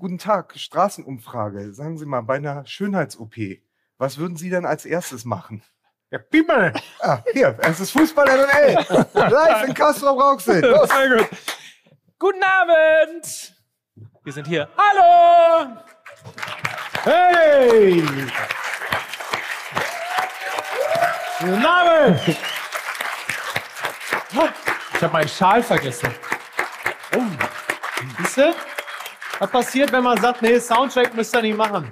Guten Tag, Straßenumfrage. Sagen Sie mal, bei einer Schönheits-OP, was würden Sie denn als erstes machen? Ja, Pimmel. Ah, hier, es ist Fußball MML. Live in Castro Brauxel. Los. Sehr gut. Guten Abend. Wir sind hier. Hallo. Hey! Guten Abend! Ich habe meinen Schal vergessen. Oh, siehst du? Was passiert, wenn man sagt, nee, Soundcheck müsst ihr nicht machen?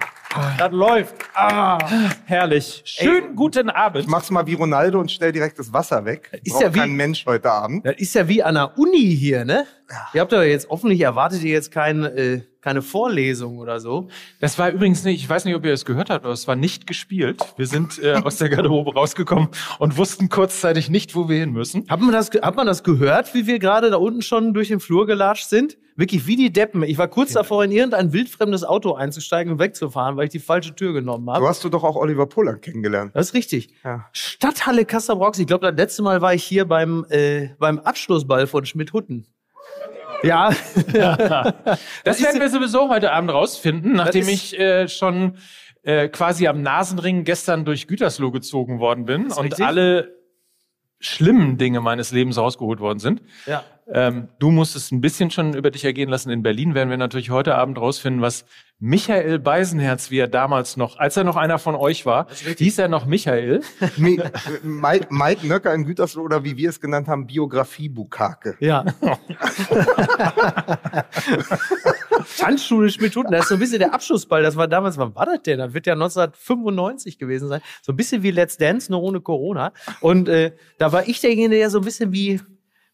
Das läuft. Ah, Herrlich. Schönen guten Abend. Ich mach's mal wie Ronaldo und stell direkt das Wasser weg. Ist Braucht ja wie- kein Mensch heute Abend. das ist ja wie an der Uni hier, ne? Ihr habt ja jetzt hoffentlich erwartet ihr jetzt kein, äh, keine Vorlesung oder so. Das war übrigens nicht, ich weiß nicht, ob ihr es gehört habt, aber es war nicht gespielt. Wir sind äh, aus der Garderobe rausgekommen und wussten kurzzeitig nicht, wo wir hin müssen. Hat man das, hat man das gehört, wie wir gerade da unten schon durch den Flur gelatscht sind? Wirklich wie die Deppen. Ich war kurz davor, in irgendein wildfremdes Auto einzusteigen und wegzufahren, weil ich die falsche Tür genommen Du habe. hast du doch auch Oliver Pollack kennengelernt. Das ist richtig. Ja. Stadthalle Kassel-Brauxel. Ich glaube, das letzte Mal war ich hier beim, äh, beim Abschlussball von Schmidt-Hutten. Ja, Das ist- werden wir sowieso heute Abend rausfinden, nachdem ich äh, schon äh, quasi am Nasenring gestern durch Gütersloh gezogen worden bin und richtig. alle schlimmen Dinge meines Lebens rausgeholt worden sind. ja. Ähm, du musstest ein bisschen schon über dich ergehen lassen. In Berlin werden wir natürlich heute Abend rausfinden, was Michael Beisenherz, wie er damals noch, als er noch einer von euch war, hieß er noch Michael. Mi- Mike, Mike Nöcker in Gütersloh oder wie wir es genannt haben, Biografie-Bukake. Ja. Tanzschule Schmidt-Hutten, das ist so ein bisschen der Abschlussball. Das war damals, wann war das denn? Das wird ja 1995 gewesen sein. So ein bisschen wie Let's Dance, nur ohne Corona. Und äh, da war ich derjenige, der so ein bisschen wie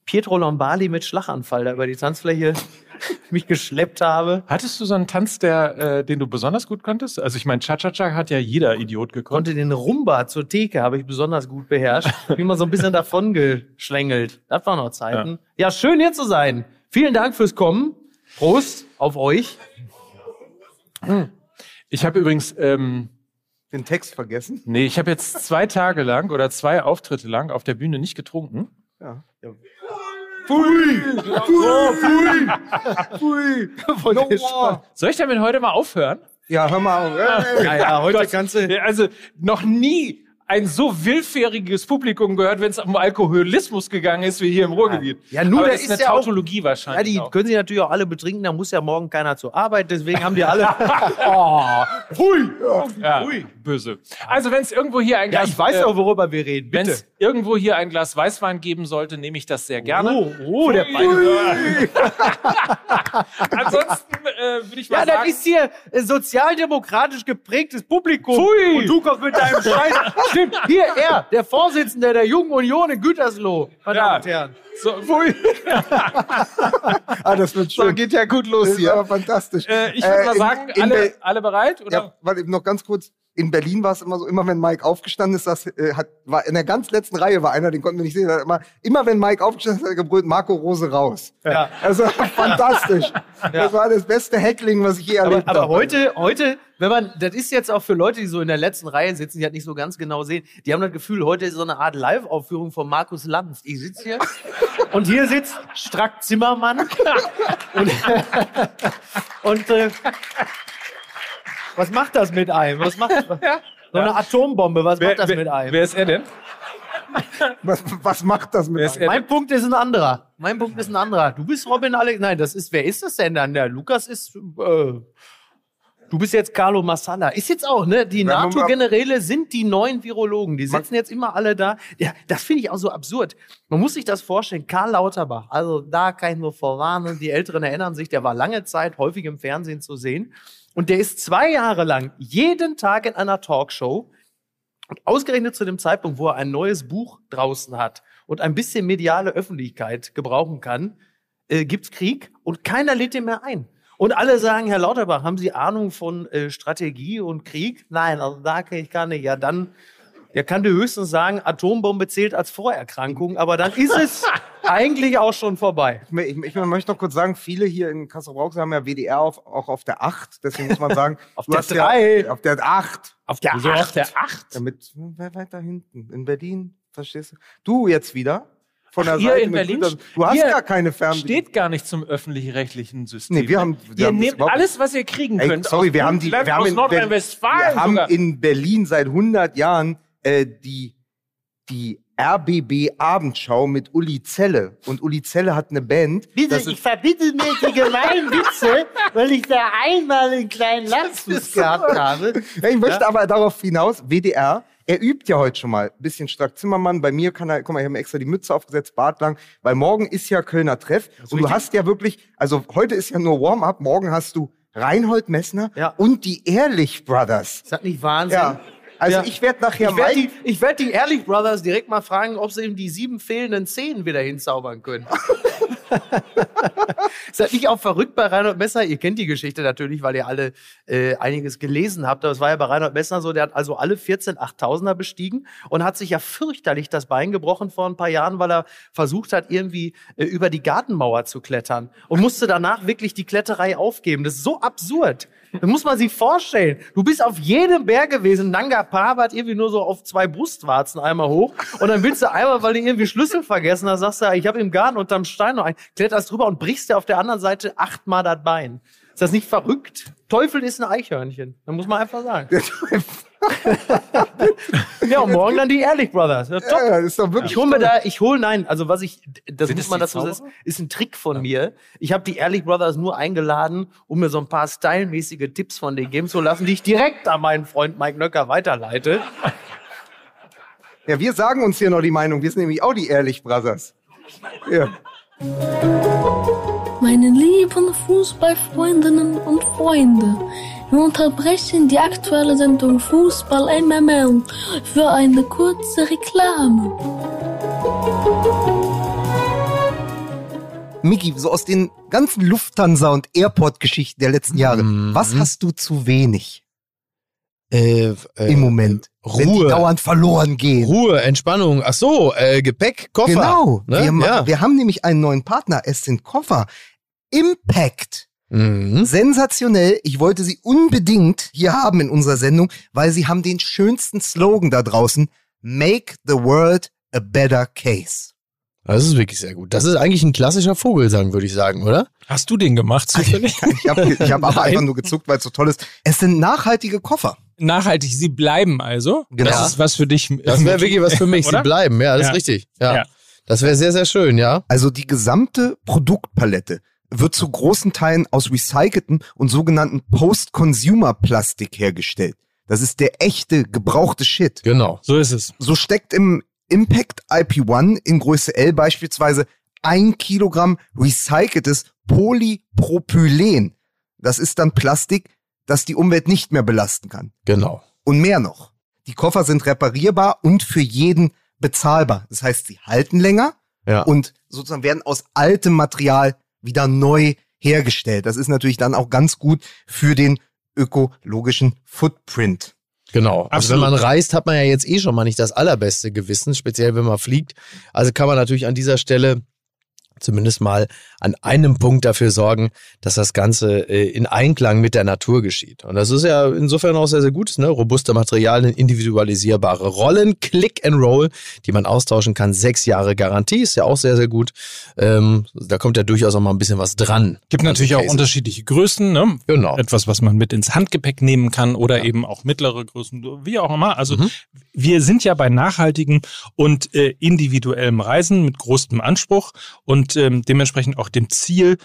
Pietro Lombardi mit Schlaganfall da über die Tanzfläche mich geschleppt habe. Hattest du so einen Tanz, der, äh, den du besonders gut konntest? Also ich meine, Cha-Cha-Cha hat ja jeder Idiot gekonnt. Konnte den Rumba zur Theke, habe ich besonders gut beherrscht. Wie man so ein bisschen davon geschlängelt. Das waren noch Zeiten. Ja. schön hier zu sein. Vielen Dank fürs Kommen. Prost auf euch. Ich habe übrigens, ähm, Den Text vergessen? nee, ich habe jetzt zwei Tage lang oder zwei Auftritte lang auf der Bühne nicht getrunken. Ja. Pfui! Pfui! Pfui! Voll No. Soll ich damit heute mal aufhören? Ja, hör mal auf. Ja, ja, heute Gott, kannst du. ja, Also noch nie ein so willfähriges Publikum gehört, wenn es um Alkoholismus gegangen ist, wie hier im Ruhrgebiet. Ja, nur Aber das ist eine ja auch- Tautologie Ja, wahrscheinlich. die auch. können sie natürlich auch alle betrinken, da muss ja morgen keiner zur Arbeit, deswegen haben die alle. oh, pfui! ja, böse. Also wenn es irgendwo hier ein Ja, Glas, ich weiß äh, auch, worüber wir reden. wenn Bitte. es irgendwo hier ein Glas Weißwein geben sollte, nehme ich das sehr gerne. Oh, oh, der Pfui. Ansonsten äh, würde ich mal Ja, das sagen, ist hier äh, sozialdemokratisch geprägtes Publikum. Pfui. Und du kommst mit deinem Scheiß. Stimmt, hier er, der Vorsitzende der Jungen Union in Gütersloh. Meine Ja. Damen und Herren. so, pfui. Ah, das wird so schön. geht ja gut los Das ist hier. aber fantastisch. Äh, ich würde Äh, mal in- sagen, in alle, alle bereit? Oder? Ja, warte, noch ganz kurz. In Berlin war es immer so, immer wenn Mike aufgestanden ist, das äh, hat, war in der ganz letzten Reihe war einer, den konnten wir nicht sehen. immer, immer wenn Mike aufgestanden ist, hat er gebrüllt, Marco Rose raus. Ja. Also fantastisch. Das war das beste Heckling, was ich je Aber, erlebt aber habe. heute, heute, wenn man, das ist jetzt auch für Leute, die so in der letzten Reihe sitzen, die halt nicht so ganz genau sehen, die haben das Gefühl, heute ist so eine Art Live-Aufführung von Markus Lanz. Ich sitze hier und hier sitzt Strack Zimmermann und, und äh, was macht das mit einem? Was macht so eine Atombombe? Was macht das wer, mit einem? wer ist er denn? Was, was macht das mit Wer ist einem? Mein Punkt ist ein anderer. Mein Punkt ist ein anderer. Du bist Robin Alex. Nein, das ist, wer ist das denn dann? Der Lukas ist, äh, du bist jetzt Carlo Massala. Ist jetzt auch, ne? Die NATO-Generäle sind die neuen Virologen. Die sitzen jetzt immer alle da. Ja, das finde ich auch so absurd. Man muss sich das vorstellen. Karl Lauterbach, also da kann ich nur vorwarnen. Die Älteren erinnern sich, der war lange Zeit häufig im Fernsehen zu sehen. Und der ist zwei Jahre lang jeden Tag in einer Talkshow und ausgerechnet zu dem Zeitpunkt, wo er ein neues Buch draußen hat und ein bisschen mediale Öffentlichkeit gebrauchen kann, äh, gibt's Krieg und keiner lädt ihn mehr ein. Und alle sagen, Herr Lauterbach, haben Sie Ahnung von äh, Strategie und Krieg? Nein, also da kann ich gar nicht. Ja, dann, der kann dir höchstens sagen, Atombombe zählt als Vorerkrankung, aber dann ist es eigentlich auch schon vorbei. Ich, ich, ich möchte noch kurz sagen, viele hier in Kassel-Brauxel haben ja WDR auf, auch auf der 8. Deswegen muss man sagen, Auf der hast drei. Ja, auf der 8. Auf der Wieso Acht. auf der 8? Damit, wer weiter hinten? In Berlin, verstehst du? Du jetzt wieder? von der Hier Seite. in Berlin Gütern. Du hast gar keine Fernbedienung. Steht gar nicht zum öffentlich-rechtlichen System. Nee, wir haben- wir ihr haben nehmt alles, was ihr kriegen Ey, könnt. sorry, wir haben die, wir haben in wir haben in Berlin seit 100 Jahren äh, die die RBB Abendschau mit Uli Zelle und Uli Zelle hat eine Band. Bitte, ich verbitte mir die gemeinen Witze, weil ich da einmal einen kleinen Lapsus gehabt habe. Ja, ich möchte aber darauf hinaus, WDR, er übt ja heute schon mal. Bisschen stark Zimmermann. Bei mir kann er, guck mal, ich habe mir extra die Mütze aufgesetzt, Bart lang, weil morgen ist ja Kölner Treff. Und du hast ja wirklich, also heute ist ja nur Warm-up, morgen hast du Reinhold Messner Ja. und die Ehrlich Brothers. Ist das nicht Wahnsinn? Ja. Also Ja. ich werde nachher Ich werde Mike- die, ich werd die Ehrlich Brothers direkt mal fragen, ob sie ihm die sieben fehlenden Zehen wieder hinzaubern können. Ist das nicht auch verrückt bei Reinhold Messner? Ihr kennt die Geschichte natürlich, weil ihr alle äh, einiges gelesen habt. Aber es war ja bei Reinhold Messner so, der hat also alle 14 8000er bestiegen und hat sich ja fürchterlich das Bein gebrochen vor ein paar Jahren, weil er versucht hat, irgendwie äh, über die Gartenmauer zu klettern und musste danach wirklich die Kletterei aufgeben. Das ist so absurd. Das muss man sich vorstellen. Du bist auf jedem Berg gewesen. Nanga Parbat irgendwie nur so auf zwei Brustwarzen einmal hoch. Und dann willst du einmal, weil du irgendwie Schlüssel vergessen hast, sagst du, ich habe im Garten unterm Stein noch einen, kletterst drüber und brichst dir auf der anderen Seite achtmal das Bein. Ist das nicht verrückt? Teufel ist ein Eichhörnchen. Da muss man einfach sagen. ja, und morgen dann die Ehrlich Brothers. Ja, top. Ja, das ist doch wirklich. Ich hole mir da, ich hole, nein, also was ich, das Sind muss es man dazu sagen, ist ein Trick von mir. Ich habe die Ehrlich Brothers nur eingeladen, um mir so ein paar stylmäßige Tipps von denen geben zu lassen, die ich direkt an meinen Freund Mike Nöcker weiterleite. Ja, wir sagen uns hier noch die Meinung. Wir sind nämlich auch die Ehrlich Brothers. Ja. Meine lieben Fußballfreundinnen und Freunde, wir unterbrechen die aktuelle Sendung Fußball MML für eine kurze Reklame. Miki, so aus den ganzen Lufthansa- und Airport-Geschichten der letzten Jahre, Mhm. was hast du zu wenig Äh, äh, im Moment? Wenn die Ruhe. dauernd verloren gehen. Ruhe, Entspannung. Ach so, äh, Gepäck, Koffer. Genau. Ne? Wir, ja. wir haben nämlich einen neuen Partner. Es sind Koffer. Impact. Mhm. Sensationell. Ich wollte sie unbedingt hier haben in unserer Sendung, weil sie haben den schönsten Slogan da draußen. Make the world a better case. Das ist wirklich sehr gut. Das ist eigentlich ein klassischer Vogelsang, würde ich sagen, oder? Hast du den gemacht zufällig? Ich habe ich hab aber einfach nur gezuckt, weil es so toll ist. Es sind nachhaltige Koffer. Nachhaltig, sie bleiben also. Genau. Das ist was für dich. Das wäre wirklich was für mich. Sie bleiben, ja, das Ja. ist richtig. Ja. Ja. Das wäre sehr, sehr schön, ja. Also die gesamte Produktpalette wird zu großen Teilen aus recyceltem und sogenannten Post-Consumer-Plastik hergestellt. Das ist der echte, gebrauchte Shit. Genau. So ist es. So steckt im Impact IP1 in Größe L beispielsweise ein Kilogramm recyceltes Polypropylen. Das ist dann Plastik, das die Umwelt nicht mehr belasten kann. Genau. Und mehr noch. Die Koffer sind reparierbar und für jeden bezahlbar. Das heißt, sie halten länger Ja. und sozusagen werden aus altem Material wieder neu hergestellt. Das ist natürlich dann auch ganz gut für den ökologischen Footprint. Genau. Also Absolut. wenn man reist, hat man ja jetzt eh schon mal nicht das allerbeste Gewissen, speziell wenn man fliegt. Also kann man natürlich an dieser Stelle zumindest mal an einem Punkt dafür sorgen, dass das Ganze äh, in Einklang mit der Natur geschieht. Und das ist ja insofern auch sehr, sehr gut. Ne? Robuste Materialien, individualisierbare Rollen, Click and Roll, die man austauschen kann. Sechs Jahre Garantie ist ja auch sehr, sehr gut. Ähm, da kommt ja durchaus auch mal ein bisschen was dran. Gibt natürlich auch Case. unterschiedliche Größen, ne? Genau. Etwas, was man mit ins Handgepäck nehmen kann oder eben auch mittlere Größen, wie auch immer. Also Mhm. wir sind ja bei nachhaltigem und äh, individuellem Reisen mit großem Anspruch und ähm, dementsprechend auch dem Ziel,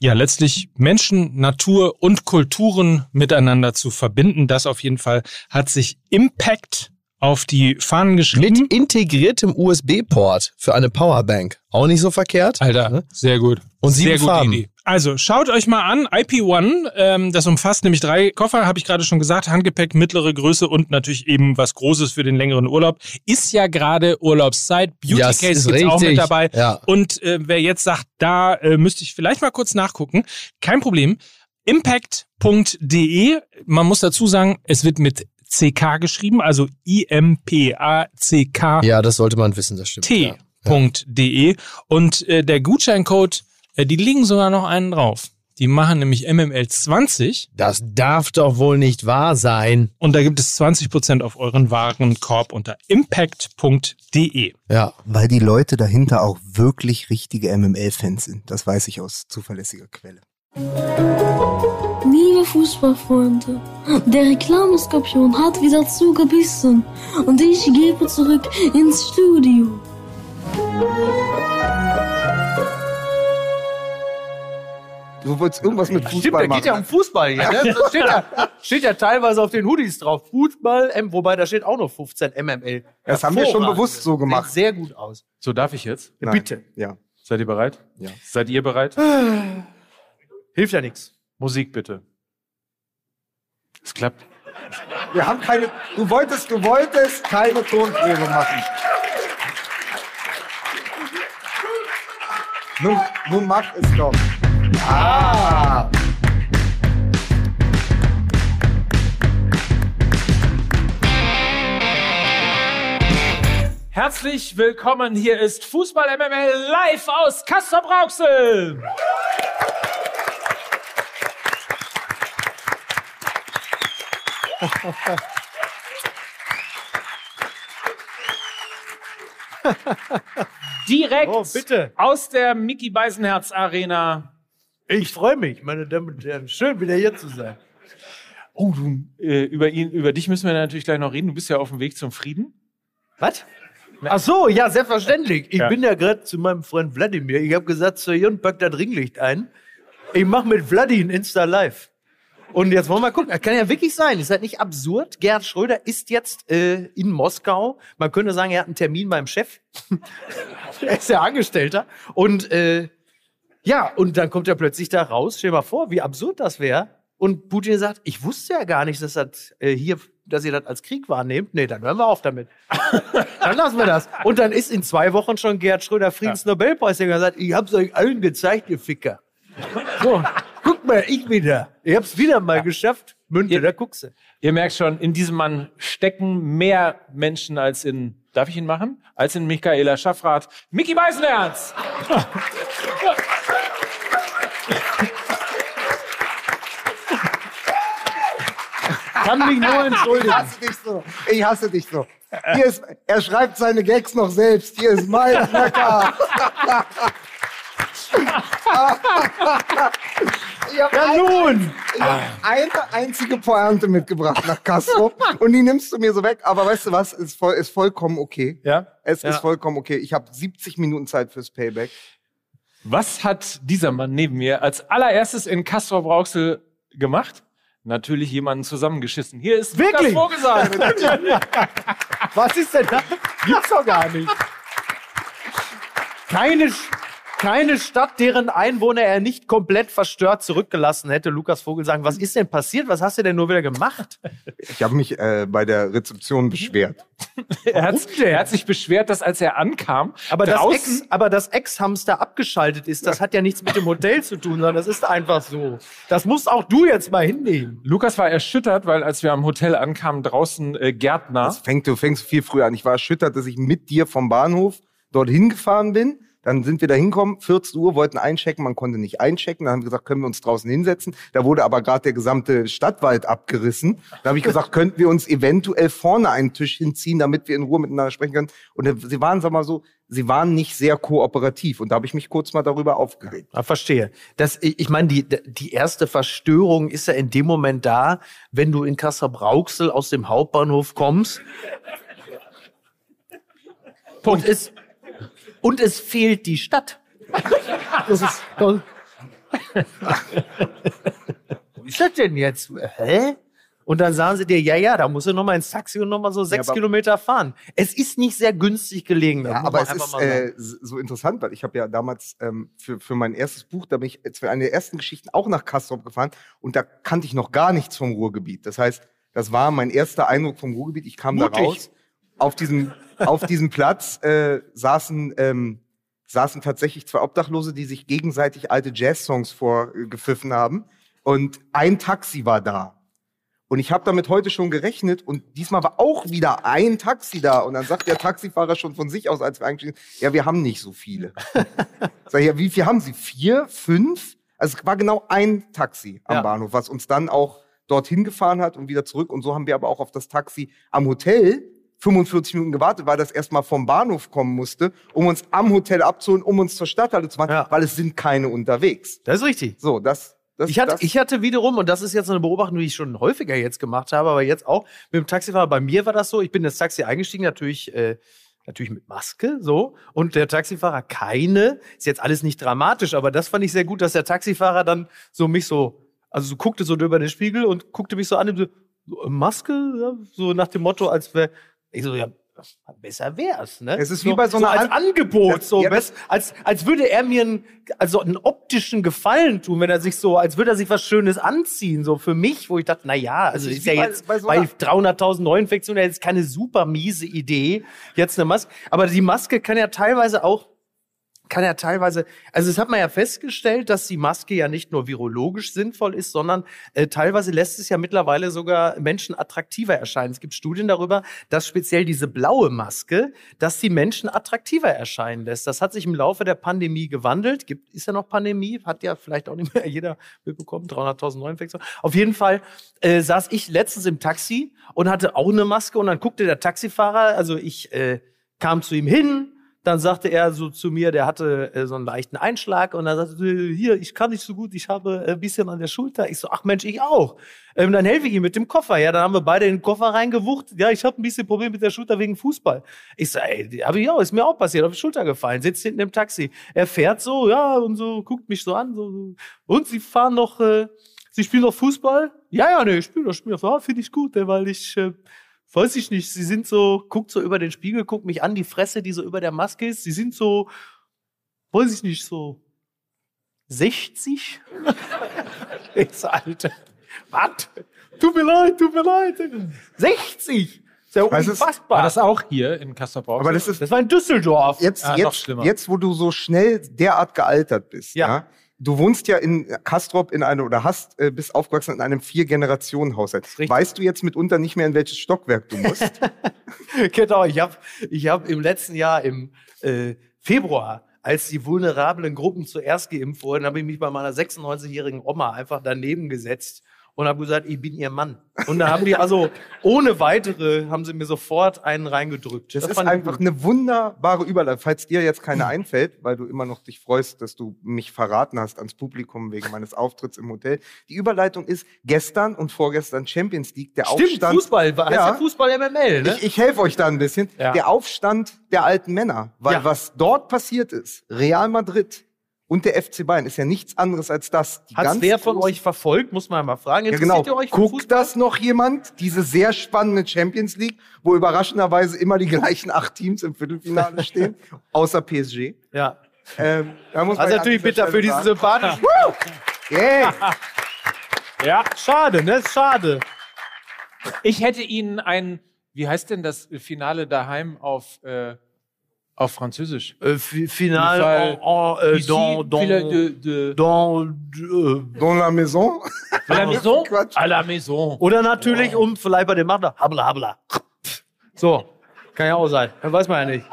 ja letztlich Menschen, Natur und Kulturen miteinander zu verbinden. Das auf jeden Fall hat sich Impact auf die Fahnen geschrieben. Mit integriertem USB-Port für eine Powerbank. Auch nicht so verkehrt. Alter, Ne? sehr gut. Und sieben sehr Farben. Also schaut euch mal an, IP1, ähm, das umfasst nämlich drei Koffer, habe ich gerade schon gesagt, Handgepäck, mittlere Größe und natürlich eben was Großes für den längeren Urlaub. Ist ja gerade Urlaubszeit, Beauty Das Case ist gibt's auch mit dabei. Ja. Und äh, wer jetzt sagt, da äh, müsste ich vielleicht mal kurz nachgucken, kein Problem. Impact.de, man muss dazu sagen, es wird mit CK geschrieben, also I-M-P-A-C-K Ja, das sollte man wissen, das stimmt. Ja. t.de und äh, der Gutscheincode, die liegen sogar noch einen drauf. Die machen nämlich MML 20 Das darf doch wohl nicht wahr sein. und da gibt es 20% auf euren Warenkorb unter impact.de. Ja. Weil die Leute dahinter auch wirklich richtige MML-Fans sind. Das weiß ich aus zuverlässiger Quelle. Liebe Fußballfreunde, der Reklameskorpion hat wieder zugebissen und ich gebe zurück ins Studio. Du wolltest irgendwas mit Stimmt, Fußball da machen. geht ja um Fußball hier. Ne? Das steht, ja, steht ja teilweise auf den Hoodies drauf. Fußball, M, wobei da steht auch noch 15 MML. Das haben wir schon bewusst so gemacht. Sieht sehr gut aus. So darf ich jetzt? Ja, Nein. bitte. Ja. Seid ihr bereit? Ja. Seid ihr bereit? Hilft ja nichts. Musik bitte. Es klappt. Wir haben keine. Du wolltest, du wolltest keine Tonprobe machen. Nun, nun mach es doch. Ah! Herzlich willkommen. Hier ist Fußball MML live aus Kassel Brauxel. Direkt Oh, bitte. aus der Mickey Beisenherz Arena. Ich freue mich, meine Damen und Herren. Schön, wieder hier zu sein. Oh, du, äh, über ihn, über dich müssen wir natürlich gleich noch reden. Du bist ja auf dem Weg zum Frieden. Was? Ach so, ja, selbstverständlich. Ich Ja. bin ja gerade zu meinem Freund Wladimir. Ich habe gesagt, Sir Jürgen, pack das Ringlicht ein. Ich mache mit Vladi ein Insta Live. Und jetzt wollen wir mal gucken. Das kann ja wirklich sein. Ist halt nicht absurd. Gerhard Schröder ist jetzt äh, in Moskau. Man könnte sagen, er hat einen Termin beim Chef. er ist ja Angestellter. Und äh, ja, und dann kommt er plötzlich da raus. Stell dir mal vor, wie absurd das wäre. Und Putin sagt, ich wusste ja gar nicht, dass das äh, hier, dass ihr das als Krieg wahrnehmt. Nee, dann hören wir auf damit. dann lassen wir das. Und dann ist in zwei Wochen schon Gerhard Schröder Friedensnobelpreisträger und sagt, ich hab's euch allen gezeigt, ihr Ficker. So, guck mal, ich wieder. Ich hab's wieder mal geschafft. Münte, Ihr- da guckst du. Ihr merkt schon, in diesem Mann stecken mehr Menschen als in, darf ich ihn machen? Als in Michaela Schaffrath. Mickey Beisenherz! Kann mich nur Ich entschuldigen. hasse dich so. Ich hasse dich so. Ist, er schreibt seine Gags noch selbst. Hier ist mein Knacker. Ich Ja, nun! ich hab eine einzige Pointe mitgebracht nach Castro und die nimmst du mir so weg. Aber weißt du was? Ist, voll, ist vollkommen okay. Ja? Es Ja. ist vollkommen okay. Ich habe 70 Minuten Zeit fürs Payback. Was hat dieser Mann neben mir als allererstes in Castro Brauxel gemacht? Natürlich jemanden zusammengeschissen. Hier ist Wirklich? Lukas Vogelsang. Was ist denn da? Gibt's doch gar nicht. Keine, keine Stadt, deren Einwohner er nicht komplett verstört zurückgelassen hätte. Lukas Vogel sagen, was ist denn passiert? Was hast du denn nur wieder gemacht? Ich habe mich äh, bei der Rezeption beschwert. er, hat, er hat sich beschwert, dass als er ankam, Aber das, draußen, Ex, aber das Ex-Hamster abgeschaltet ist, das hat ja nichts mit dem Hotel zu tun, sondern das ist einfach so. Das musst auch du jetzt mal hinnehmen. Lukas war erschüttert, weil als wir am Hotel ankamen, draußen äh, Gärtner. Das fängt, du fängst viel früher an. Ich war erschüttert, dass ich mit dir vom Bahnhof dorthin gefahren bin. Dann sind wir da hinkommen, 14 Uhr, wollten einchecken, man konnte nicht einchecken. Dann haben wir gesagt, können wir uns draußen hinsetzen. Da wurde aber gerade der gesamte Stadtwald abgerissen. Da habe ich gesagt, könnten wir uns eventuell vorne einen Tisch hinziehen, damit wir in Ruhe miteinander sprechen können. Und sie waren, sag mal so, sie waren nicht sehr kooperativ. Und da habe ich mich kurz mal darüber aufgeregt. Ah, verstehe. Das, ich meine, die, die erste Verstörung ist ja in dem Moment da, wenn du in Kassel-Brauxel aus dem Hauptbahnhof kommst. Und es, und es fehlt die Stadt. Das ist, Wie ist das denn jetzt? Hä? Und dann sagen sie dir, ja, ja, da musst du noch mal ins Taxi und noch mal so sechs aber- Kilometer fahren. Es ist nicht sehr günstig gelegen. das Ja, aber es ist äh, so interessant, weil ich habe ja damals ähm, für, für mein erstes Buch, da bin ich jetzt für eine der ersten Geschichten auch nach Kastrop gefahren und da kannte ich noch gar nichts vom Ruhrgebiet. Das heißt, das war mein erster Eindruck vom Ruhrgebiet. Ich kam da Mutig. raus. Auf diesem, auf diesem Platz äh, saßen, ähm, saßen tatsächlich zwei Obdachlose, die sich gegenseitig alte Jazz-Songs vorgepfiffen haben. Und ein Taxi war da. Und ich habe damit heute schon gerechnet und diesmal war auch wieder ein Taxi da. Und dann sagt der Taxifahrer schon von sich aus, als wir sind, ja, wir haben nicht so viele. Sag ich, ja, wie viel haben Sie? Vier? Fünf? Also es war genau ein Taxi am Ja. Bahnhof, was uns dann auch dorthin gefahren hat und wieder zurück. Und so haben wir aber auch auf das Taxi am Hotel 45 Minuten gewartet, weil das erstmal vom Bahnhof kommen musste, um uns am Hotel abzuholen, um uns zur Stadthalle zu fahren, Ja. weil es sind keine unterwegs. Das ist richtig. So, das, das, Ich hatte, ich hatte wiederum, und das ist jetzt eine Beobachtung, die ich schon häufiger jetzt gemacht habe, aber jetzt auch mit dem Taxifahrer. Bei mir war das so, ich bin ins Taxi eingestiegen, natürlich, äh, natürlich mit Maske, so. Und der Taxifahrer keine. Ist jetzt alles nicht dramatisch, aber das fand ich sehr gut, dass der Taxifahrer dann so mich so, also so guckte so über den Spiegel und guckte mich so an und so, so, Maske, so nach dem Motto, als wäre, ich so, ja, besser wär's, ne? Es ist wie bei so einer als An- Angebot, Das- so ja, als als würde er mir einen, also einen optischen Gefallen tun, wenn er sich so, als würde er sich was Schönes anziehen, so für mich, wo ich dachte, na ja, also ist ist, ja bei- jetzt bei so bei einer- 300.000 Neuinfektionen jetzt keine super miese Idee, jetzt eine Maske, aber die Maske kann ja teilweise auch kann ja teilweise, also es hat man ja festgestellt, dass die Maske ja nicht nur virologisch sinnvoll ist, sondern äh, teilweise lässt es ja mittlerweile sogar Menschen attraktiver erscheinen. Es gibt Studien darüber, dass speziell diese blaue Maske, dass die Menschen attraktiver erscheinen lässt. Das hat sich im Laufe der Pandemie gewandelt. Gibt, ist ja noch Pandemie, hat ja vielleicht auch nicht mehr jeder mitbekommen, 300.000 Neuinfektionen. Auf jeden Fall äh, saß ich letztens im Taxi und hatte auch eine Maske und dann guckte der Taxifahrer, also ich äh, kam zu ihm hin, dann sagte er so zu mir, der hatte äh, so einen leichten Einschlag und dann sagte er, hier, ich kann nicht so gut, ich habe ein bisschen an der Schulter. Ich so, ach Mensch, ich auch. Ähm, dann helfe ich ihm mit dem Koffer. Ja, dann haben wir beide in den Koffer reingewucht. Ja, ich habe ein bisschen Problem mit der Schulter wegen Fußball. Ich so, ey, hab ich auch, ist mir auch passiert, auf die Schulter gefallen, sitzt hinten im Taxi. Er fährt so, ja, und so, guckt mich so an, so, so. und Sie fahren noch, äh, Sie spielen noch Fußball? Ja, ja, nee, ich spiele spiele noch. Ja, finde ich gut, äh, weil ich, äh, weiß ich nicht, sie sind so, guckt so über den Spiegel, guckt mich an, die Fresse, die so über der Maske ist, sie sind so, weiß ich nicht, so 60? ich so, Alter, was? Tut mir leid, tut mir leid. 60! Ist ja unfassbar. War das auch hier in Kassel-Brauxel? aber das ist das war in Düsseldorf. jetzt, Ah, noch jetzt, schlimmer. jetzt, wo du so schnell derart gealtert bist, Ja. ja. Du wohnst ja in Kastrop in einem oder hast äh, bist aufgewachsen in einem vier Generationen Haushalt. Weißt du jetzt mitunter nicht mehr in welches Stockwerk du musst? genau, ich habe ich hab im letzten Jahr im äh, Februar, als die vulnerablen Gruppen zuerst geimpft wurden, habe ich mich bei meiner 96-jährigen Oma einfach daneben gesetzt und habe gesagt, ich bin ihr Mann. Und da haben die also ohne weitere, haben sie mir sofort einen reingedrückt. Das, ist fand ich einfach eine wunderbare Überleitung. Falls dir jetzt keine einfällt, weil du immer noch dich freust, dass du mich verraten hast ans Publikum wegen meines Auftritts im Hotel. Die Überleitung ist gestern und vorgestern Champions League, der Stimmt, Aufstand. Fußball, heißt Ja. ja Fußball MML, ne? Ich, ich helfe euch da ein bisschen. Ja. Der Aufstand der alten Männer. Weil Ja. was dort passiert ist, Real Madrid und der FC Bayern, ist ja nichts anderes als das. Die ganz wer von euch verfolgt, muss man mal fragen. Ja, genau. ihr euch für Guckt das noch jemand? Diese sehr spannende Champions League, wo überraschenderweise immer die gleichen acht Teams im Viertelfinale stehen, außer PSG. Ja. Ähm, da muss Also natürlich bitter für diesen sympathischen. Yeah. Ja, schade, ne? Schade. Ich hätte Ihnen ein, wie heißt denn das Finale daheim auf, äh, auf Französisch? Äh, fi- final en, en, äh, Ici, dans, dans, Finale de, de, dans, äh, Dans la maison. à la maison? Quatsch. À la maison. Oder natürlich, um vielleicht bei dem Macher, habla, habla. So, kann ja auch sein. Weiß man ja nicht.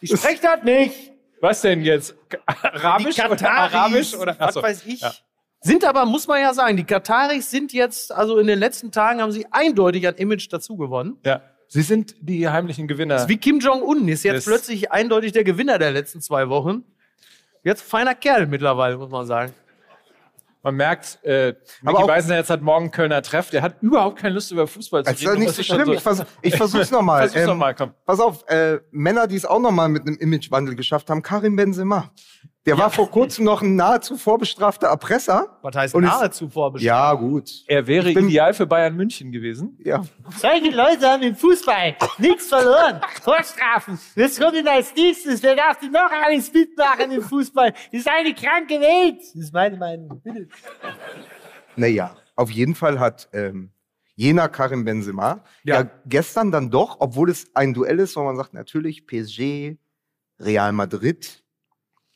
Ich spreche das nicht. Was denn jetzt? Arabisch Die oder Arabisch? Oder? was weiß ich. Ja. Sind aber, muss man ja sagen, die Kataris sind jetzt, also in den letzten Tagen haben sie eindeutig an Image dazu gewonnen. Ja. Sie sind die heimlichen Gewinner. Das ist wie Kim Jong-un ist jetzt plötzlich eindeutig der Gewinner der letzten zwei Wochen. Jetzt feiner Kerl mittlerweile, muss man sagen. Man merkt, äh, Micky auch- Beisenherz hat morgen Kölner Treff. Der hat überhaupt keine Lust, über Fußball zu Das ist ja reden. nicht so schlimm. Ich, vers ich versuch's nochmal. Versuch's noch mal, komm. Pass auf, äh, Männer, die es auch nochmal mit einem Imagewandel geschafft haben, Karim Benzema. Der war vor kurzem noch ein nahezu vorbestrafter Erpresser. Was heißt Und nahezu vorbestraft? Ja, gut. Er wäre Ich bin- ideal für Bayern München gewesen. Ja. Solche Leute haben im Fußball nichts verloren. Vorstrafen. Das kommt ihnen als nächstes. Wer darf denn noch alles mitmachen im Fußball? Das ist eine kranke Welt. Das ist meine Meinung. Bitte. Naja, auf jeden Fall hat ähm, jener Karim Benzema ja. Ja. gestern dann doch, obwohl es ein Duell ist, wo man sagt, natürlich PSG, Real Madrid,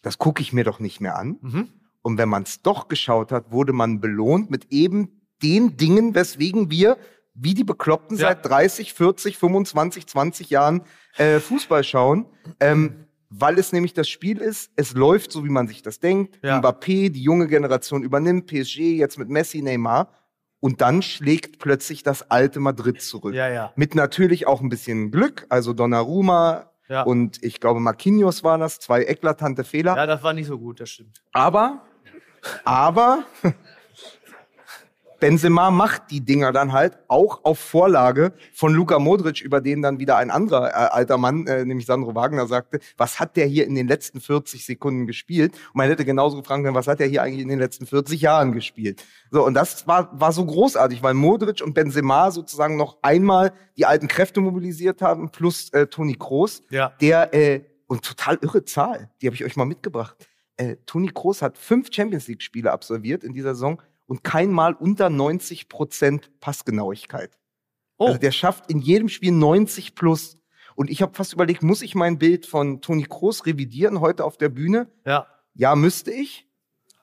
das gucke ich mir doch nicht mehr an. Mhm. Und wenn man es doch geschaut hat, wurde man belohnt mit eben den Dingen, weswegen wir wie die Bekloppten Ja. seit 30, 40, 25, 20 Jahren äh, Fußball schauen. Ähm, weil es nämlich das Spiel ist, es läuft so, wie man sich das denkt. Ja. Mbappé, die junge Generation übernimmt, PSG jetzt mit Messi, Neymar. Und dann schlägt plötzlich das alte Madrid zurück. Ja, ja. Mit natürlich auch ein bisschen Glück, also Donnarumma Ja. und ich glaube Marquinhos waren das, zwei eklatante Fehler. ja, das war nicht so gut, das stimmt. Aber, aber Benzema macht die Dinger dann halt auch auf Vorlage von Luka Modric, über den dann wieder ein anderer äh, alter Mann, äh, nämlich Sandro Wagner, sagte, was hat der hier in den letzten 40 Sekunden gespielt? Und man hätte genauso gefragt können, was hat der hier eigentlich in den letzten 40 Jahren gespielt? So, und das war, war so großartig, weil Modric und Benzema sozusagen noch einmal die alten Kräfte mobilisiert haben, plus äh, Toni Kroos, Ja. der, äh, und total irre Zahl, die habe ich euch mal mitgebracht. Äh, Toni Kroos hat fünf Champions League-Spiele absolviert in dieser Saison und kein Mal unter 90 Prozent Passgenauigkeit. Oh. Also der schafft in jedem Spiel 90 plus. Und ich habe fast überlegt, muss ich mein Bild von Toni Kroos revidieren heute auf der Bühne? Ja. Ja, müsste ich.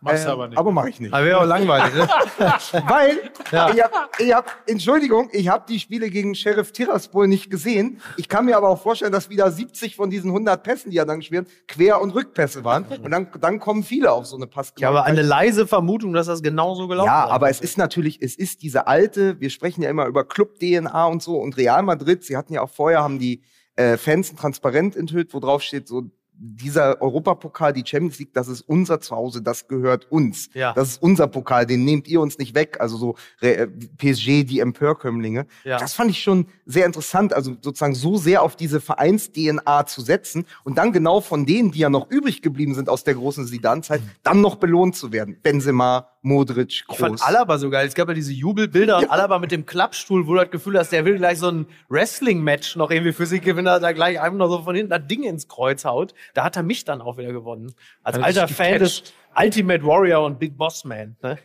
Machst Ähm, aber nicht. Aber mache ich nicht. Aber wäre auch langweilig, ne? Weil, Ja. ich hab, ich hab, Entschuldigung, ich habe die Spiele gegen Sheriff Tiraspol nicht gesehen. Ich kann mir aber auch vorstellen, dass wieder 70 von diesen 100 Pässen, die er dann gespielt Quer- und Rückpässe waren. Und dann, dann kommen viele auf so eine Pass. Ich habe eine leise Vermutung, dass das genauso gelaufen Ja, sein aber es ist natürlich, es ist diese alte, wir sprechen ja immer über Club-DNA und so und Real Madrid, sie hatten ja auch vorher, haben die äh, Fans ein Transparent enthüllt, wo drauf steht, so dieser Europapokal, die Champions League, das ist unser Zuhause, das gehört uns. Ja. Das ist unser Pokal, den nehmt ihr uns nicht weg. Also so äh, PSG, die Empörkömmlinge. Ja. Das fand ich schon sehr interessant, also sozusagen so sehr auf diese Vereins-DNA zu setzen und dann genau von denen, die ja noch übrig geblieben sind aus der großen Zidane-Zeit, dann noch belohnt zu werden. Benzema, Modric, Ich Kroos. fand Alaba so geil. Es gab ja diese Jubelbilder und Alaba mit dem Klappstuhl, wo du das Gefühl hast, der will gleich so ein Wrestling-Match noch irgendwie für sich gewinnen, er gleich einem noch so von hinten das Ding ins Kreuz haut. Da hat er mich dann auch wieder gewonnen. Als er alter Fan des. Ultimate Warrior und Big Boss Man. Ne?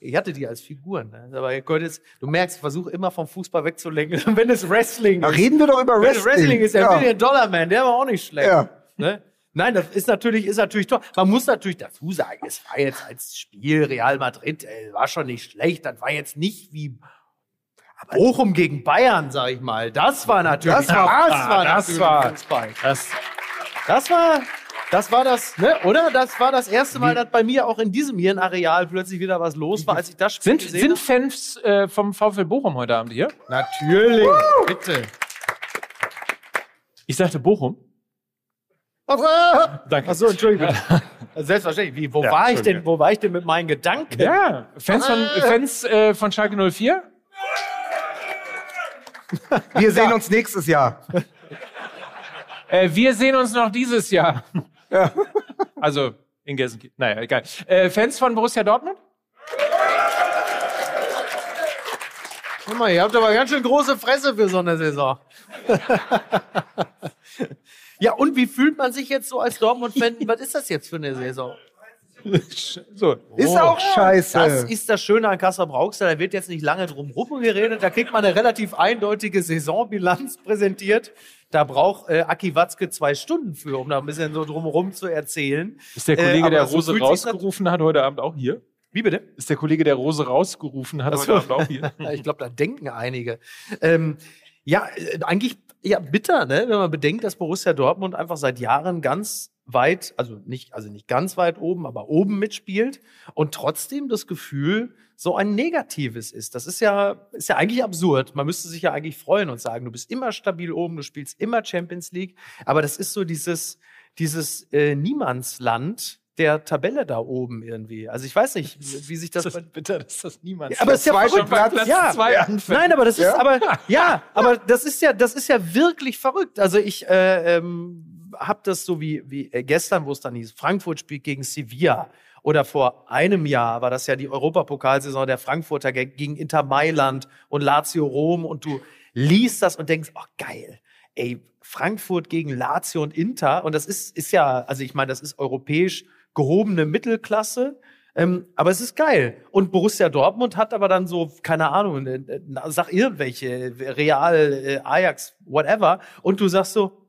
Ich hatte die als Figuren. Ne? Aber jetzt, du merkst, ich versuche immer vom Fußball wegzulenken. Wenn es Wrestling ist. reden wir doch über Wenn es Wrestling. Wrestling ist, der ja. Million Dollar Man, der war auch nicht schlecht. Ja. Ne? Nein, das ist natürlich, ist natürlich toll. Man muss natürlich dazu sagen, es war jetzt als Spiel Real Madrid, äh, war schon nicht schlecht. Das war jetzt nicht wie Bochum gegen Bayern, sag ich mal. Das war natürlich, Das war- das war, das natürlich war- Fußball. Das, Das war, das war das, ne, oder? Das war das erste Mal, dass bei mir auch in diesem hier ein Areal plötzlich wieder was los war, als ich das Spiel sind, gesehen sind. Fans äh, vom VfL Bochum heute Abend hier? Natürlich, bitte. Ich sagte Bochum. Danke. Achso, Entschuldigung. Selbstverständlich. Wie, wo Ja, war ich denn, wo war ich denn mit meinen Gedanken? Ja, Fans von, Fans, äh, von Schalke 04? Wir sehen uns nächstes Jahr. Äh, wir sehen uns noch dieses Jahr. Also in Gelsenkirchen. Naja, egal. Äh, Fans von Borussia Dortmund? Guck mal, ihr habt aber ganz schön große Fresse für so eine Saison. ja, und wie fühlt man sich jetzt so als Dortmund-Fan? Was ist das jetzt für eine Saison? So. Ist auch scheiße. Das ist das Schöne an Kassel Brauxel. Da wird jetzt nicht lange drum rum geredet. Da kriegt man eine relativ eindeutige Saisonbilanz präsentiert. Da braucht äh, Aki Watzke zwei Stunden für, um da ein bisschen so drumherum zu erzählen. Ist der Äh, Kollege, aber der so Rose sich's rausgerufen hat, heute Abend auch hier? Wie bitte? Ist der Kollege, der Rose rausgerufen hat, Ach heute so. Abend auch hier? Ich glaube, da denken einige. Ähm, ja, äh, eigentlich ja bitter, ne? wenn man bedenkt, dass Borussia Dortmund einfach seit Jahren ganz weit, also nicht, also nicht ganz weit oben, aber oben mitspielt und trotzdem das Gefühl so ein negatives ist. Das ist ja, ist ja eigentlich absurd. Man müsste sich ja eigentlich freuen und sagen, du bist immer stabil oben, du spielst immer Champions League. Aber das ist so dieses, dieses äh, Niemandsland der Tabelle da oben irgendwie. Also ich weiß nicht, wie sich das, Das ist bitter, dass das niemand Ja, aber es ist ja verrückt. Platz. ja, zwei anfängt. Nein, aber das ist Ja. aber ja, aber das ist ja das ist ja wirklich verrückt. Also ich äh, ähm, habe das so wie wie äh, gestern, wo es dann hieß, Frankfurt spielt gegen Sevilla oder vor einem Jahr war das ja die Europapokalsaison der Frankfurter ge- gegen Inter Mailand und Lazio Rom und du liest das und denkst, oh geil. Ey, Frankfurt gegen Lazio und Inter und das ist ist ja, also ich meine, das ist europäisch gehobene Mittelklasse. Ähm, aber es ist geil. Und Borussia Dortmund hat aber dann so, keine Ahnung, äh, äh, sag irgendwelche, Real, Ajax, whatever. Und du sagst so,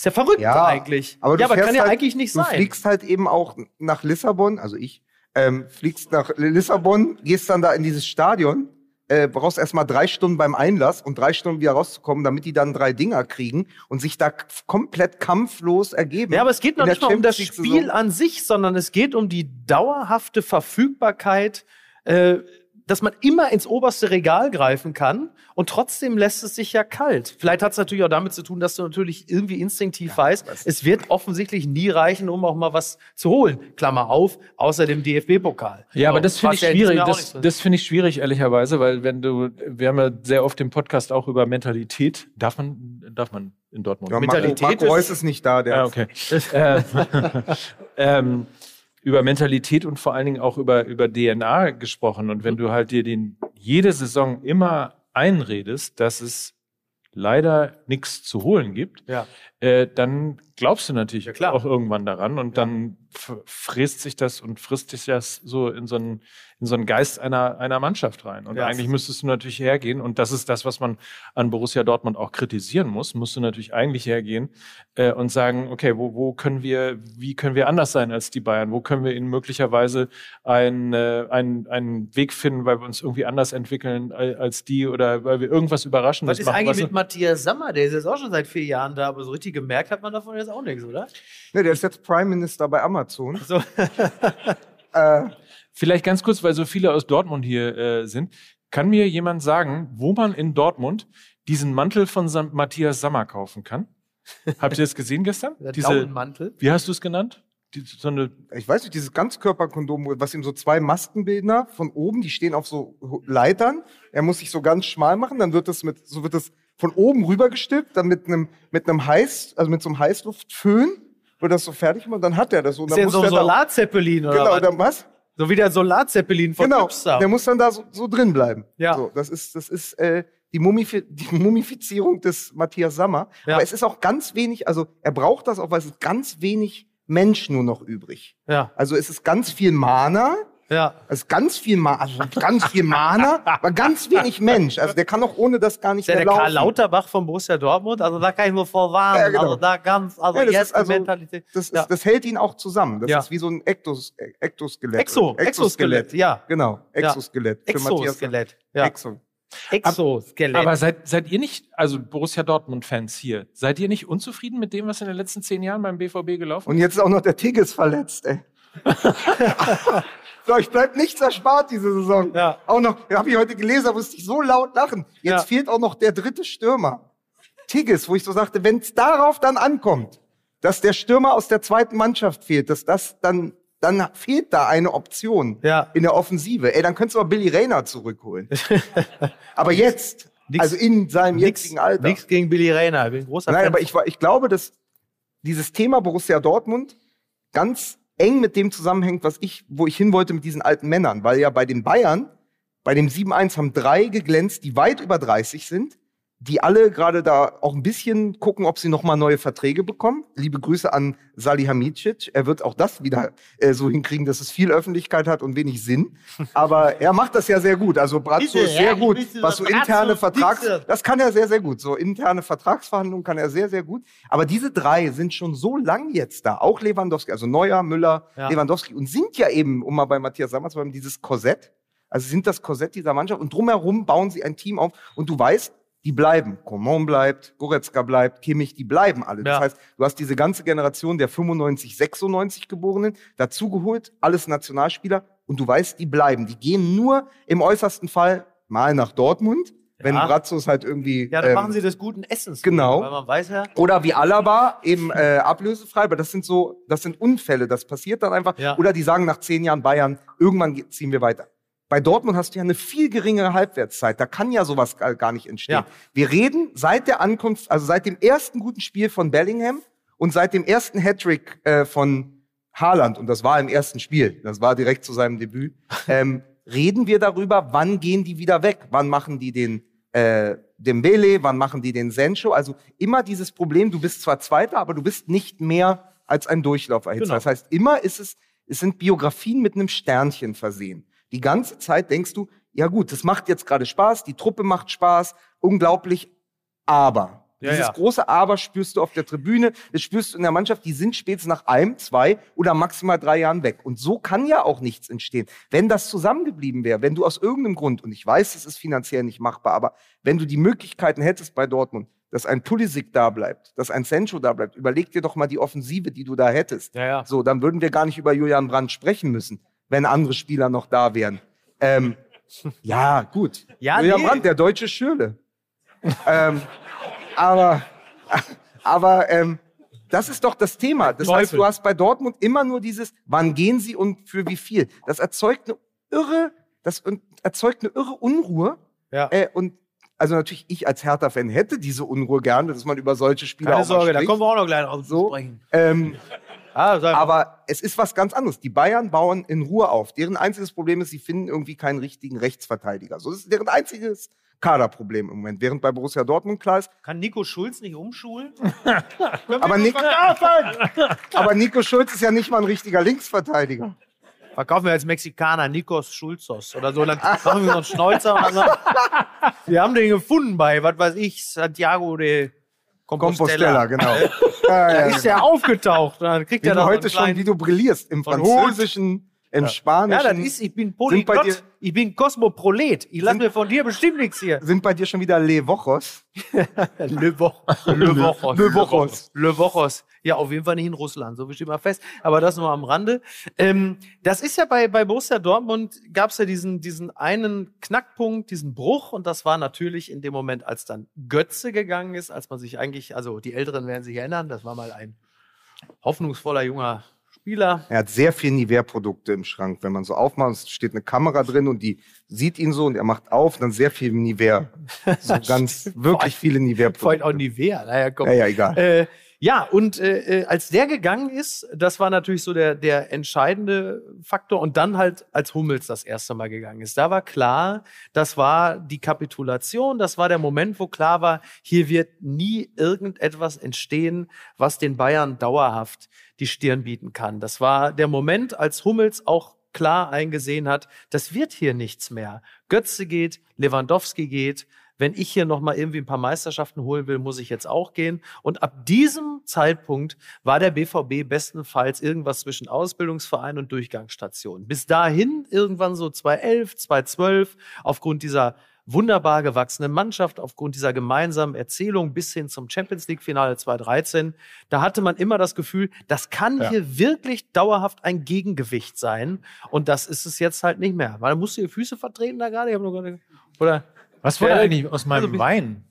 ist ja verrückt Ja, eigentlich. Aber du ja, aber kann ja halt, eigentlich nicht du sein. fliegst halt eben auch nach Lissabon, also ich, ähm, fliegst nach Lissabon, gehst dann da in dieses Stadion, äh, brauchst erstmal drei Stunden beim Einlass und drei Stunden wieder rauszukommen, damit die dann drei Dinger kriegen und sich da komplett kampflos ergeben. Ja, aber es geht noch nicht mal um das. Spiel an sich, sondern es geht um die dauerhafte Verfügbarkeit, äh, dass man immer ins oberste Regal greifen kann und trotzdem lässt es sich ja kalt. Vielleicht hat es natürlich auch damit zu tun, dass du natürlich irgendwie instinktiv weißt, es wird offensichtlich nie reichen, um auch mal was zu holen. Klammer auf, außer dem DFB-Pokal. Ja, aber das finde ich ja schwierig. Das, das finde ich schwierig, ehrlicherweise, weil wenn du, wir haben ja sehr oft im Podcast auch über Mentalität. Darf man, darf man in Dortmund? Ja, Marco, Mentalität Marco ist- Reus ist nicht da. Der Ja, okay. ähm, ähm, über Mentalität und vor allen Dingen auch über, über DNA gesprochen. Und wenn du halt dir den jede Saison immer einredest, dass es leider nichts zu holen gibt, Ja. äh, dann glaubst du natürlich Ja, klar. auch irgendwann daran und dann f- frisst sich das und frisst sich das so in so einen, in so einen Geist einer, einer Mannschaft rein. Und Ja. eigentlich müsstest du natürlich hergehen und das ist das, was man an Borussia Dortmund auch kritisieren muss, musst du natürlich eigentlich hergehen äh, und sagen, okay, wo, wo können wir, wie können wir anders sein als die Bayern? Wo können wir ihnen möglicherweise einen, äh, einen, einen Weg finden, weil wir uns irgendwie anders entwickeln al- als die oder weil wir irgendwas Überraschendes Was ist machen? eigentlich du? mit Matthias Sammer? Der ist jetzt auch schon seit vier Jahren da, aber so richtig gemerkt hat man davon jetzt auch nichts, oder? Ne, der ist jetzt Prime Minister bei Amazon. So. Äh, Vielleicht ganz kurz, weil so viele aus Dortmund hier äh, sind. Kann mir jemand sagen, wo man in Dortmund diesen Mantel von Sam Matthias Sammer kaufen kann? Habt ihr das gesehen gestern? Der Diese, Daunenmantel. wie hast du es genannt? Die, so eine, ich weiß nicht, dieses Ganzkörperkondom, was ihm so zwei Maskenbildner von oben, die stehen auf so Leitern. Er muss sich so ganz schmal machen, dann wird das mit, so wird das von oben rüber gestülpt, dann mit einem, mit einem Heiß, also mit so einem Heißluftföhn wird das so fertig gemacht, dann hat er das so. Und Ist dann ja so ein Solarzeppelin oder Genau, was? dann was? So wie der Solarzeppelin von Genau, Hipster. der muss dann da so, so drin bleiben. Ja. So, das ist, das ist äh, die, Mumifi die Mumifizierung des Matthias Sammer. Ja. Aber es ist auch ganz wenig, also er braucht das auch, weil es ist ganz wenig Mensch nur noch übrig. Ja, Also es ist ganz viel Mana, ja. ist ganz viel Ma also ganz viel Mana, aber ganz wenig Mensch. Also der kann auch ohne das gar nicht Ist ja mehr der laufen. Karl Lauterbach von Borussia Dortmund, also da kann ich nur vorwarnen. Ja, genau. Also da ganz, also Ja, das jetzt ist also- die Mentalität. Das, ist, Ja. das hält ihn auch zusammen. Das Ja. ist wie so ein Ektos, Ektoskelett. Exo, Exoskelett, ja. Genau, Exoskelett. Für Matthias- Exoskelett. Ja. Exo. Exoskelett. aber seid, seid ihr nicht, also Borussia Dortmund-Fans hier, seid ihr nicht unzufrieden mit dem, was in den letzten zehn Jahren beim BVB gelaufen Und jetzt ist auch noch der Tigges verletzt, ey. so, ich bleibt nichts erspart diese Saison. Ja. Auch noch, habe ich heute gelesen, da musste ich so laut lachen. Jetzt Ja. fehlt auch noch der dritte Stürmer. Tigges, wo ich so sagte, wenn es darauf dann ankommt, dass der Stürmer aus der zweiten Mannschaft fehlt, dass das dann, dann fehlt da eine Option Ja. in der Offensive. Ey, dann könntest du mal Billy Rayner zurückholen. Aber jetzt, Nix- also in seinem Nix, jetzigen Alter. nix gegen Billy Rayner. Ich bin ein großer Nein, Fan. aber ich, war- ich glaube, dass dieses Thema Borussia Dortmund ganz eng mit dem zusammenhängt, was ich, wo ich hin wollte mit diesen alten Männern. Weil ja bei den Bayern, bei dem 7-1 haben drei geglänzt, die weit über 30 sind, die alle gerade da auch ein bisschen gucken, ob sie nochmal neue Verträge bekommen. Liebe Grüße an Salihamidzic. Er wird auch das wieder äh, so hinkriegen, dass es viel Öffentlichkeit hat und wenig Sinn. Aber er macht das ja sehr gut. Also Brazzo ist sehr ja, gut, was so interne Vertrags... bitte. Das kann er sehr, sehr gut. So interne Vertragsverhandlungen kann er sehr, sehr gut. Aber diese drei sind schon so lang jetzt da. Auch Lewandowski, also Neuer, Müller, Ja. Lewandowski und sind ja eben, um mal bei Matthias Sammer zu bleiben, dieses Korsett. Also sind das Korsett dieser Mannschaft und drumherum bauen sie ein Team auf und du weißt, die bleiben. Coman bleibt, Goretzka bleibt, Kimmich, die bleiben alle. Das Ja. heißt, du hast diese ganze Generation der 95, 96 Geborenen dazugeholt, alles Nationalspieler und du weißt, die bleiben. Die gehen nur im äußersten Fall mal nach Dortmund, wenn Ja. Bratzos halt irgendwie ja, dann ähm, machen sie des guten Essens. genau. Weil man weiß ja, oder wie Alaba eben äh, ablösefrei, aber das sind so, das sind Unfälle, das passiert dann einfach. Ja. Oder die sagen nach zehn Jahren Bayern, irgendwann ge- ziehen wir weiter. Bei Dortmund hast du ja eine viel geringere Halbwertszeit. Da kann ja sowas gar nicht entstehen. Ja. Wir reden seit der Ankunft, also seit dem ersten guten Spiel von Bellingham und seit dem ersten Hattrick äh, von Haaland, und das war im ersten Spiel, das war direkt zu seinem Debüt, ähm, reden wir darüber, wann gehen die wieder weg? Wann machen die den äh, Dembele, wann machen die den Sencho? Also immer dieses Problem, du bist zwar Zweiter, aber du bist nicht mehr als ein Durchlauferhitzer. Genau. Das heißt, immer ist es, es sind Biografien mit einem Sternchen versehen. Die ganze Zeit denkst du, ja gut, das macht jetzt gerade Spaß, die Truppe macht Spaß, unglaublich, aber. Ja, Dieses ja. große Aber spürst du auf der Tribüne, das spürst du in der Mannschaft, die sind spätestens nach einem, zwei oder maximal drei Jahren weg. Und so kann ja auch nichts entstehen. Wenn das zusammengeblieben wäre, wenn du aus irgendeinem Grund, und ich weiß, es ist finanziell nicht machbar, aber wenn du die Möglichkeiten hättest bei Dortmund, dass ein Pulisic da bleibt, dass ein Sancho da bleibt, überleg dir doch mal die Offensive, die du da hättest. Ja. So, dann würden wir gar nicht über Julian Brandt sprechen müssen, wenn andere Spieler noch da wären. Ähm, ja, gut. Ja, Julian nee. Brandt, der deutsche Schürle. ähm, aber, aber ähm, das ist doch das Thema. Das heißt, Teufel. du hast bei Dortmund immer nur dieses, wann gehen sie und für wie viel. Das erzeugt eine irre, das erzeugt eine irre Unruhe. Ja. Äh, und also natürlich, ich als Hertha-Fan hätte diese Unruhe gerne, dass man über solche Spieler Keine Sorge, da spricht. kommen wir auch noch gleich drauf zu So. sprechen. Ähm, Ah, aber es ist was ganz anderes. Die Bayern bauen in Ruhe auf. Deren einziges Problem ist, sie finden irgendwie keinen richtigen Rechtsverteidiger. So das ist deren einziges Kaderproblem im Moment. Während bei Borussia Dortmund klar ist, Kann Nico Schulz nicht umschulen? aber, Nick, aber Nico Schulz ist ja nicht mal ein richtiger Linksverteidiger. Verkaufen wir als Mexikaner Nikos Schulzos oder so, dann machen wir so einen Schnäuzer und dann sagen, wir haben den gefunden bei, was weiß ich, Santiago de Compostela, Compostela. genau. Da ja, ist der aufgetaucht. Dann kriegt wie er du noch heute einen schon, wie du brillierst im Französischen, im Ja, Spanischen. das ist, ich bin bei dir- Polyglott, ich bin Kosmoprolet. Ich lasse mir von dir bestimmt nichts hier. sind bei dir schon wieder Le Wochos? Le, Wo Le Wochos. Le Wochos. Le Wochos. Ja, auf jeden Fall nicht in Russland, so steht mal fest. Aber das nur am Rande. Ähm, das ist ja bei, bei Borussia Dortmund gab es ja diesen, diesen einen Knackpunkt, diesen Bruch. Und das war natürlich in dem Moment, als dann Götze gegangen ist, als man sich eigentlich, also die Älteren werden sich erinnern, das war mal ein hoffnungsvoller junger Spieler. Er hat sehr viel Nivea-Produkte im Schrank. Wenn man so aufmacht, es steht eine Kamera drin und die sieht ihn so und er macht auf, dann sehr viel Nivea. So ganz, wirklich viele Vorhin Nivea-Produkte. auch Nivea. Naja, komm. Ja, ja, egal. Äh, ja, und äh, äh, als der gegangen ist, das war natürlich so der, der entscheidende Faktor. Und dann halt, als Hummels das erste Mal gegangen ist, da war klar, das war die Kapitulation, das war der Moment, wo klar war, hier wird nie irgendetwas entstehen, was den Bayern dauerhaft die Stirn bieten kann. Das war der Moment, als Hummels auch klar eingesehen hat, das wird hier nichts mehr. Götze geht, Lewandowski geht, wenn ich hier noch mal irgendwie ein paar Meisterschaften holen will, muss ich jetzt auch gehen. Und ab diesem Zeitpunkt war der BVB bestenfalls irgendwas zwischen Ausbildungsverein und Durchgangsstation. Bis dahin, irgendwann so 2011, 2012, aufgrund dieser wunderbar gewachsenen Mannschaft, aufgrund dieser gemeinsamen Erzählung bis hin zum Champions League-Finale 2013, da hatte man immer das Gefühl, das kann Ja. hier wirklich dauerhaft ein Gegengewicht sein. Und das ist es jetzt halt nicht mehr. Weil musst du die Füße vertreten da gerade? Ich hab noch gar nicht, oder? Was wurde Ja, eigentlich aus meinem also, Wein?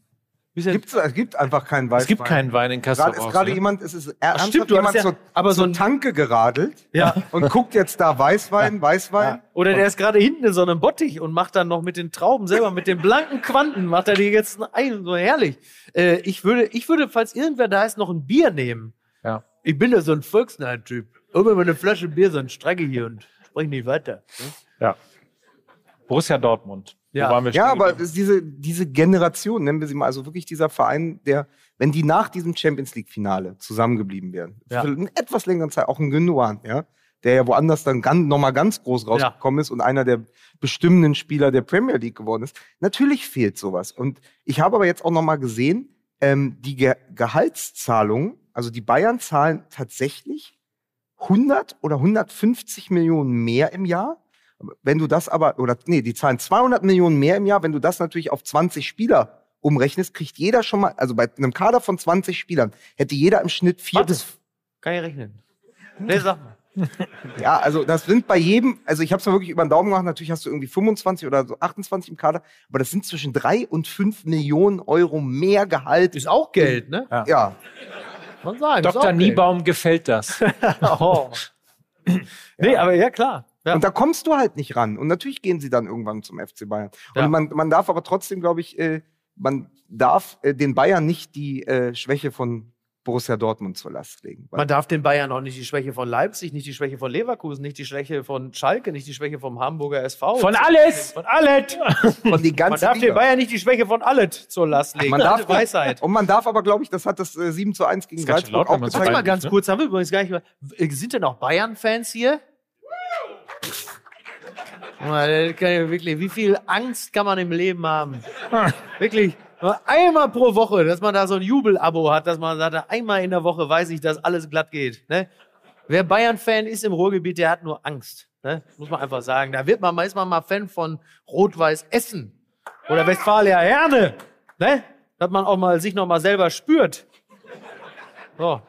Gibt's, es gibt einfach keinen Weißwein. Es gibt keinen Wein in Kassel. Gerade ist gerade jemand, es ist ernsthaft stimmt, du jemand hast ja- zur, aber so ein- Tanke geradelt Ja. und guckt jetzt da Weißwein, Weißwein. Oder der ist gerade hinten in so einem Bottich und macht dann noch mit den Trauben selber, mit den blanken Quanten, macht er die jetzt ein, so herrlich. Äh, ich würde, ich würde, falls irgendwer da ist, noch ein Bier nehmen. Ja. Ich bin ja so ein Volksnahen-Typ. Immer mal eine Flasche Bier, so ein Strecke hier und sprich nicht weiter. Ja. Borussia Dortmund. Ja. Ja, Wo waren wir stehen aber diese, diese Generation, nennen wir sie mal, also wirklich dieser Verein, der, wenn die nach diesem Champions League-Finale zusammengeblieben wären, Ja. für eine etwas längere Zeit, auch ein Gündogan, ja, der ja woanders dann ganz, nochmal ganz groß rausgekommen ist und einer der bestimmenden Spieler der Premier League geworden ist. Natürlich fehlt sowas. Und ich habe aber jetzt auch nochmal gesehen, ähm, die Ge Gehaltszahlungen, also die Bayern zahlen tatsächlich 100 oder 150 Millionen mehr im Jahr. Wenn du das aber, oder nee, die zahlen 200 Millionen mehr im Jahr. Wenn du das natürlich auf 20 Spieler umrechnest, kriegt jeder schon mal, also bei einem Kader von 20 Spielern, hätte jeder im Schnitt vier Warte. Kann ich rechnen. Nee, sag mal. ja, also das sind bei jedem, also ich habe es mal wirklich über den Daumen gemacht, natürlich hast du irgendwie 25 oder so 28 im Kader, aber das sind zwischen drei und fünf Millionen Euro mehr Gehalt. Ist auch Geld, ne? Ja, Kann man sagen. Dr. auch Geld. Niebaum gefällt das. Oh. Nee, aber ja, klar. Ja. und da kommst du halt nicht ran. Und natürlich gehen sie dann irgendwann zum FC Bayern. Ja. Und man, man darf aber trotzdem, glaube ich, äh, man darf äh, den Bayern nicht die äh, Schwäche von Borussia Dortmund zur Last legen. Man darf den Bayern auch nicht die Schwäche von Leipzig, nicht die Schwäche von Leverkusen, nicht die Schwäche von Schalke, nicht die Schwäche vom Hamburger SV. Von alles! Von alles! von die Man ganze darf den Liga. Bayern nicht die Schwäche von alles zur Last legen. Man darf, Weisheit. Und man darf aber, glaube ich, das hat das äh, 7 zu 1 gegen Salzburg laut, auch man so Warte gezeigt. mal ganz ne? kurz, haben wir übrigens gar nicht mehr. Sind denn auch Bayern-Fans hier? Mal, das kann ja wirklich, wie viel Angst kann man im Leben haben? Wirklich, Einmal pro Woche, dass man da so ein Jubelabo hat, dass man sagt, einmal in der Woche weiß ich, dass alles glatt geht. Ne? Wer Bayern-Fan ist im Ruhrgebiet, der hat nur Angst. Ne? Muss man einfach sagen. Da wird man, ist man mal Fan von Rot-Weiß Essen oder Westfalia Herne. Ne? Dass man auch mal sich noch mal selber spürt. So.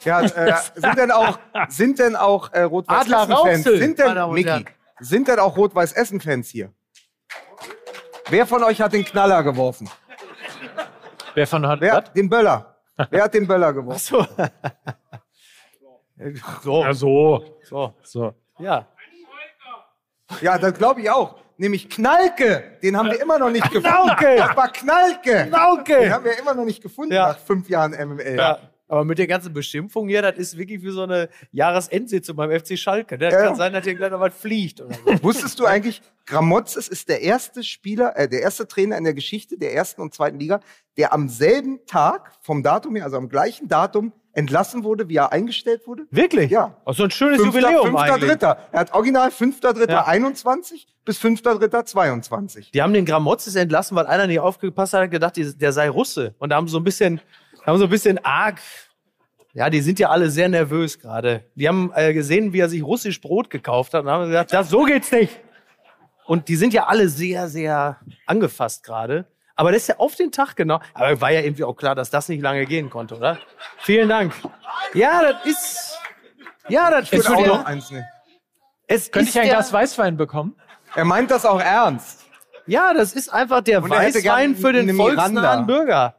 Ja, äh, sind denn auch, sind denn auch äh, Rot-Weiß? Rauxel, Sind denn, Micky. Sind denn auch Rot-Weiß Essen-Fans hier? Wer von euch hat den Knaller geworfen? Wer von hat Wer den Böller? Wer hat den Böller geworfen? So. so. Ja, so. so. So. Ja. Ja, das glaube ich auch. Nämlich Knalke. Den haben wir immer noch nicht gefunden. Knauke. Das war Knalke. Knauke. Den haben wir immer noch nicht gefunden Ja. nach fünf Jahren MML. Ja. Aber mit der ganzen Beschimpfung hier, das ist wirklich wie so eine Jahresendsitzung beim FC Schalke. Das Ja. kann sein, dass hier gleich noch was fliegt. Oder so. Wusstest du eigentlich, Gramotzes ist der erste Spieler, äh, der erste Trainer in der Geschichte der ersten und zweiten Liga, der am selben Tag vom Datum her, also am gleichen Datum, entlassen wurde, wie er eingestellt wurde? Wirklich? Ja. Auch so ein schönes Fünfter, Jubiläum fünfter eigentlich. Dritter. Er hat original 5.3. Ja. 21 bis 5.3. 22. Die haben den Gramotzes entlassen, weil einer nicht aufgepasst hat, hat gedacht, der sei Russe. Und da haben so ein bisschen, haben so ein bisschen arg. Ja, die sind ja alle sehr nervös gerade. Die haben äh, gesehen, wie er sich russisch Brot gekauft hat und haben gesagt, das, so geht's nicht. Und die sind ja alle sehr, sehr angefasst gerade. Aber das ist ja auf den Tag genau. Aber war ja irgendwie auch klar, dass das nicht lange gehen konnte, oder? Vielen Dank. Ja, das ist. Ja, das Ich auch noch eins nehmen. es Könnte ist ich ein der- Glas Weißwein bekommen? Er meint das auch ernst. Ja, das ist einfach der er Weißwein für den volksnahen Miranda. Bürger.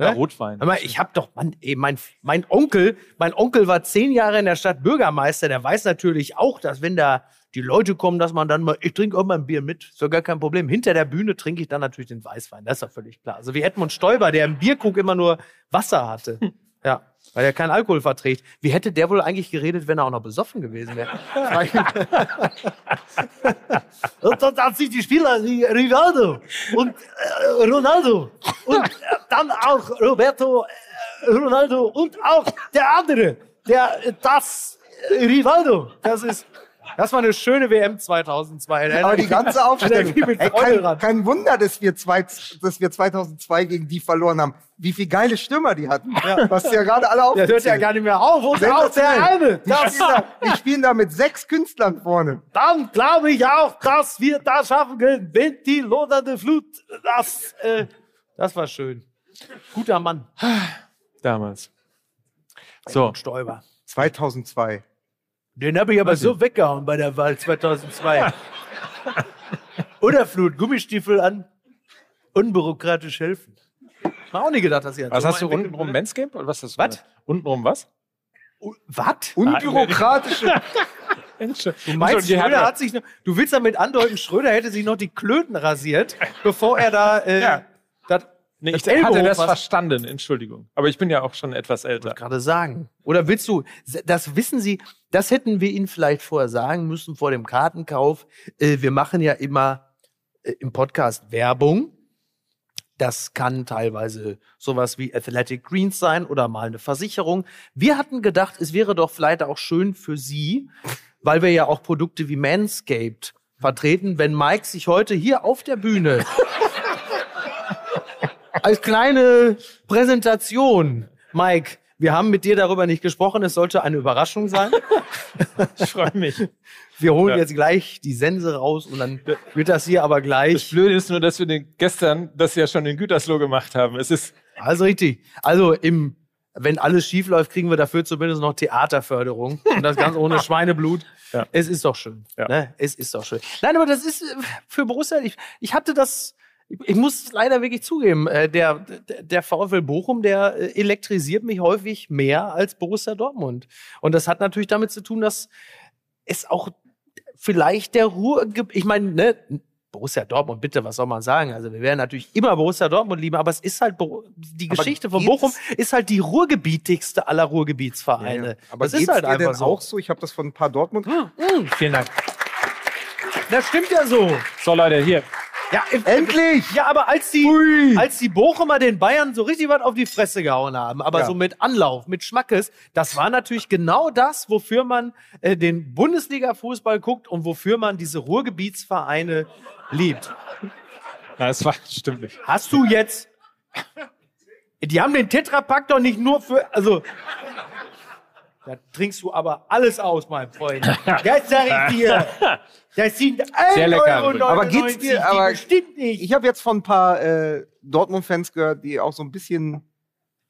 Oder Ne? Rotwein? Aber ich habe doch, Mann, ey, mein, mein Onkel, mein Onkel war zehn Jahre in der Stadt Bürgermeister. Der weiß natürlich auch, dass wenn da die Leute kommen, dass man dann mal, ich trinke auch mal ein Bier mit, ist doch gar kein Problem. Hinter der Bühne trinke ich dann natürlich den Weißwein, das ist doch völlig klar. Also wie Edmund Stoiber, der im Bierkrug immer nur Wasser hatte. Ja, weil er keinen Alkohol verträgt. Wie hätte der wohl eigentlich geredet, wenn er auch noch besoffen gewesen wäre? und dann hat sich die Spieler wie Rivaldo und äh, Ronaldo und äh, dann auch Roberto äh, Ronaldo und auch der andere, der das äh, Rivaldo. Das ist das war eine schöne WM 2002. Aber die ganze Aufstellung. Ey, kein, kein Wunder, dass wir, zwei, dass wir 2002 gegen die verloren haben. Wie viele geile Stürmer die hatten. Was ja gerade alle Der aufgezählt. hört ja gar nicht mehr auf. Und auch der eine. Die Das, spielen, da, die spielen da mit sechs Künstlern vorne. dann glaube ich auch, dass wir das schaffen können, wenn die lodernde Flut. Das, äh, das war schön. Guter Mann. Damals. So, Stoiber. 2002. Den habe ich aber so weggehauen bei der Wahl 2002. Oder Flut, Gummistiefel an, unbürokratisch helfen. Mal auch nie gedacht, dass ihr was so hast du untenrum? Oder was hast du? Was? Untenrum was? Was? Unbürokratische. Du meinst, Schröder hat sich noch, du willst damit andeuten, Schröder hätte sich noch die Klöten rasiert, bevor er da äh, Ja. das, Nee, das ich hatte Ellbogen das was- verstanden, Entschuldigung. Aber ich bin ja auch schon etwas älter. gerade sagen. Oder willst du, das wissen Sie, das hätten wir Ihnen vielleicht vorher sagen müssen vor dem Kartenkauf. Äh, wir machen ja immer äh, im Podcast Werbung. Das kann teilweise sowas wie Athletic Greens sein oder mal eine Versicherung. Wir hatten gedacht, es wäre doch vielleicht auch schön für Sie, weil wir ja auch Produkte wie Manscaped vertreten, wenn Mike sich heute hier auf der Bühne als kleine Präsentation, Mike, wir haben mit dir darüber nicht gesprochen, es sollte eine Überraschung sein. Ich freue mich. Wir holen Ja. jetzt gleich die Sense raus und dann wird das hier aber Das gleich. Blöde ist nur, dass wir den, gestern das ja schon in Gütersloh gemacht haben. Es ist, Also richtig. Also im, wenn alles schief läuft, kriegen wir dafür zumindest noch Theaterförderung und das ganz ohne Schweineblut. Ja. Es ist doch schön. Ja. Ne? Es ist doch schön. Nein, aber das ist äh, für Borussia. Ich, ich hatte das. Ich muss es leider wirklich zugeben, äh, der, der, VfL Bochum, der äh, elektrisiert mich häufig mehr als Borussia Dortmund. Und das hat natürlich damit zu tun, dass es auch vielleicht der Ruhe gibt. Ich meine, ne, Borussia Dortmund, bitte, was soll man sagen? Also wir werden natürlich immer Borussia Dortmund lieben, aber es ist halt die Aber Geschichte von Bochum ist halt die ruhrgebietigste aller Ruhrgebietsvereine. Aber das ist halt einfach denn so. auch so? Ich habe das von ein paar Dortmund. Hm, vielen Dank. Das stimmt ja so. so Leute, hier. Ja, im- Endlich! Ja, aber als die, als die Bochumer den Bayern so richtig was auf die Fresse gehauen haben, aber Ja. so mit Anlauf, mit Schmackes, das war natürlich genau das, wofür man äh, den Bundesliga-Fußball guckt und wofür man diese Ruhrgebietsvereine liebt. Na, es war, stimmt nicht. Hast du jetzt, Die haben den Tetrapack doch nicht nur für, also. Da trinkst du aber alles aus, mein Freund. Das sag ich dir. Das sind 1 Sehr lecker Euro übrigens. Aber geht's dir- die aber- bestimmt nicht. Ich habe jetzt von ein paar äh, Dortmund-Fans gehört, die auch so ein bisschen,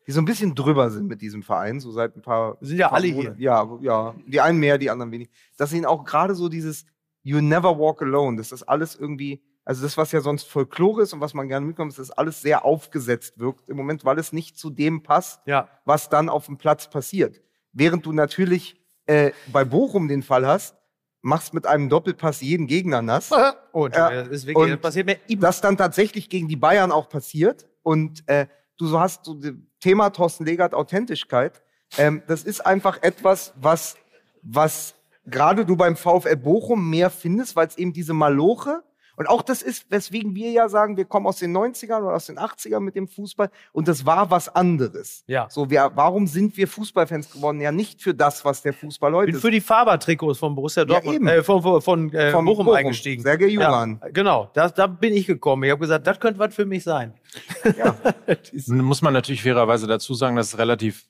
die so ein bisschen drüber sind mit diesem Verein, so seit ein paar. Sind ja paar alle Monaten. hier. Ja, ja. Die einen mehr, die anderen wenig. Dass ihnen auch gerade so dieses You never walk alone, dass das alles irgendwie, also das, was ja sonst Folklore ist und was man gerne mitkommt, dass das alles sehr aufgesetzt wirkt im Moment, weil es nicht zu dem passt, Ja. was dann auf dem Platz passiert. Während du natürlich äh, bei Bochum den Fall hast, machst mit einem Doppelpass jeden Gegner nass. Und äh, wirklich, Und passiert mir immer. das dann tatsächlich gegen die Bayern auch passiert. Und äh, du so hast so das Thema Thorsten Legert Authentischkeit. Ähm, das ist einfach etwas, was, was gerade du beim VfL Bochum mehr findest, weil es eben diese Maloche und auch das ist, weswegen wir ja sagen, wir kommen aus den 90ern oder aus den 80ern mit dem Fußball und das war was anderes. Ja. So, wir, warum sind wir Fußballfans geworden? Ja, nicht für das, was der Fußball heute bin ist. für die Faber-Trikots von Borussia Dortmund, eben. äh, von, von, von äh, Vom Bochum, Bochum. eingestiegen. Sergej Juran. Ja, genau, da, da bin ich gekommen. Ich habe gesagt, das könnte was für mich sein. Nun muss man natürlich fairerweise dazu sagen, dass es relativ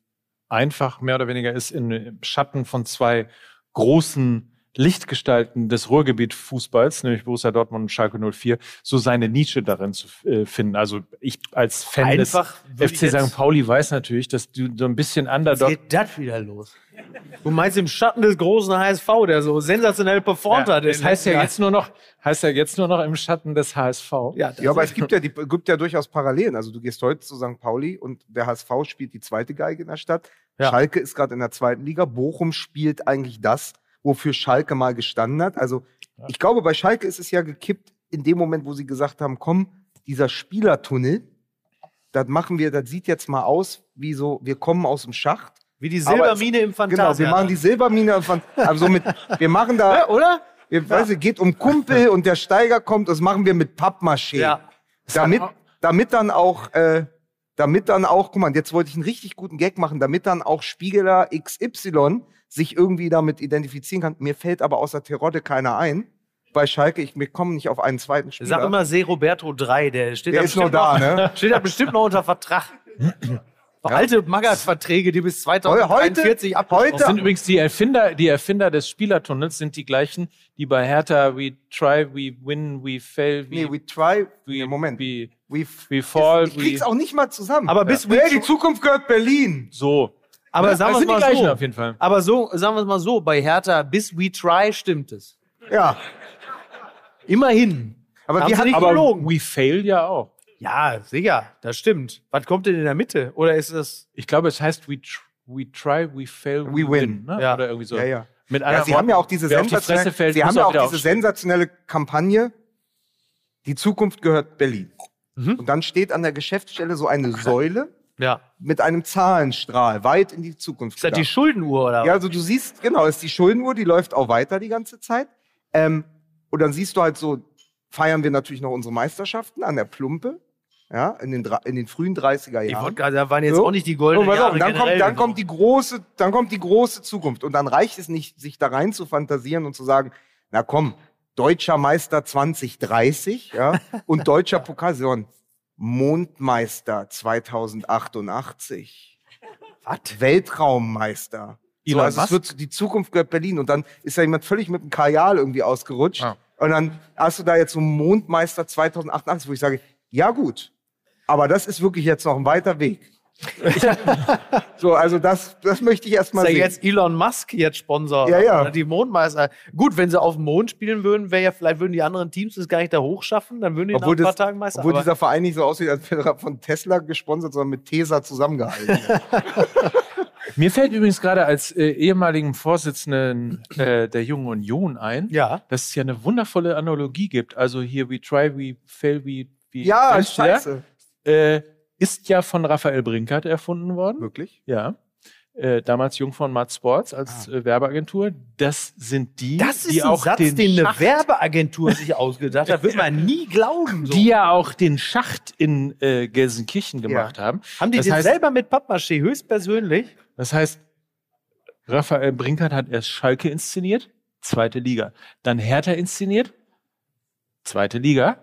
einfach mehr oder weniger ist, in, im Schatten von zwei großen Lichtgestalten des Ruhrgebiet-Fußballs, nämlich Borussia Dortmund und Schalke 04, so seine Nische darin zu äh, finden. Also ich als Fan Einfach des FC jetzt- St. Pauli weiß natürlich, dass du so ein bisschen Jetzt Underdog geht das wieder los. Du meinst im Schatten des großen HSV, der so sensationell performt Ja, hat. das heißt ja jetzt nur noch, heißt ja jetzt nur noch im Schatten des HSV. Ja, Ja, aber es gibt ja, die, gibt ja durchaus Parallelen. Also du gehst heute zu St. Pauli und der HSV spielt die zweite Geige in der Stadt. Ja. Schalke ist gerade in der zweiten Liga. Bochum spielt eigentlich das, wofür Schalke mal gestanden hat. Also ich glaube, bei Schalke ist es ja gekippt in dem Moment, wo sie gesagt haben, komm, dieser Spielertunnel, das machen wir, das sieht jetzt mal aus wie so, wir kommen aus dem Schacht. wie die Silbermine im Genau, Fantasia. wir machen die Silbermine von, also mit, wir machen da, ja, oder? wir, weiß ich, geht um Kumpel und der Steiger kommt, das machen wir mit Pappmaché Ja. damit, damit dann auch, äh, damit dann auch, guck mal, jetzt wollte ich einen richtig guten Gag machen, damit dann auch Spiegeler XY sich irgendwie damit identifizieren kann. Mir fällt aber außer Terodde keiner ein. Bei Schalke, ich, wir kommen nicht auf einen zweiten Spieler. Sag immer Se Roberto 3, der steht Der da ist noch bestimmt da, ne? Steht da bestimmt noch unter Vertrag. Alte Magath-Verträge, die bis 2043 abgeschlossen Das sind übrigens die Erfinder, die Erfinder des Spielertunnels sind die gleichen, die bei Hertha we try, we win, we fail, we, Nee, we try. we, Nee, Moment. we, We, we fall, ich krieg's we, auch nicht mal zusammen. Aber bis ja. we- hey, die Zukunft gehört Berlin. so. Aber Ja, sagen das wir mal so. auf jeden Fall. Aber so, sagen wir es mal so, bei Hertha, bis we try stimmt es. Ja. Immerhin. Aber Haben wir sie hatten, nicht Aber gelogen. we fail ja auch. Ja, sicher, das stimmt. Was kommt denn in der Mitte? Oder ist das. Ich glaube, es heißt we, tr we try, we fail, We win. ne? Ja. Oder irgendwie so. ja, ja. Mit Ja, anderen sie haben ja auch diese die sensationelle, fällt, sie haben ja auch diese aufstehen. sensationelle Kampagne. Die Zukunft gehört Berlin. Mhm. Und dann steht an der Geschäftsstelle so eine Säule Ja. mit einem Zahlenstrahl weit in die Zukunft. Ist das die gedacht. Schuldenuhr oder ja, also du siehst, genau, ist die Schuldenuhr, die läuft auch weiter die ganze Zeit. Ähm, und dann siehst du halt so, feiern wir natürlich noch unsere Meisterschaften an der Plumpe, ja, in den, in den frühen 30er Ich Jahren. wollte gerade, da waren jetzt So. auch nicht die Und goldenen auf, Jahre. dann, kommt, dann so. kommt die große, dann kommt die große Zukunft. Und dann reicht es nicht, sich da rein zu fantasieren und zu sagen, na komm, deutscher Meister 2030, ja, und deutscher Pokalsieger, Mondmeister 2088. Was? Weltraummeister. So, Elon also es wird so, die Zukunft gehört Berlin. Und dann ist da jemand völlig mit dem Kajal irgendwie ausgerutscht. Ah. Und dann hast du da jetzt so einen Mondmeister 2088, wo ich sage, ja gut, aber das ist wirklich jetzt noch ein weiter Weg. So, also das, das möchte ich erst mal Ist ja sehen. jetzt Elon Musk jetzt Sponsor? Ja, ja. Oder Die Mondmeister. Gut, wenn sie auf dem Mond spielen würden, wäre ja vielleicht würden die anderen Teams das gar nicht da hochschaffen, dann würden die obwohl nach ein paar das, Tagen Meister. obwohl dieser Verein nicht so aussieht, als wäre er von Tesla gesponsert, sondern mit Tesa zusammengehalten. Mir fällt übrigens gerade als äh, ehemaligen Vorsitzenden äh, der Jungen Union ein, ja. dass es ja eine wundervolle Analogie gibt. Also hier we try, we fail, we, we ja, scheiße. Äh, ist ja von Raphael Brinkert erfunden worden. Wirklich? Ja. Äh, damals Jung von Mad Sports als äh, Werbeagentur. Das sind die, Ah. Das ist die ein auch Satz, den den eine Werbeagentur sich ausgedacht hat. Wird man nie glauben. So. die ja auch den Schacht in äh, Gelsenkirchen gemacht haben. haben die das den heißt- selber mit Pappmaché höchstpersönlich? Das heißt, Raphael Brinkert hat erst Schalke inszeniert, zweite Liga. Dann Hertha inszeniert, zweite Liga.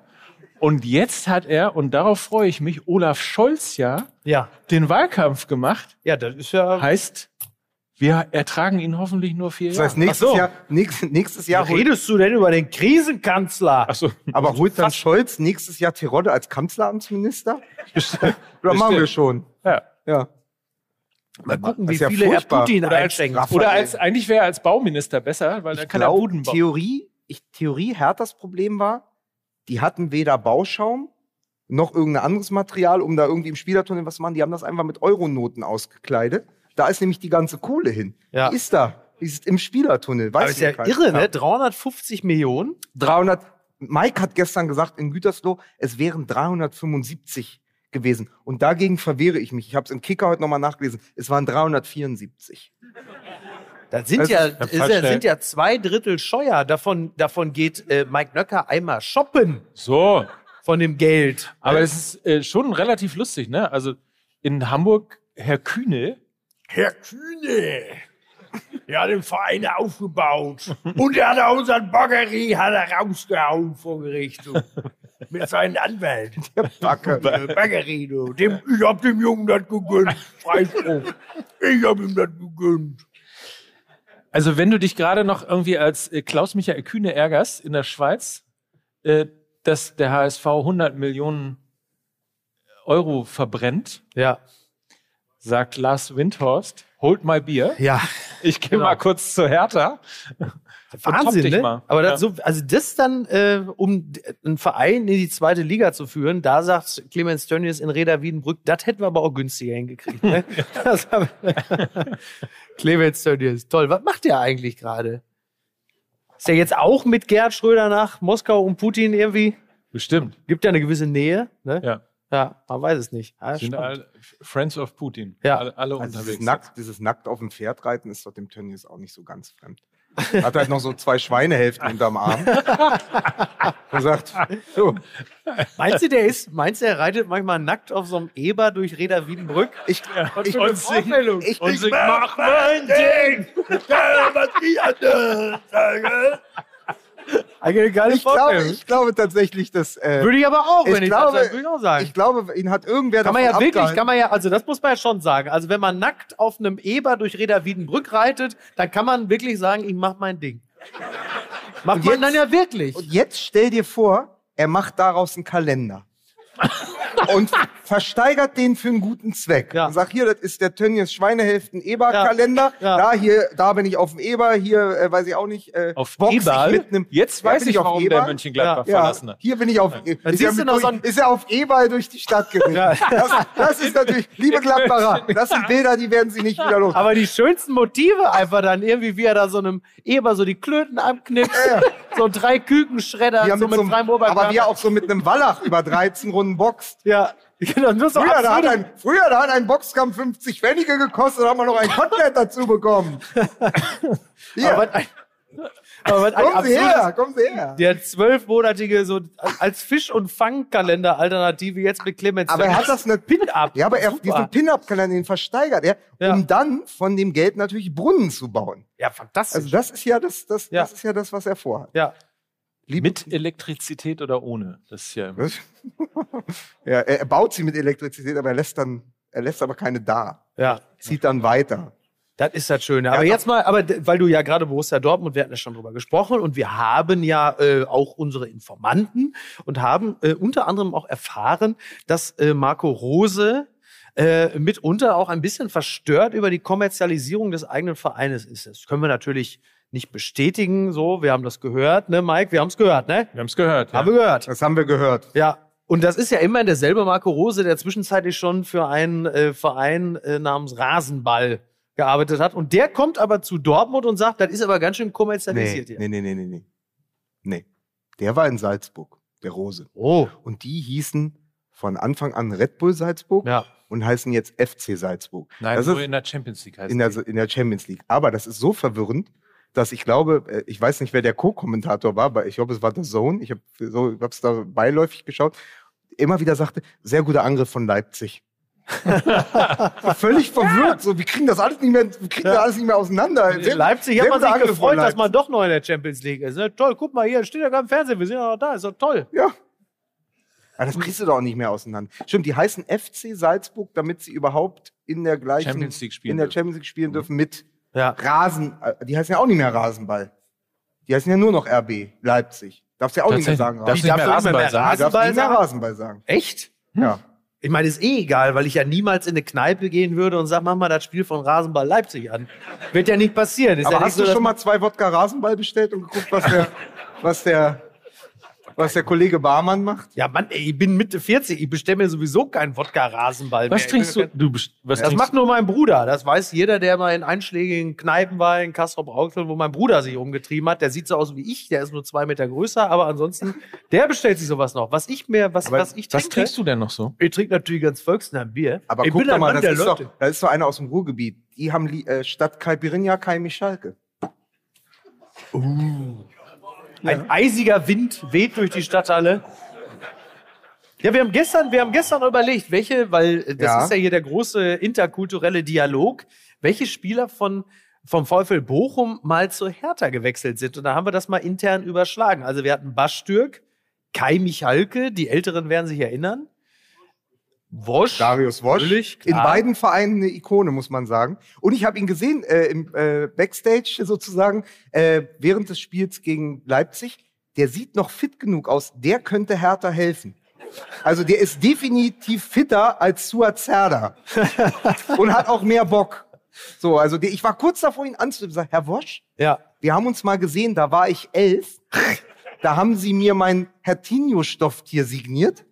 Und jetzt hat er, und darauf freue ich mich, Olaf Scholz ja Ja. den Wahlkampf gemacht. Ja, das ist ja. Heißt, wir ertragen ihn hoffentlich nur vier Das Jahre. heißt, nächstes so. Jahr, nächstes, nächstes Jahr redest du denn über den Krisenkanzler? Ach so. aber holt dann Scholz nächstes Jahr Terodde als Kanzleramtsminister? Oder machen wir schon? Ja. Ja. Mal gucken, Das wie ist ja viele Herr. Putin Oder als, einschenkt. Oder als eigentlich wäre er als Bauminister besser, weil er Ich kann er glaube, Buden bauen. Theorie, ich, Theorie, Herthas Problem war, die hatten weder Bauschaum noch irgendein anderes Material, um da irgendwie im Spielertunnel was zu machen. Die haben das einfach mit Euronoten ausgekleidet. Da ist nämlich die ganze Kohle hin. Ja. Die ist da. Die ist im Spielertunnel. Weiß Aber ist ja irre, ne? 350 Millionen. 300. Mike hat gestern gesagt in Gütersloh, es wären 375 gewesen. Und dagegen verwehre ich mich. Ich habe es im Kicker heute nochmal nachgelesen. Es waren 374. Das sind Das ja, ist- ne? sind ja zwei Drittel Scheuer. Davon, davon geht äh, Mike Nöcker einmal shoppen So. von dem Geld. Aber es ist äh, schon relativ lustig, ne? Also in Hamburg, Herr Kühne, Herr Kühne, er hat den Verein aufgebaut. Und er hat auch unseren Baggerie hat er rausgehauen vor Gericht. Mit seinem Anwalt. Backe. Der Baggerie, du. Dem, ich hab dem Jungen das gegönnt. Freispruch. Ich hab ihm das gegönnt. also wenn du dich gerade noch irgendwie als äh, Klaus-Michael Kühne ärgerst in der Schweiz, äh, dass der HSV 100 Millionen Euro verbrennt, Ja. sagt Lars Windhorst, hold my beer. Ja. Ich gehe mal kurz zu Hertha. Wahnsinn, ne? Aber Ja. das so, also das dann, äh, um einen Verein in die zweite Liga zu führen, da sagt Clemens Tönnies in Reda Wiedenbrück, das hätten wir aber auch günstiger hingekriegt. Ne? Clemens Tönnies, toll. Was macht der eigentlich gerade? Ist der jetzt auch mit Gerhard Schröder nach Moskau und Putin irgendwie? Bestimmt. Gibt ja eine gewisse Nähe, ne? Ja. Ja, man weiß es nicht. Ja, Sind spannend. all, Friends of Putin. Ja. Alle, alle Also dieses, unterwegs. nackt, dieses nackt auf dem Pferd reiten ist doch dem Tönnies auch nicht so ganz fremd. Hat halt noch so zwei Schweinehälften unterm Arm. Und sagt, so, Meinst du, der ist, meinst du, er reitet manchmal nackt auf so einem Eber durch Reda Wiedenbrück? ich, ich, und ich, und ich, singt, mach mein Ding. Ja, was die anderen sagen. Eigentlich eine geile ich, glaube, ich glaube tatsächlich, dass. Äh, Würde ich aber auch, wenn ich glaube, das würde ich auch sagen. ich glaube, ihn hat irgendwer kann man ja davon wirklich, abgehalten. kann man ja, also das muss man ja schon sagen. Also wenn man nackt auf einem Eber durch Reda Wiedenbrück reitet, dann kann man wirklich sagen, ich mach mein Ding. Macht man jetzt- dann ja wirklich. Und jetzt stell dir vor, er macht daraus einen Kalender. und versteigert den für einen guten Zweck. Ja. Und sagt, hier, das ist der Tönnies Schweinehälften Eber-Kalender. Ja. Da, hier, da bin ich auf dem Eber, hier, äh, weiß ich auch nicht, äh, Auf box ich Eberl? mit einem. Jetzt weiß ich, auf warum Eberl? der Mönchengladbach Ja, verlassen hat. hier bin ich auf, ist, Dann er siehst du mit noch durch, so ein- ist er auf Eberl durch die Stadt geritten. das, das ist natürlich, liebe Gladbacher, das sind Bilder, die werden sie nicht wieder los. Aber die schönsten Motive einfach dann irgendwie, wie er da so einem Eber so die Klöten abknipst, so drei Kükenschredder, Wie er so mit mit so einem- freiem Oberkörper. aber wie er auch so mit einem Wallach über 13 Runden boxt. ja, genau, nur so Früher, da hat ein, früher, da hat ein Boxkampf 50 Pfennige gekostet, da hat man noch ein Kotelett dazu bekommen. Hier, Aber ein, aber kommen Sie her, kommen Sie her. Der zwölfmonatige, so als Fisch- und Fangkalender-Alternative jetzt mit Clemens. Aber er hat das eine Pin-Up. Ja, aber er, Super. diesen Pin-Up-Kalender, den versteigert er, Ja. um dann von dem Geld natürlich Brunnen zu bauen. Ja, fantastisch. Also das ist ja das, das, Ja. das ist ja das, was er vorhat. ja. Mit Elektrizität oder ohne? Das ist ja ja, er, baut sie mit Elektrizität, aber er lässt dann, er lässt aber keine da. Ja. Zieht dann weiter. Das ist das Schöne. Aber Ja, jetzt mal, aber weil du ja gerade Borussia Dortmund, wir hatten ja schon drüber gesprochen und wir haben ja äh, auch unsere Informanten und haben äh, unter anderem auch erfahren, dass äh, Marco Rose äh, mitunter auch ein bisschen verstört über die Kommerzialisierung des eigenen Vereines ist. Das können wir natürlich nicht bestätigen. So, wir haben das gehört, ne, Mike? Wir haben es gehört, ne? Wir haben es gehört. Ja. Haben wir gehört. Das haben wir gehört. Ja. Und das ist ja immer derselbe Marco Rose, der zwischenzeitlich schon für einen äh, Verein äh, namens Rasenball gearbeitet hat. Und der kommt aber zu Dortmund und sagt, das ist aber ganz schön Nee, kommerzialisiert hier. nee, nee, nee, nee, nee. Nee. Der war in Salzburg, der Rose. Oh, Und die hießen von Anfang an Red Bull Salzburg ja. und heißen jetzt FC Salzburg. Nein, das nur ist in der Champions League heißt in der, die. in der Champions League. Aber das ist so verwirrend, dass ich glaube, äh, ich weiß nicht, wer der Co-Kommentator war, aber ich glaube, es war The Zone. Ich habe so, ich hab's da beiläufig geschaut. Immer wieder sagte, sehr guter Angriff von Leipzig. Völlig verwirrt. So, wir kriegen das alles nicht mehr, wir kriegen das alles nicht mehr auseinander. In Sehr- Leipzig hat man sich Angriff gefreut, dass man doch noch in der Champions League ist. Ne? Toll, guck mal hier, steht ja gerade im Fernsehen, wir sind ja noch da, ist doch toll. Ja. Aber das kriegst du doch auch nicht mehr auseinander. Stimmt, die heißen FC Salzburg, damit sie überhaupt in der gleichen Champions League spielen in der. Champions League spielen dürfen mit Ja. Rasen. äh, Die heißen ja auch nicht mehr Rasenball. Die heißen ja nur noch RB Leipzig. Darfst ja auch nicht mehr sagen. Darfst du nicht mehr Rasenball sagen? Rasenball nicht mehr sagen? Rasenball sagen. Echt? Ja. Ich meine, ist eh egal, weil ich ja niemals in eine Kneipe gehen würde und sag, mach mal das Spiel von Rasenball Leipzig an. Wird ja nicht passieren. Ist Aber ja nicht hast so, du schon mal zwei Wodka Rasenball bestellt und geguckt, was der, was der, was der Kollege Barmann macht? Ja, Mann, ey, ich bin Mitte 40, ich bestelle mir sowieso keinen Wodka-Rasenball Was mehr. trinkst du? du was Das trinkst macht nur mein Bruder. Das weiß jeder, der mal in einschlägigen Kneipen war, in Kastrop Rauxel, wo mein Bruder sich umgetrieben hat. Der sieht so aus wie ich, der ist nur zwei Meter größer, aber ansonsten, der bestellt sich sowas noch. Was ich mir, was, was ich Was trinke, trinkst du denn noch so? ich trinke natürlich ganz volksnah Bier. Aber ich guck bin doch mal, Mann das ist, doch, Leute. das ist doch einer aus dem Ruhrgebiet. Die haben äh, statt Caipirinha Kai Schalke. Ein eisiger Wind weht durch die Stadthalle. Ja, wir haben gestern, wir haben gestern überlegt, welche, weil äh, das Ja. ist ja hier der große interkulturelle Dialog, welche Spieler von vom VfL Bochum mal zu Hertha gewechselt sind. Und da haben wir das mal intern überschlagen. Also wir hatten Bastürk, Kai Michalke, die Älteren werden sich erinnern. Wosch. Darius Wosch. Natürlich, In beiden Vereinen eine Ikone, muss man sagen. Und ich habe ihn gesehen äh, im äh, Backstage sozusagen äh, während des Spiels gegen Leipzig. Der sieht noch fit genug aus. Der könnte Hertha helfen. Also der ist definitiv fitter als Suat. Und hat auch mehr Bock. So, also der, ich war kurz davor, ihn anzunehmen. Herr Wosch, Ja. wir haben uns mal gesehen, da war ich elf. Da haben sie mir mein Hertinho-Stofftier signiert.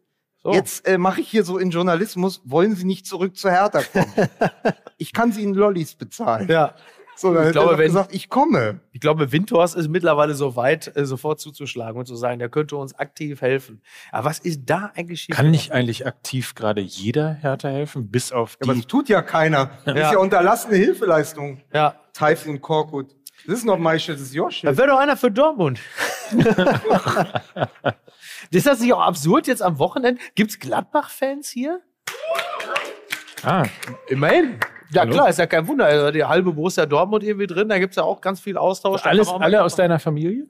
So. Jetzt äh, mache ich hier so in Journalismus, wollen Sie nicht zurück zu Hertha kommen? ich kann Sie in Lollis bezahlen. Ja. So, dann Ich glaube, er wenn- gesagt, ich komme. Ich glaube, Windhorst ist mittlerweile so weit, äh, sofort zuzuschlagen und zu sagen, der könnte uns aktiv helfen. Aber was ist da eigentlich schief? Kann nicht eigentlich aktiv gerade jeder Hertha helfen, bis auf Aber die? das tut ja keiner. Das Ja. ist ja unterlassene Hilfeleistung. Ja. Typhoon Korkut. Das ist noch my shit, das ist your shit. Da wäre doch einer für Dortmund. ist das nicht auch absurd jetzt am Wochenende? Gibt's Gladbach-Fans hier? ah, Immerhin. Ja Hallo? klar, ist ja kein Wunder. Also die halbe Borussia Dortmund irgendwie drin, da gibt's ja auch ganz viel Austausch. Alles, alle aus deiner Familie?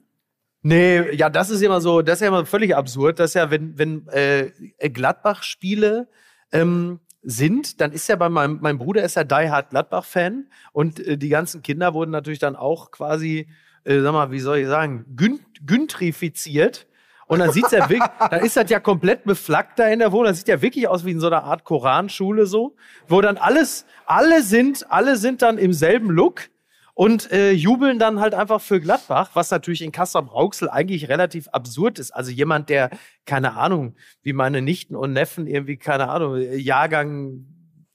Nee, ja, das ist immer so, das ist ja immer völlig absurd, dass ja, wenn, wenn äh, Gladbach-Spiele ähm, sind, dann ist ja bei meinem, mein Bruder ist ja Die Hard Gladbach-Fan und äh, die ganzen Kinder wurden natürlich dann auch quasi, äh, sag mal, wie soll ich sagen, gün güntrifiziert. Und dann sieht's ja wirklich, dann ist das ja komplett beflaggt da in der Wohnung. Das sieht ja wirklich aus wie in so einer Art Koranschule so, wo dann alles, alle sind, alle sind dann im selben Look und äh, jubeln dann halt einfach für Gladbach, was natürlich in Kassel Rauxel eigentlich relativ absurd ist. Also jemand, der, keine Ahnung, wie meine Nichten und Neffen irgendwie, keine Ahnung, Jahrgang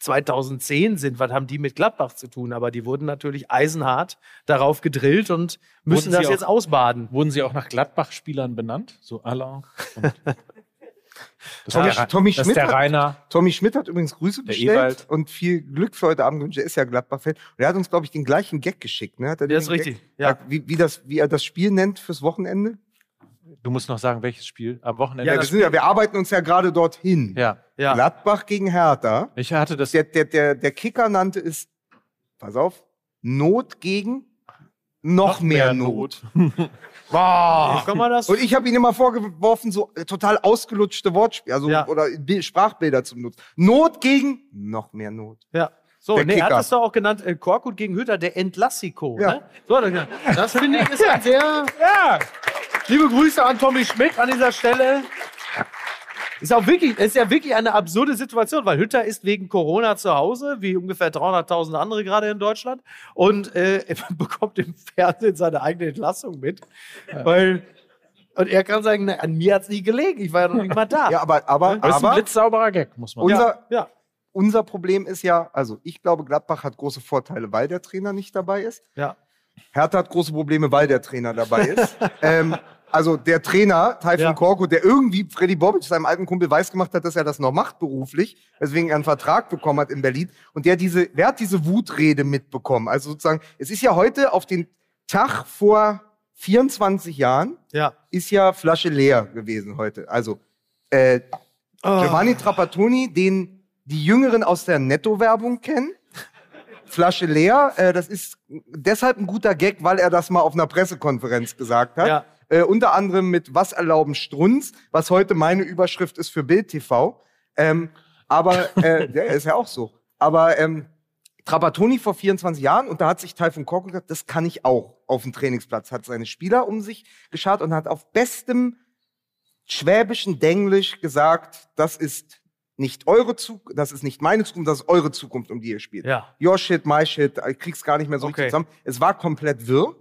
2010 sind, was haben die mit Gladbach zu tun? Aber die wurden natürlich eisenhart darauf gedrillt und müssen das auch- jetzt ausbaden. Wurden sie auch nach Gladbach-Spielern benannt? So Alain? und- Das Tommy, der, Tommy, das ist Schmidt der hat, Rainer. Tommy Schmidt hat übrigens Grüße Der bestellt Ewald. und viel Glück für heute Abend gewünscht. Er ist ja Gladbach-Fan. Und er hat uns, glaube ich, den gleichen Gag geschickt. Ne? Hat er Ja, ist richtig. Gag, Ja. Wie, wie, das, wie er das Spiel nennt fürs Wochenende? Du musst noch sagen, welches Spiel? Am Wochenende? Ja, wir, sind ja, wir arbeiten uns ja gerade dorthin. ja. Ja. Gladbach gegen Hertha. Ich hatte das. Der, der, der, der Kicker nannte es, pass auf, Not gegen noch, mehr, Not. Boah, kann man das? Und ich habe ihn immer vorgeworfen, so äh, total ausgelutschte Wortspiele, also Ja. oder Bi- Sprachbilder zu benutzen. Not gegen noch mehr Not. Ja. So, Der nee, er hat Kicker. das doch auch genannt, äh, Korkut gegen Hütter, der Entlassiko. Ja. Ne? So. Das finde ich ist ein sehr, ja. Liebe Grüße an Tommy Schmidt an dieser Stelle. Ist auch wirklich, ist ja wirklich eine absurde Situation, weil Hütter ist wegen Corona zu Hause, wie ungefähr 300.000 andere gerade in Deutschland, und äh, er bekommt im Fernsehen seine eigene Entlassung mit, weil und er kann sagen, na, an mir hat's nie gelegen, ich war ja noch nicht mal da. Ja, aber, aber, Das ist ein blitzsauberer Gag, muss man sagen. unser, ja. unser Problem ist ja, also ich glaube, Gladbach hat große Vorteile, weil der Trainer nicht dabei ist. ja. Hertha hat große Probleme, weil der Trainer dabei ist. ähm, also der Trainer, Taifun Ja. Korko, der irgendwie Freddy Bobic, seinem alten Kumpel, weiß gemacht hat, dass er das noch macht beruflich, weswegen er einen Vertrag bekommen hat in Berlin. Und der diese, wer hat diese Wutrede mitbekommen? Also sozusagen, es ist ja heute auf den Tag vor 24 Jahren, Ja. ist ja Flasche leer gewesen heute. Also äh, Giovanni Trapattoni, den die Jüngeren aus der Netto-Werbung kennen. Flasche leer, äh, das ist deshalb ein guter Gag, weil er das mal auf einer Pressekonferenz gesagt hat. Ja. Äh, unter anderem mit Was erlauben Strunz, was heute meine Überschrift ist für Bild TV. Ähm, aber äh, der ist ja auch so. Aber ähm, Trapattoni vor 24 Jahren und da hat sich Taifun Korkut gesagt, das kann ich auch auf dem Trainingsplatz. Hat seine Spieler um sich geschart und hat auf bestem schwäbischen Denglisch gesagt, das ist nicht eure Zukunft, das ist nicht meine Zukunft, das ist eure Zukunft, um die ihr spielt. Ja. Your shit, my shit, ich krieg's gar nicht mehr so Okay. richtig zusammen. Es war komplett wirr.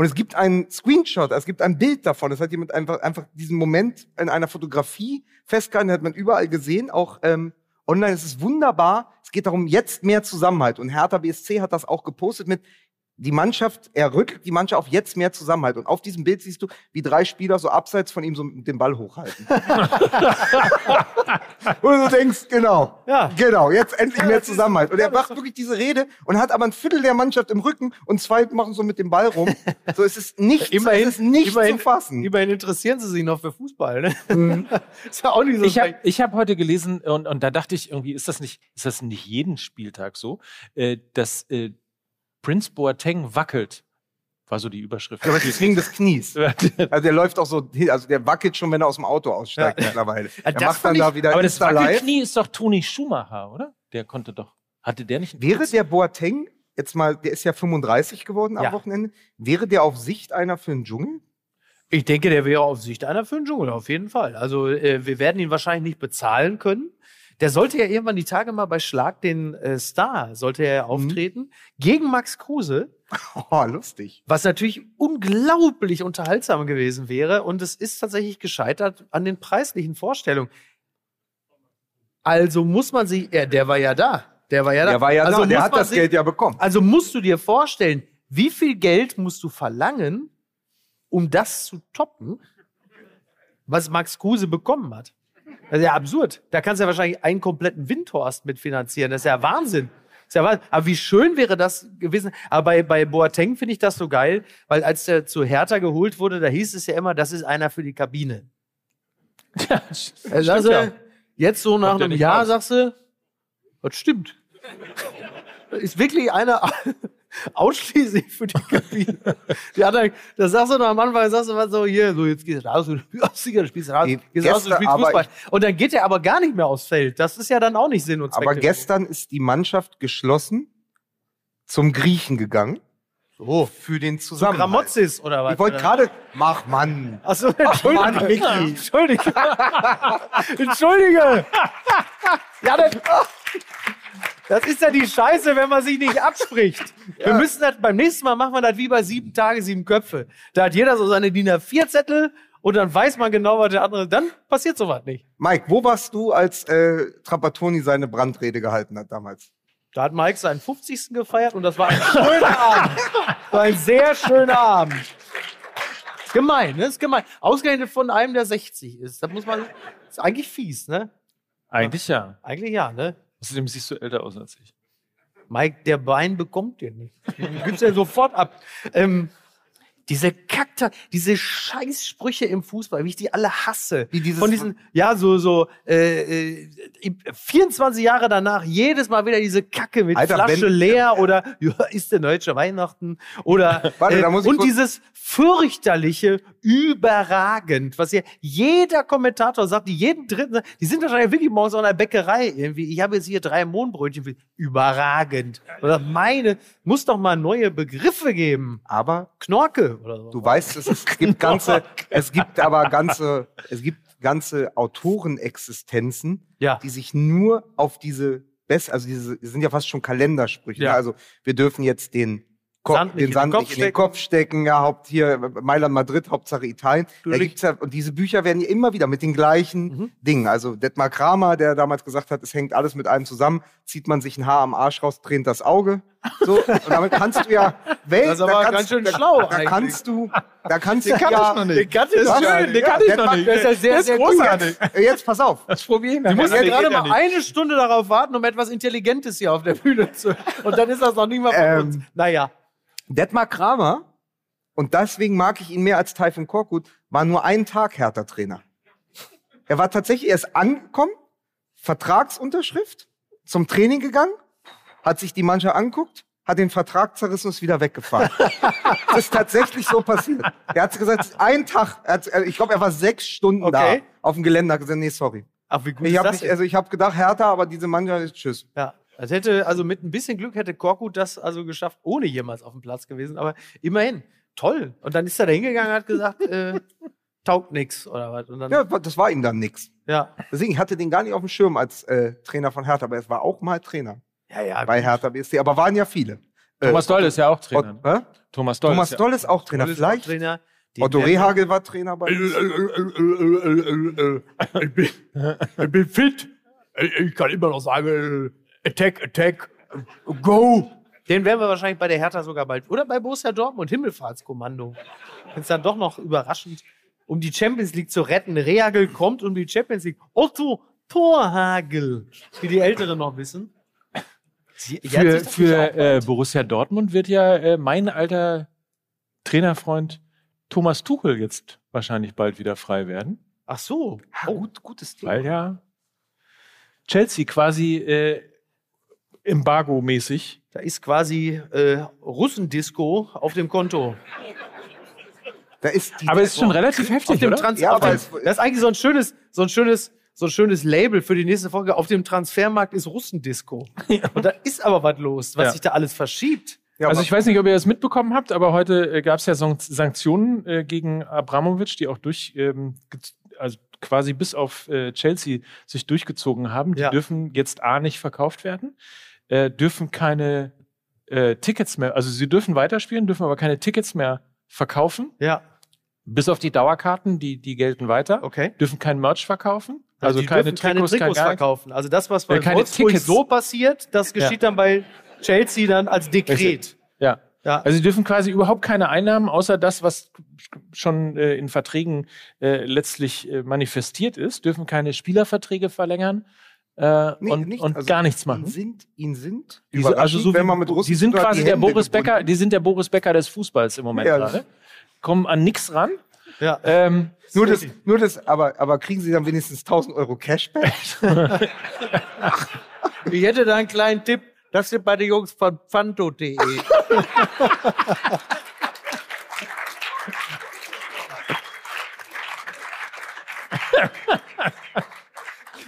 Und es gibt einen Screenshot, es gibt ein Bild davon. Das hat jemand einfach, einfach diesen Moment in einer Fotografie festgehalten, hat man überall gesehen, auch ähm, online. Es ist wunderbar. Es geht darum, jetzt mehr Zusammenhalt. Und Hertha BSC hat das auch gepostet mit, die Mannschaft, er rückt die Mannschaft auf jetzt mehr Zusammenhalt. Und auf diesem Bild siehst du, wie drei Spieler so abseits von ihm so den Ball hochhalten. und du denkst, genau, Ja. genau, jetzt endlich mehr Zusammenhalt. Und er macht wirklich diese Rede und hat aber ein Viertel der Mannschaft im Rücken und zwei machen so mit dem Ball rum. So es ist nicht, Immerhin- es ist nicht immerhin- zu fassen. Immerhin interessieren sie sich noch für Fußball, ne? Mhm. ist ja auch nicht so Ich habe schlecht. ich hab heute gelesen und, und da dachte ich irgendwie, ist das nicht, ist das nicht jeden Spieltag so, äh, dass äh, Prince Boateng wackelt? War so die Überschrift. Aber deswegen des Knies. Also der läuft auch so, hin- also der wackelt schon, wenn er aus dem Auto aussteigt mittlerweile. Er das macht dann fand da ich- wieder Aber das. Wackelknie ist doch Toni Schumacher, oder? Der konnte doch. Hatte der nicht? Wäre Prinz? der Boateng jetzt mal, der ist ja 35 geworden am Ja. Wochenende, wäre der auf Sicht einer für den Dschungel? Ich denke, der wäre auf Sicht einer für den Dschungel, auf jeden Fall. Also äh, wir werden ihn wahrscheinlich nicht bezahlen können. Der sollte ja irgendwann die Tage mal bei Schlag den äh, Star, sollte er ja Mhm. auftreten, gegen Max Kruse, Oh, lustig. was natürlich unglaublich unterhaltsam gewesen wäre. Und es ist tatsächlich gescheitert an den preislichen Vorstellungen. Also muss man sich, ja, der war ja da. Der war ja da. Der war ja also da, der hat das sich- Geld ja bekommen. Also musst du dir vorstellen, wie viel Geld musst du verlangen, um das zu toppen, was Max Kruse bekommen hat? Das ist ja absurd. Da kannst du ja wahrscheinlich einen kompletten Windhorst mitfinanzieren. Das ist ja Wahnsinn. Das ist ja Wahnsinn. Aber wie schön wäre das gewesen. Aber bei, bei Boateng finde ich das so geil, weil als der zu Hertha geholt wurde, da hieß es ja immer, das ist einer für die Kabine. Ja, Also, ja. Jetzt so nach Kommt einem Jahr raus. sagst du, das stimmt. Ist wirklich einer ausschließlich für die Kabine. Die anderen, das sagst du noch am Anfang, sagst du was so, hier, so, jetzt gehst du raus, Sieger, du spielst raus, gehst raus, du gestern- spielst Fußball. Und dann geht er aber gar nicht mehr aufs Feld. Das ist ja dann auch nicht Sinn und Zweck. Aber gestern ist die Mannschaft geschlossen zum Griechen gegangen. So. Für den. Zusammenhalt. Gramozis oder was? Ich wollte gerade, mach Mann. Achso, Entschuldige. Mann, Micky. Entschuldige. Entschuldige. Ja, das, das ist ja die Scheiße, wenn man sich nicht abspricht. Wir müssen das, beim nächsten Mal machen wir das wie bei sieben Tage, sieben Köpfe. Da hat jeder so seine DIN A4-Zettel und dann weiß man genau, was der andere, dann passiert sowas nicht. Mike, wo warst du, als äh, Trapattoni seine Brandrede gehalten hat damals? Da hat Mike seinen 50. gefeiert und das war ein schöner Abend. War ein sehr schöner Abend. Ist gemein, ne? Ist gemein. Ausgerechnet von einem, der 60 ist. Das muss man, ist eigentlich fies, ne? Eigentlich ja. Eigentlich ja, ne? Außerdem siehst du älter aus als ich. Mike, der Bein bekommt den nicht. Den gibt's ja sofort ab. Ähm, diese Kakter, diese Scheißsprüche im Fußball, wie ich die alle hasse. Wie dieses- Von diesen, ja, so, so, äh, äh, 24 Jahre danach, jedes Mal wieder diese Kacke mit Alter, Flasche wenn- leer oder, ja, ist der deutsche Weihnachten oder, Warte, äh, da muss ich und dieses fürchterliche, überragend, was hier jeder Kommentator sagt, die jeden dritten, die sind wahrscheinlich wirklich morgens an der Bäckerei irgendwie. Ich habe jetzt hier drei Mohnbrötchen, überragend. Oder meine, muss doch mal neue Begriffe geben. Aber Knorke oder so. du weißt, es, es gibt ganze, es gibt aber ganze, es gibt ganze Autorenexistenzen, Ja. die sich nur auf diese Best, also diese die sind ja fast schon Kalendersprüche. Ja. Ne? Also wir dürfen jetzt den Ko Sand den in den Sand Kopf nicht in den stecken. Kopf stecken, ja, Haupt hier Mailand, Madrid, Hauptsache Italien. Du Da gibt's ja, und diese Bücher werden ja immer wieder mit den gleichen Mhm. Dingen. Also Detmar Kramer, der damals gesagt hat, es hängt alles mit allem zusammen, zieht man sich ein Haar am Arsch raus, tränt das Auge. So, und damit kannst du ja Welt, Das ist aber da kannst, ganz schön da, schlau Da eigentlich. kannst du, da kannst du Den kann ja, ich noch nicht. Den kannst du Das ist schön, den kann ich der noch nicht. Das ist ja sehr, ist sehr großartig. Äh, Jetzt pass auf. Das probieren wir. Du musst Ja, gerade mal nicht. eine Stunde darauf warten, um etwas Intelligentes hier auf der Bühne zu. Und dann ist das noch nicht mal von Ähm, uns. Naja. Detmar Kramer, und deswegen mag ich ihn mehr als Taifun Korkut, war nur einen Tag Hertha-Trainer. Er war tatsächlich erst angekommen, Vertragsunterschrift, zum Training gegangen, hat sich die Mannschaft anguckt, hat den Vertrag zerrissen und ist wieder weggefahren. das ist tatsächlich so passiert. Er hat gesagt, ein Tag, er hat, äh, ich glaube, er war sechs Stunden Okay. da auf dem Gelände, hat gesagt, nee, sorry. Ach, wie gut Ich ist habe also ich habe gedacht, härter, aber diese Mannschaft, tschüss. Ja, das hätte, also mit ein bisschen Glück hätte Korkut das also geschafft, ohne jemals auf dem Platz gewesen. Aber immerhin, toll. Und dann ist er da hingegangen und hat gesagt, äh, taugt nix oder was. Dann, Ja, das war ihm dann nix. ja. Deswegen, ich hatte den gar nicht auf dem Schirm als äh, Trainer von Hertha, aber es war auch mal Trainer ja, ja. bei Hertha BSC, aber waren ja viele. Thomas Äh, Doll ist ja auch Trainer. Hä? Thomas Doll. Thomas ist ja- Doll ist auch Trainer. Tolles Vielleicht Trainer. Den Otto Rehagel war Trainer bei. Ich bin, ich bin fit. Ich kann immer noch sagen, äh, Attack, Attack, go. Den werden wir wahrscheinlich bei der Hertha sogar bald. Oder bei Borussia Dortmund, Himmelfahrtskommando. Wenn es dann doch noch überraschend, um die Champions League zu retten. Rehagel kommt um die Champions League. Otto Torhagel, wie die Älteren noch wissen. Sie- Für, für äh. Borussia Dortmund wird ja äh, mein alter Trainerfreund Thomas Tuchel jetzt wahrscheinlich bald wieder frei werden, Ach so. Oh, gut, gutes Thema. weil ja Chelsea quasi äh, embargo-mäßig Da ist quasi äh, Russendisco auf dem Konto. Da ist die, Aber es ist schon relativ Auf heftig, dem oder? Trans Ja, auf aber das ist eigentlich so ein schönes, so ein schönes, so ein schönes Label für die nächste Folge. Auf dem Transfermarkt ist Russendisco. Und da ist aber was los, was Ja. sich da alles verschiebt. ja, also ich weiß nicht, ob ihr das mitbekommen habt, aber heute äh, gab es ja San- Sanktionen äh, gegen Abramovic, die auch durch, ähm, also quasi bis auf äh, Chelsea sich durchgezogen haben. Die Ja. dürfen jetzt A nicht verkauft werden, äh, dürfen keine äh, Tickets mehr, also sie dürfen weiterspielen, dürfen aber keine Tickets mehr verkaufen, Ja, bis auf die Dauerkarten, die, die gelten weiter, okay. dürfen kein Merch verkaufen, also die keine Trikots, kein gar nichts. verkaufen. Also das, was bei Ja, keine Wolfsburg Tickets. so passiert, das geschieht dann bei Chelsea dann als Dekret. Ja. Ja. Also sie dürfen quasi überhaupt keine Einnahmen, außer das, was schon äh, in Verträgen äh, letztlich äh, manifestiert ist, dürfen keine Spielerverträge verlängern äh, Nee, und, nicht. und Also gar nichts Ihn machen. sind, ihn sind Die sind, also so wenn man mit Russen die sind quasi die der Hände Boris gebunden. Becker, die sind der Boris Becker des Fußballs im Moment Ja. gerade. Kommen an nichts ran. Ja. Ähm, Nur das, nur das, aber, aber kriegen sie dann wenigstens 1000 Euro Cashback? Ich hätte da einen kleinen Tipp. Das sind bei den Jungs von Fanto.de.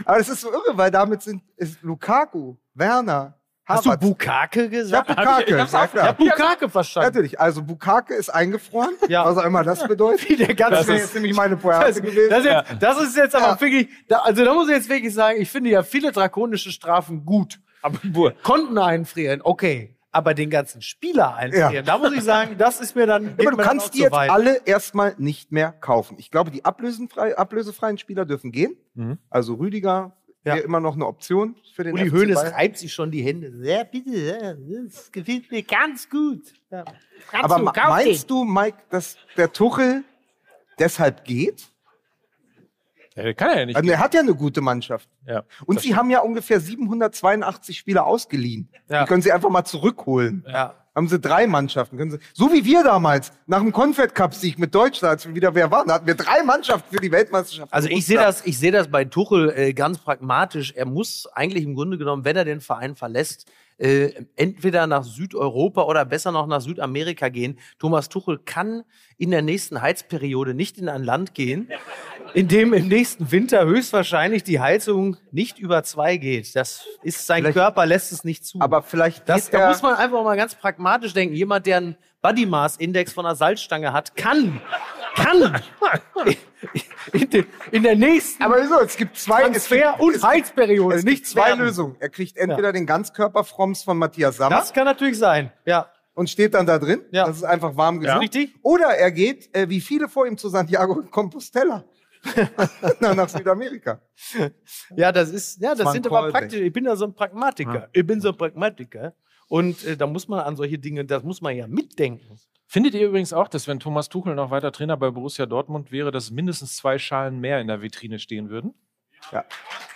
aber es ist so irre, weil damit sind ist Lukaku, Werner, Hast du. Bukake Ja, gesagt? Bukake, ja, Ich habe klar. Bukake verstanden. Natürlich, also Bukake ist eingefroren, Ja. was auch immer das bedeutet. Wie der ganze Das jetzt nämlich meine Pointe Das, gewesen. das, jetzt, das ist jetzt aber Ja. wirklich, da, also da muss ich jetzt wirklich sagen, ich finde ja viele drakonische Strafen gut. aber Bur- Konten einfrieren, okay. Aber den ganzen Spieler einfrieren, Ja. da muss ich sagen, das ist mir dann. Ja, aber du kannst die jetzt weit. alle erstmal nicht mehr kaufen. Ich glaube, die ablösenfrei, ablösefreien Spieler dürfen gehen. Mhm. Also Rüdiger Ja. immer noch eine Option für den Uli FC Hoeneß Bayern. reibt sich schon die Hände. Ja, bitte, das gefällt mir ganz gut. Ja. Aber du, meinst du, Mike, dass der Tuchel deshalb geht? Ja, kann er ja nicht. Also er hat ja eine gute Mannschaft. ja. Und sie haben ja ungefähr 782 Spieler ausgeliehen. Ja. Die können sie einfach mal zurückholen. Ja. Haben sie drei Mannschaften. Können sie, so wie wir damals, nach dem Confed Cup Sieg mit Deutschland, als wir wieder wer waren, hatten wir drei Mannschaften für die Weltmeisterschaft. Also ich sehe das, ich sehe das bei Tuchel äh, ganz pragmatisch. Er muss eigentlich im Grunde genommen, wenn er den Verein verlässt, äh, entweder nach Südeuropa oder besser noch nach Südamerika gehen. Thomas Tuchel kann in der nächsten Heizperiode nicht in ein Land gehen, in dem im nächsten Winter höchstwahrscheinlich die Heizung nicht über zwei geht. Das ist sein Vielleicht- Körper lässt es nicht zu. Aber vielleicht Das, da muss man einfach mal ganz pragmatisch denken. Jemand, der einen Body Mass Index von einer Salzstange hat, kann, kann in, de, in der nächsten aber wieso? Es gibt zwei, es gibt, Transfer- und es gibt, Heizperiode, es gibt zwei werden. Lösungen. Er kriegt entweder den Ganzkörper-Froms von Matthias Sammer Das kann natürlich sein. Ja. und steht dann da drin. Ja. Das ist einfach warm Ja. gesucht. Richtig. Oder er geht, äh, wie viele vor ihm, zu Santiago Compostela. Na, nach Südamerika. Ja, das ist, ja, das war sind aber praktisch. Ich bin ja so ein Pragmatiker. Ich bin so ein Pragmatiker. Und äh, da muss man an solche Dinge, das muss man ja mitdenken. Findet ihr übrigens auch, dass wenn Thomas Tuchel noch weiter Trainer bei Borussia Dortmund wäre, dass mindestens zwei Schalen mehr in der Vitrine stehen würden? Ja.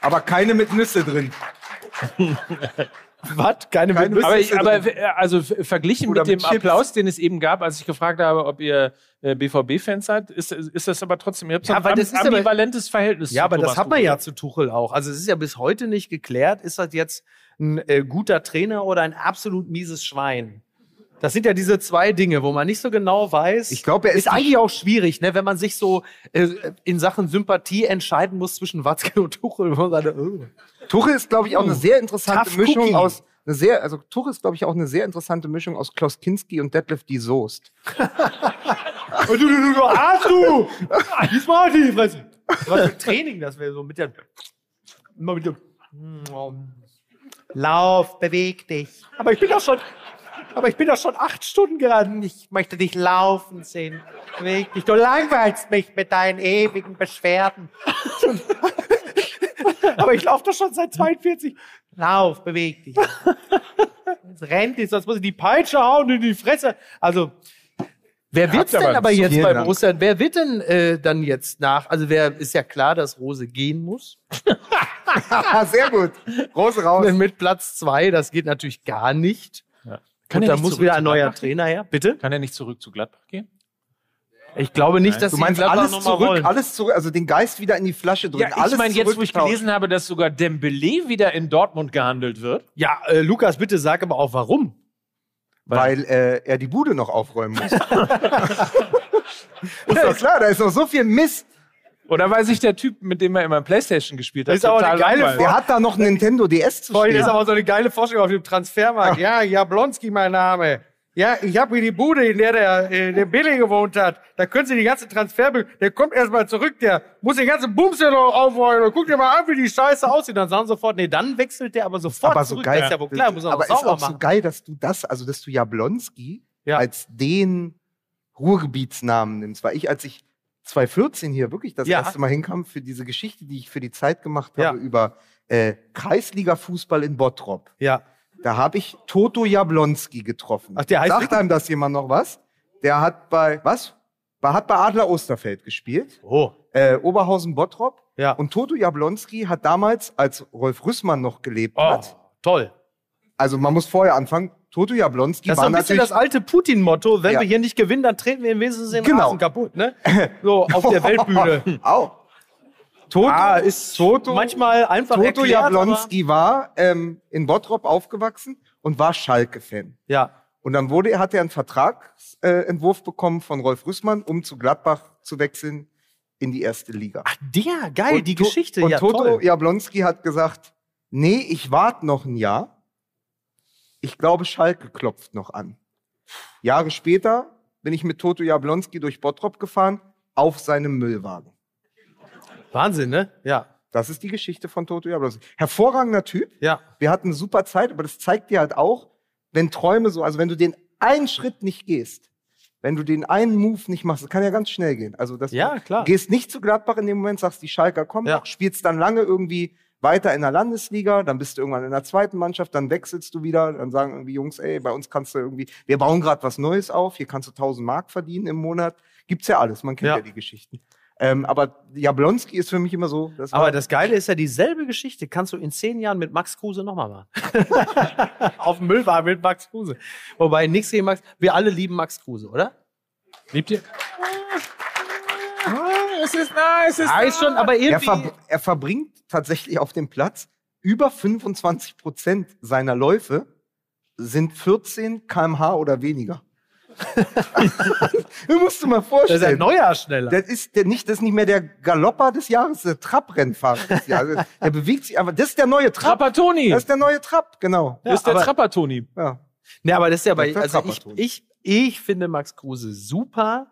Aber keine mit Nüsse drin. Was? Keine, Keine Mütze? Aber, ich, aber äh, also verglichen Oder mit dem mit Chips. Applaus, den es eben gab, als ich gefragt habe, ob ihr äh, BVB-Fans seid, ist, ist das aber trotzdem, ihr habt so Ja, ein weil am, das ist aber- ambivalentes Verhältnis Ja, zu aber das Thomas hat man Tuchel. ja zu Tuchel auch. Also es ist ja bis heute nicht geklärt, ist das jetzt ein äh, guter Trainer oder ein absolut mieses Schwein? Das sind ja diese zwei Dinge, wo man nicht so genau weiß. Ich glaube, er ist eigentlich auch schwierig, ne, wenn man sich so äh, in Sachen Sympathie entscheiden muss zwischen Watzke und Tuchel. Sagt, oh. Tuchel ist, glaube ich, auch eine sehr interessante Tough Mischung Cookie. aus. Eine sehr, also Tuchel ist, glaube ich, auch eine sehr interessante Mischung aus Klaus Kinski und Detlef die Soest. du, du, du, du, Arsch, du! Diesmal die Fresse. Was für Training, das wäre so mit der. Immer mit dem. Lauf, beweg dich. Aber ich bin doch schon. Aber ich bin doch schon acht Stunden gerannt. Ich möchte dich laufen sehen. Beweg dich. Du langweilst mich mit deinen ewigen Beschwerden. aber ich laufe doch schon seit 42. Lauf, beweg dich. Jetzt rennt dich, sonst muss ich die Peitsche hauen in die Fresse. Also, Wer habt denn aber jetzt bei. Borussia? Wer wird denn äh, dann jetzt nach? Also wer ist ja klar, dass Rose gehen muss. Sehr gut. Rose raus. Mit Platz zwei, das geht natürlich gar nicht. Kann Und da muss wieder ein neuer? Trainer her. Bitte? Kann er nicht zurück zu Gladbach gehen? Ich glaube nicht, dass Du meinst alles zurück, wollen. alles zurück, also den Geist wieder in die Flasche drücken. Ja, ich meine, jetzt, wo ich gelesen habe, dass sogar Dembele wieder in Dortmund gehandelt wird. Ja, äh, Lukas, bitte sag aber auch warum. weil äh, er die Bude noch aufräumen muss. ist doch klar, da ist noch so viel Mist. Oder weil sich der Typ, mit dem er immer Playstation gespielt hat, Ist aber eine geile. Der hat da noch ein Nintendo DS zu Vorhin stehen. ist aber so eine geile Vorstellung auf dem Transfermarkt. Ja, Jablonski mein Name. Ja, ich habe hier die Bude, in der der, äh, der Billy gewohnt hat. Da können Sie die ganze Transferbild, der kommt erstmal zurück, der muss den ganzen Bums hier noch aufräumen und guck dir mal an, wie die Scheiße aussieht. Dann sagen sie sofort, nee, dann wechselt der aber sofort aber so zurück. geil. Das ist ja wohl klar, muss er aber ist auch so machen. geil, dass du das, also dass du Jablonski Ja. als den Ruhrgebietsnamen nimmst. Weil ich, als ich 2014 hier wirklich das Ja. erste Mal hinkam für diese Geschichte, die ich für die Zeit gemacht Ja. habe über äh, Kreisliga-Fußball in Bottrop, Ja. da habe ich Toto Jablonski getroffen. Ach, der heißt Sagt einem das jemand noch was? Der hat bei, was? Hat bei Adler Osterfeld gespielt. Oh. Äh, Oberhausen Bottrop. Ja. Und Toto Jablonski hat damals, als Rolf Rüssmann noch gelebt Oh, hat, toll. Also man muss vorher anfangen, Toto Jablonski Das ist so war ein bisschen natürlich das alte Putin-Motto. Wenn Ja. wir hier nicht gewinnen, dann treten wir im Wesentlichen Genau. Rasen kaputt, ne? So, auf der Weltbühne. Auch. Toto, Ah, ist Toto, manchmal einfach Toto erklärt, Jablonski war ähm, in Bottrop aufgewachsen und war Schalke-Fan. Ja. Und dann wurde, hat er einen Vertragsentwurf äh, bekommen von Rolf Rüssmann, um zu Gladbach zu wechseln in die erste Liga. Ach, der, geil, die To- Geschichte. Und ja, Toto toll. Jablonski hat gesagt, nee, ich warte noch ein Jahr. Ich glaube, Schalke klopft noch an. Jahre später bin ich mit Toto Jablonski durch Bottrop gefahren, auf seinem Müllwagen. Wahnsinn, ne? Ja. Das ist die Geschichte von Toto Jablonski. Hervorragender Typ. Ja. Wir hatten eine super Zeit, aber das zeigt dir halt auch, wenn Träume so, also wenn du den einen Schritt nicht gehst, wenn du den einen Move nicht machst, das kann ja ganz schnell gehen. Also das, Ja, klar. Du gehst nicht zu Gladbach in dem Moment, sagst, die Schalker kommen Ja. spielst dann lange irgendwie weiter in der Landesliga, dann bist du irgendwann in der zweiten Mannschaft, dann wechselst du wieder, dann sagen irgendwie Jungs, ey, bei uns kannst du irgendwie, wir bauen gerade was Neues auf, hier kannst du 1000 Mark verdienen im Monat. Gibt's ja alles, man kennt ja, Ja. die Geschichten. Ähm, aber Jablonski ist für mich immer so. Das Aber das Geile ist ja, dieselbe Geschichte kannst du in zehn Jahren mit Max Kruse nochmal machen. Auf dem Müllwagen mit Max Kruse. Wobei, nix gegen Max. Wir alle lieben Max Kruse, oder? Liebt ihr? es ist nah, es ist Ja, ist schon, aber er, irgendwie. ver er verbringt tatsächlich auf dem Platz über 25 Prozent seiner Läufe sind 14 kmh oder weniger. du musst dir mal das ist vorstellen. ein neuer schneller. Das ist der nicht, das ist nicht mehr der Galopper des Jahres, der Trabrennfahrer des Jahres. Der bewegt sich einfach. Das ist der neue Trapp. Trapattoni. Das ist der neue Trapp, genau. Das ist der aber- Trapattoni. Ja. Ne, aber das ist ja bei, also ich, ich, ich finde Max Kruse super,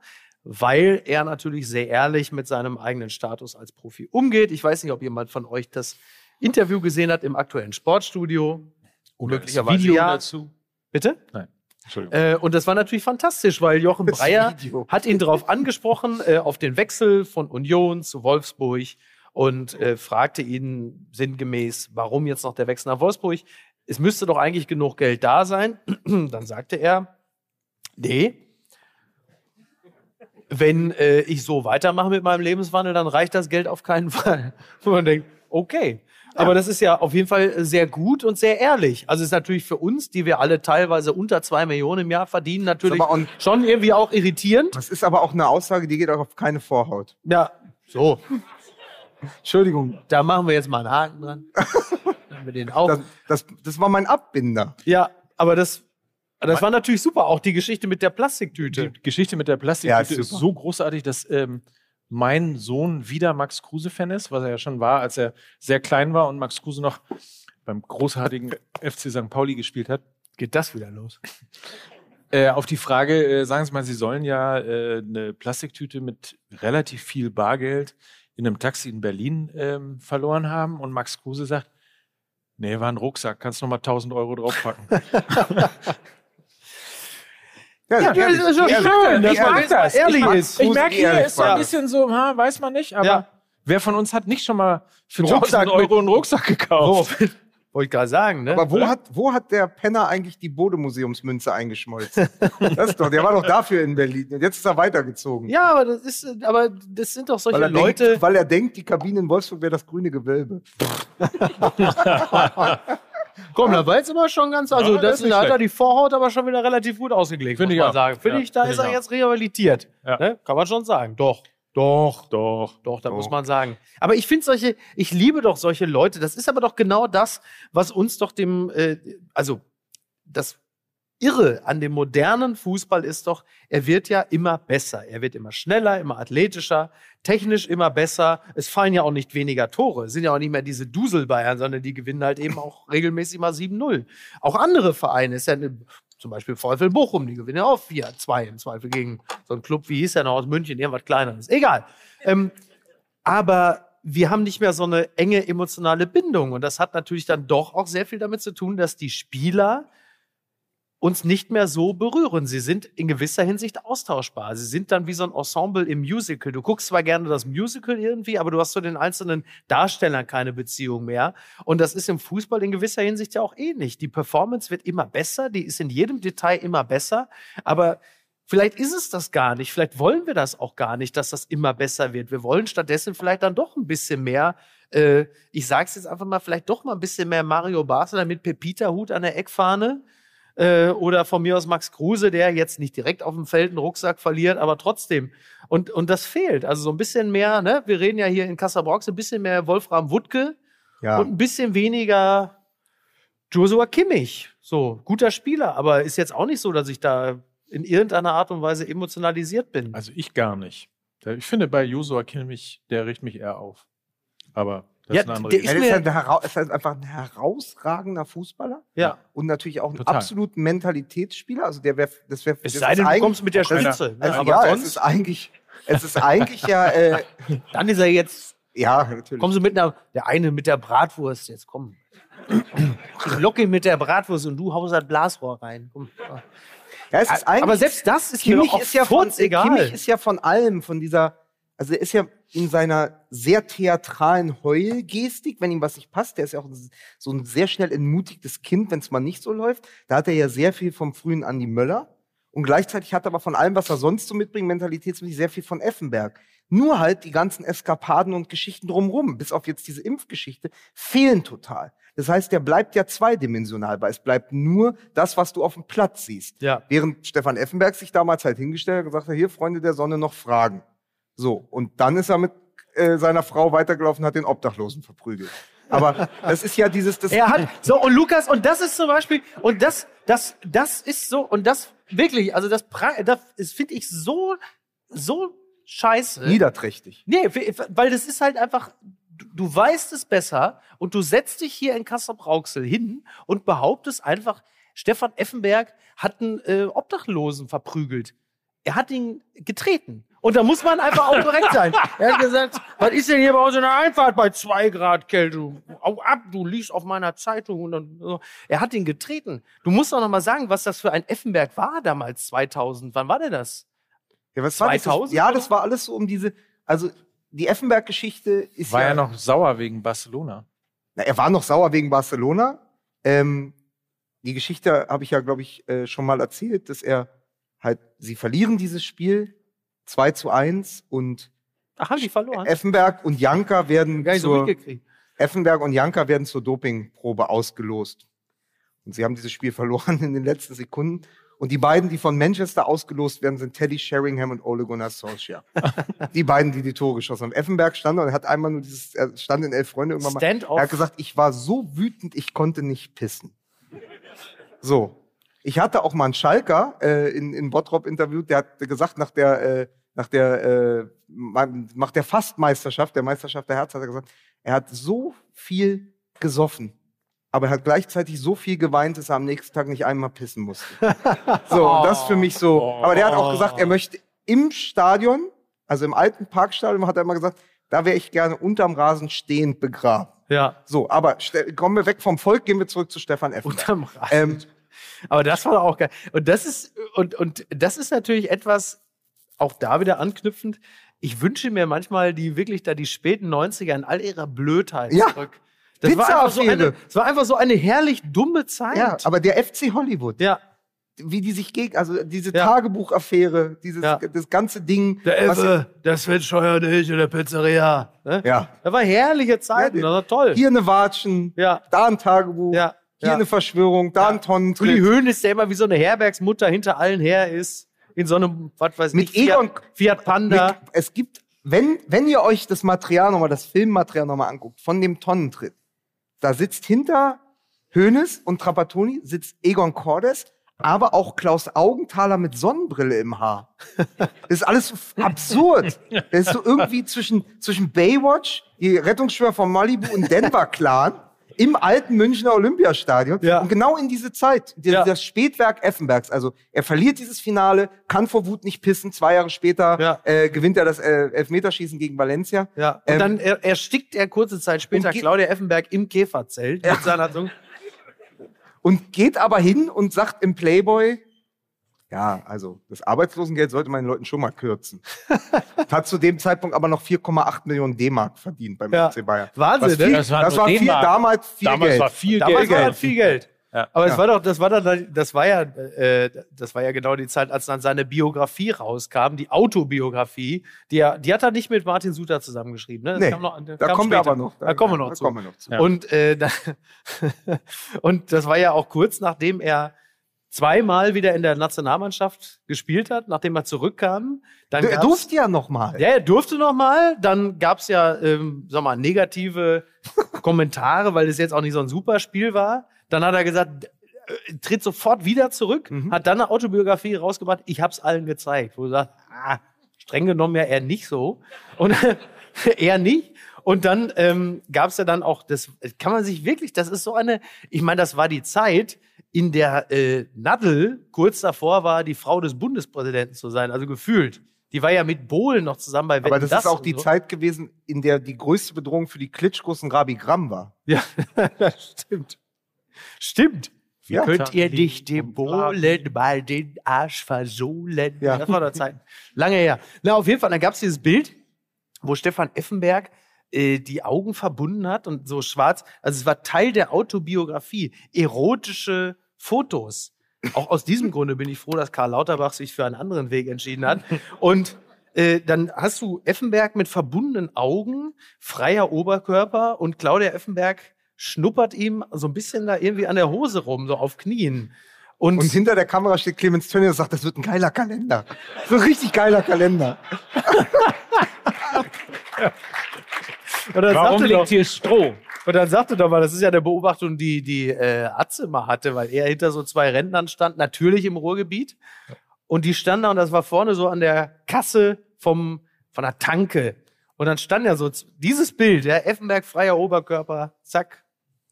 weil er natürlich sehr ehrlich mit seinem eigenen Status als Profi umgeht. Ich weiß nicht, ob jemand von euch das Interview gesehen hat im aktuellen Sportstudio. Oder Möglicherweise Video ja. dazu. Bitte? Nein. Entschuldigung. Äh, und das war natürlich fantastisch, weil Jochen Das Breyer Video. hat ihn darauf angesprochen, äh, auf den Wechsel von Union zu Wolfsburg und äh, fragte ihn sinngemäß, warum jetzt noch der Wechsel nach Wolfsburg? Es müsste doch eigentlich genug Geld da sein. Dann sagte er, nee, wenn äh, ich so weitermache mit meinem Lebenswandel, dann reicht das Geld auf keinen Fall. Und man denkt, okay. Aber das ist ja auf jeden Fall sehr gut und sehr ehrlich. Also ist natürlich für uns, die wir alle teilweise unter zwei Millionen im Jahr verdienen, natürlich auch- schon irgendwie auch irritierend. Das ist aber auch eine Aussage, die geht auch auf keine Vorhaut. Ja, so. Entschuldigung. Da machen wir jetzt mal einen Haken dran. Dann haben wir den auch. Das, das, das war mein Abbinder. Ja, aber das, das war natürlich super. Auch die Geschichte mit der Plastiktüte. Die Geschichte mit der Ja, Plastiktüte ist ist super. so großartig, dass ähm, mein Sohn wieder Max Kruse-Fan ist, was er ja schon war, als er sehr klein war und Max Kruse noch beim großartigen FC St. Pauli gespielt hat. Geht das wieder los? Äh, auf die Frage, äh, sagen Sie mal, Sie sollen ja äh, eine Plastiktüte mit relativ viel Bargeld in einem Taxi in Berlin ähm, verloren haben und Max Kruse sagt, nee, war ein Rucksack, kannst noch mal 1000 Euro draufpacken. Ja, das ist so schön, dass man mal ehrlich ist. Ich merke, hier ist so ein bisschen so, ha, weiß man nicht, aber Ja. wer von uns hat nicht schon mal für Einen 1000 Rucksack mit- Euro einen Rucksack gekauft? Wollte ich gerade sagen, ne? Aber wo hat, wo hat der Penner eigentlich die Bode-Museumsmünze eingeschmolzen? das ist doch, der war doch dafür in Berlin. Und jetzt ist er weitergezogen. ja, aber das ist, aber das sind doch solche weil, Leute. denkt, weil er denkt, die Kabine in Wolfsburg wäre das grüne Gewölbe. Komm, da war jetzt immer schon ganz, also Ja, das das, da hat er die Vorhaut aber schon wieder relativ gut ausgelegt, Finde ich man auch. sagen. Finde Ja, ich, da finde ist ich er auch. jetzt rehabilitiert. Ja. Ne? Kann man schon sagen. Doch. Doch. Doch. Doch, da Doch. muss man sagen. Aber ich finde solche, ich liebe doch solche Leute. Das ist aber doch genau das, was uns doch dem, äh, also das Irre an dem modernen Fußball ist doch, er wird ja immer besser. Er wird immer schneller, immer athletischer, technisch immer besser. Es fallen ja auch nicht weniger Tore. Es sind ja auch nicht mehr diese Dusel-Bayern, sondern die gewinnen halt eben auch regelmäßig mal 7-0. Auch andere Vereine, ist ja eine, zum Beispiel VfL Bochum, die gewinnen ja auch 4-2 im Zweifel gegen so einen Club, wie hieß der noch aus München, irgendwas kleineres. Egal. Ähm, aber wir haben nicht mehr so eine enge emotionale Bindung. Und das hat natürlich dann doch auch sehr viel damit zu tun, dass die Spieler uns nicht mehr so berühren. Sie sind in gewisser Hinsicht austauschbar. Sie sind dann wie so ein Ensemble im Musical. Du guckst zwar gerne das Musical irgendwie, aber du hast zu den einzelnen Darstellern keine Beziehung mehr. Und das ist im Fußball in gewisser Hinsicht ja auch ähnlich. Die Performance wird immer besser, die ist in jedem Detail immer besser, aber Vielleicht ist es das gar nicht. Vielleicht wollen wir das auch gar nicht, dass das immer besser wird. Wir wollen stattdessen vielleicht dann doch ein bisschen mehr, äh, ich sag's jetzt einfach mal, vielleicht doch mal ein bisschen mehr Mario Basler mit Pepita-Hut an der Eckfahne. Äh, oder von mir aus Max Kruse, der jetzt nicht direkt auf dem Feld einen Rucksack verliert, aber trotzdem. Und, und das fehlt. Also so ein bisschen mehr, ne? Wir reden ja hier in Kassabrox ein bisschen mehr Wolfram Wuttke Ja. und ein bisschen weniger Joshua Kimmich. So, guter Spieler, aber ist jetzt auch nicht so, dass ich da in irgendeiner Art und Weise emotionalisiert bin. Also ich gar nicht. Ich finde bei Josua Kimmich, der riecht mich eher auf. Aber das Ja, ist eine der Er ist ist, mir- halt ein hera- ist halt einfach ein herausragender Fußballer ja. und natürlich auch ein Total. absoluten Mentalitätsspieler. Also der wäre, das wäre, Es sei denn, du kommst mit der Spitze. Ne? Also aber ja, es sonst, ist eigentlich, es ist eigentlich ja, äh, dann ist er jetzt, ja, natürlich. kommen sie mit einer, der eine mit der Bratwurst, jetzt komm. Ich locke ihn mit der Bratwurst und du haust das Blasrohr rein. Komm. ja, es ist eigentlich, Aber selbst das ist mir Kimmich doch auch ist ja von, egal. Kimmich ist ja von allem, von dieser, also er ist ja in seiner sehr theatralen Heulgestik, wenn ihm was nicht passt, der ist ja auch so ein sehr schnell entmutigtes Kind, wenn es mal nicht so läuft. Da hat er ja sehr viel vom frühen Andi Möller. Und gleichzeitig hat er aber von allem, was er sonst so mitbringt, mentalitätsmäßig sehr viel von Effenberg. Nur halt die ganzen Eskapaden und Geschichten drumherum, bis auf jetzt diese Impfgeschichte, fehlen total. Das heißt, der bleibt ja zweidimensional, weil es bleibt nur das, was du auf dem Platz siehst. Ja. Während Stefan Effenberg sich damals halt hingestellt hat und gesagt hat, hier, Freunde der Sonne, noch Fragen. So, und dann ist er mit äh, seiner Frau weitergelaufen und hat den Obdachlosen verprügelt. Aber das ist ja dieses... Das Er hat, so, und Lukas, und das ist zum Beispiel, und das, das, das ist so, und das wirklich, also das, das finde ich so, so scheiße. niederträchtig. Nee, weil das ist halt einfach, du, du weißt es besser und du setzt dich hier in Kassel-Brauxel hin und behauptest einfach, Stefan Effenberg hat einen äh, Obdachlosen verprügelt. Er hat ihn getreten. Und da muss man einfach auch korrekt sein. Er hat gesagt, was ist denn hier bei uns in der Einfahrt bei zwei Grad Kälte? Au ab, du liegst auf meiner Zeitung. Und dann, so. Er hat ihn getreten. Du musst doch noch mal sagen, was das für ein Effenberg war damals, 2000. Wann war denn das? Ja, was war das? 2000 Ja, das war alles so um diese... Also die Effenberg-Geschichte ist War ja... ja noch sauer wegen Barcelona. Na, er war noch sauer wegen Barcelona. Ähm, die Geschichte habe ich ja, glaube ich, äh, schon mal erzählt, dass er halt, sie verlieren dieses Spiel 2 zu 1 und Ach, haben die verloren? Effenberg und Janka werden Gar nicht so zur, mitgekriegt. Effenberg und Janka werden zur Dopingprobe ausgelost. Und sie haben dieses Spiel verloren in den letzten Sekunden. Und die beiden, die von Manchester ausgelost werden, sind Teddy Sheringham und Ole Gunnar Solskjaer. die beiden, die die Tore geschossen haben. Effenberg stand und er hat einmal nur dieses, er stand in Elf Freunde irgendwann mal. Stand-off. Er hat gesagt, ich war so wütend, ich konnte nicht pissen. So. Ich hatte auch mal einen Schalker äh, in, in Bottrop interviewt, der hat gesagt, nach der, äh, nach der, äh, nach der Fastmeisterschaft, der Meisterschaft der Herz, hat er gesagt, er hat so viel gesoffen, aber er hat gleichzeitig so viel geweint, dass er am nächsten Tag nicht einmal pissen musste. so, und das ist für mich so. Aber der hat auch gesagt, er möchte im Stadion, also im alten Parkstadion, hat er immer gesagt, da wäre ich gerne unterm Rasen stehend begraben. Ja. So, aber kommen wir weg vom Volk, gehen wir zurück zu Stefan Effenberg. Unterm Rasen. Ähm, Aber das war auch geil. Und das ist, und, und das ist natürlich etwas, auch da wieder anknüpfend. Ich wünsche mir manchmal die wirklich da die späten 90er in all ihrer Blödheit Ja. zurück. Das war, einfach so eine, das war einfach so eine herrlich dumme Zeit. ja, aber der FC Hollywood, ja. wie die sich gegen, also diese Ja. Tagebuchaffäre, dieses Ja. das ganze Ding. Der Effe, der Sven Scheuer nicht oder Pizzeria. Ne? ja. Das war herrliche Zeiten, Ja, das war toll. Hier eine Watschen, Ja. da ein Tagebuch, Ja. Hier Ja. eine Verschwörung, da ein Uli Tonnentritt. Hoeneß, der immer wie so eine Herbergsmutter hinter allen her ist. In so einem, was weiß Mit ich, Egon- Fiat, Fiat Panda. Mit, es gibt, wenn, wenn ihr euch das Material nochmal, das Filmmaterial nochmal anguckt, von dem Tonnentritt, da sitzt hinter Hoeneß und Trapattoni sitzt Egon Cordes, aber auch Klaus Augenthaler mit Sonnenbrille im Haar. Das ist alles so absurd. Das ist so irgendwie zwischen, zwischen Baywatch, die Rettungsschwimmer von Malibu und Denver Clan im alten Münchner Olympiastadion. Ja. Und genau in diese Zeit, die, Ja. das Spätwerk Effenbergs. Also er verliert dieses Finale, kann vor Wut nicht pissen. Zwei Jahre später Ja. äh, gewinnt er das äh, Elfmeterschießen gegen Valencia. Ja, und Ähm, dann er, erstickt er kurze Zeit später Claudia Effenberg im Käferzelt mit seiner Zunge. Und geht aber hin und sagt im Playboy, ja, also das Arbeitslosengeld sollte man den Leuten schon mal kürzen. Hat zu dem Zeitpunkt aber noch 4,8 Millionen D-Mark verdient beim Ja. FC Bayern. Wahnsinn, Was viel, ne? Das war das war viel, D-Mark. damals viel Damals Geld. war viel Damals Geld. war das viel Geld. Ja. Aber es Ja. war doch, das war dann, das war ja, äh, das war ja genau die Zeit, als dann seine Biografie rauskam, die Autobiografie. Die, er- die hat er nicht mit Martin Suter zusammengeschrieben. Ne? Nee, kam noch, da kam kommen wir später. aber noch. Da, kommen wir noch da zu. Kommen wir noch zu. Ja. Und, äh, da, und das war ja auch kurz nachdem er zweimal wieder in der Nationalmannschaft gespielt hat, nachdem er zurückkam. Dann Er durfte ja noch mal. ja, er durfte noch mal. Dann gab's ja, ähm, sag mal, negative Kommentare, weil es jetzt auch nicht so ein super Spiel war. Dann hat er gesagt, äh, tritt sofort wieder zurück, Mhm. hat dann eine Autobiografie rausgebracht. Ich hab's allen gezeigt. Wo er sagt, ah, streng genommen ja eher nicht so. Und eher nicht. Und dann ähm, gab's ja dann auch, das kann man sich wirklich, das ist so eine, ich meine, das war die Zeit, in der äh, Nadel kurz davor war, die Frau des Bundespräsidenten zu sein, also gefühlt. Die war ja mit Bohlen noch zusammen bei aber Wetten, das, ist auch und die so. Zeit gewesen, in der die größte Bedrohung für die Klitschkos ein Rabi Gramm war. Ja, das stimmt. Stimmt. Wie Ja. könnt ihr dich dem Bohlen mal den Arsch versohlen? Ja. Das war der Zeit. Lange her. Na, auf jeden Fall, dann gab es dieses Bild, wo Stefan Effenberg äh, die Augen verbunden hat und so schwarz. Also es war Teil der Autobiografie. Erotische Fotos. Auch aus diesem Grunde bin ich froh, dass Karl Lauterbach sich für einen anderen Weg entschieden hat. Und äh, dann hast du Effenberg mit verbundenen Augen, freier Oberkörper und Claudia Effenberg schnuppert ihm so ein bisschen da irgendwie an der Hose rum, so auf Knien. Und, Und hinter der Kamera steht Clemens Tönnies und sagt, das wird ein geiler Kalender. So ein richtig geiler Kalender. und dann Warum sagte liegt doch, hier Stroh? und dann sagte doch mal, das ist ja eine Beobachtung, die die äh, Atze mal hatte, weil er hinter so zwei Rentnern stand, natürlich im Ruhrgebiet. Und die standen da und das war vorne so an der Kasse vom, von der Tanke. Und dann stand ja so dieses Bild, ja, Effenberg freier Oberkörper, zack.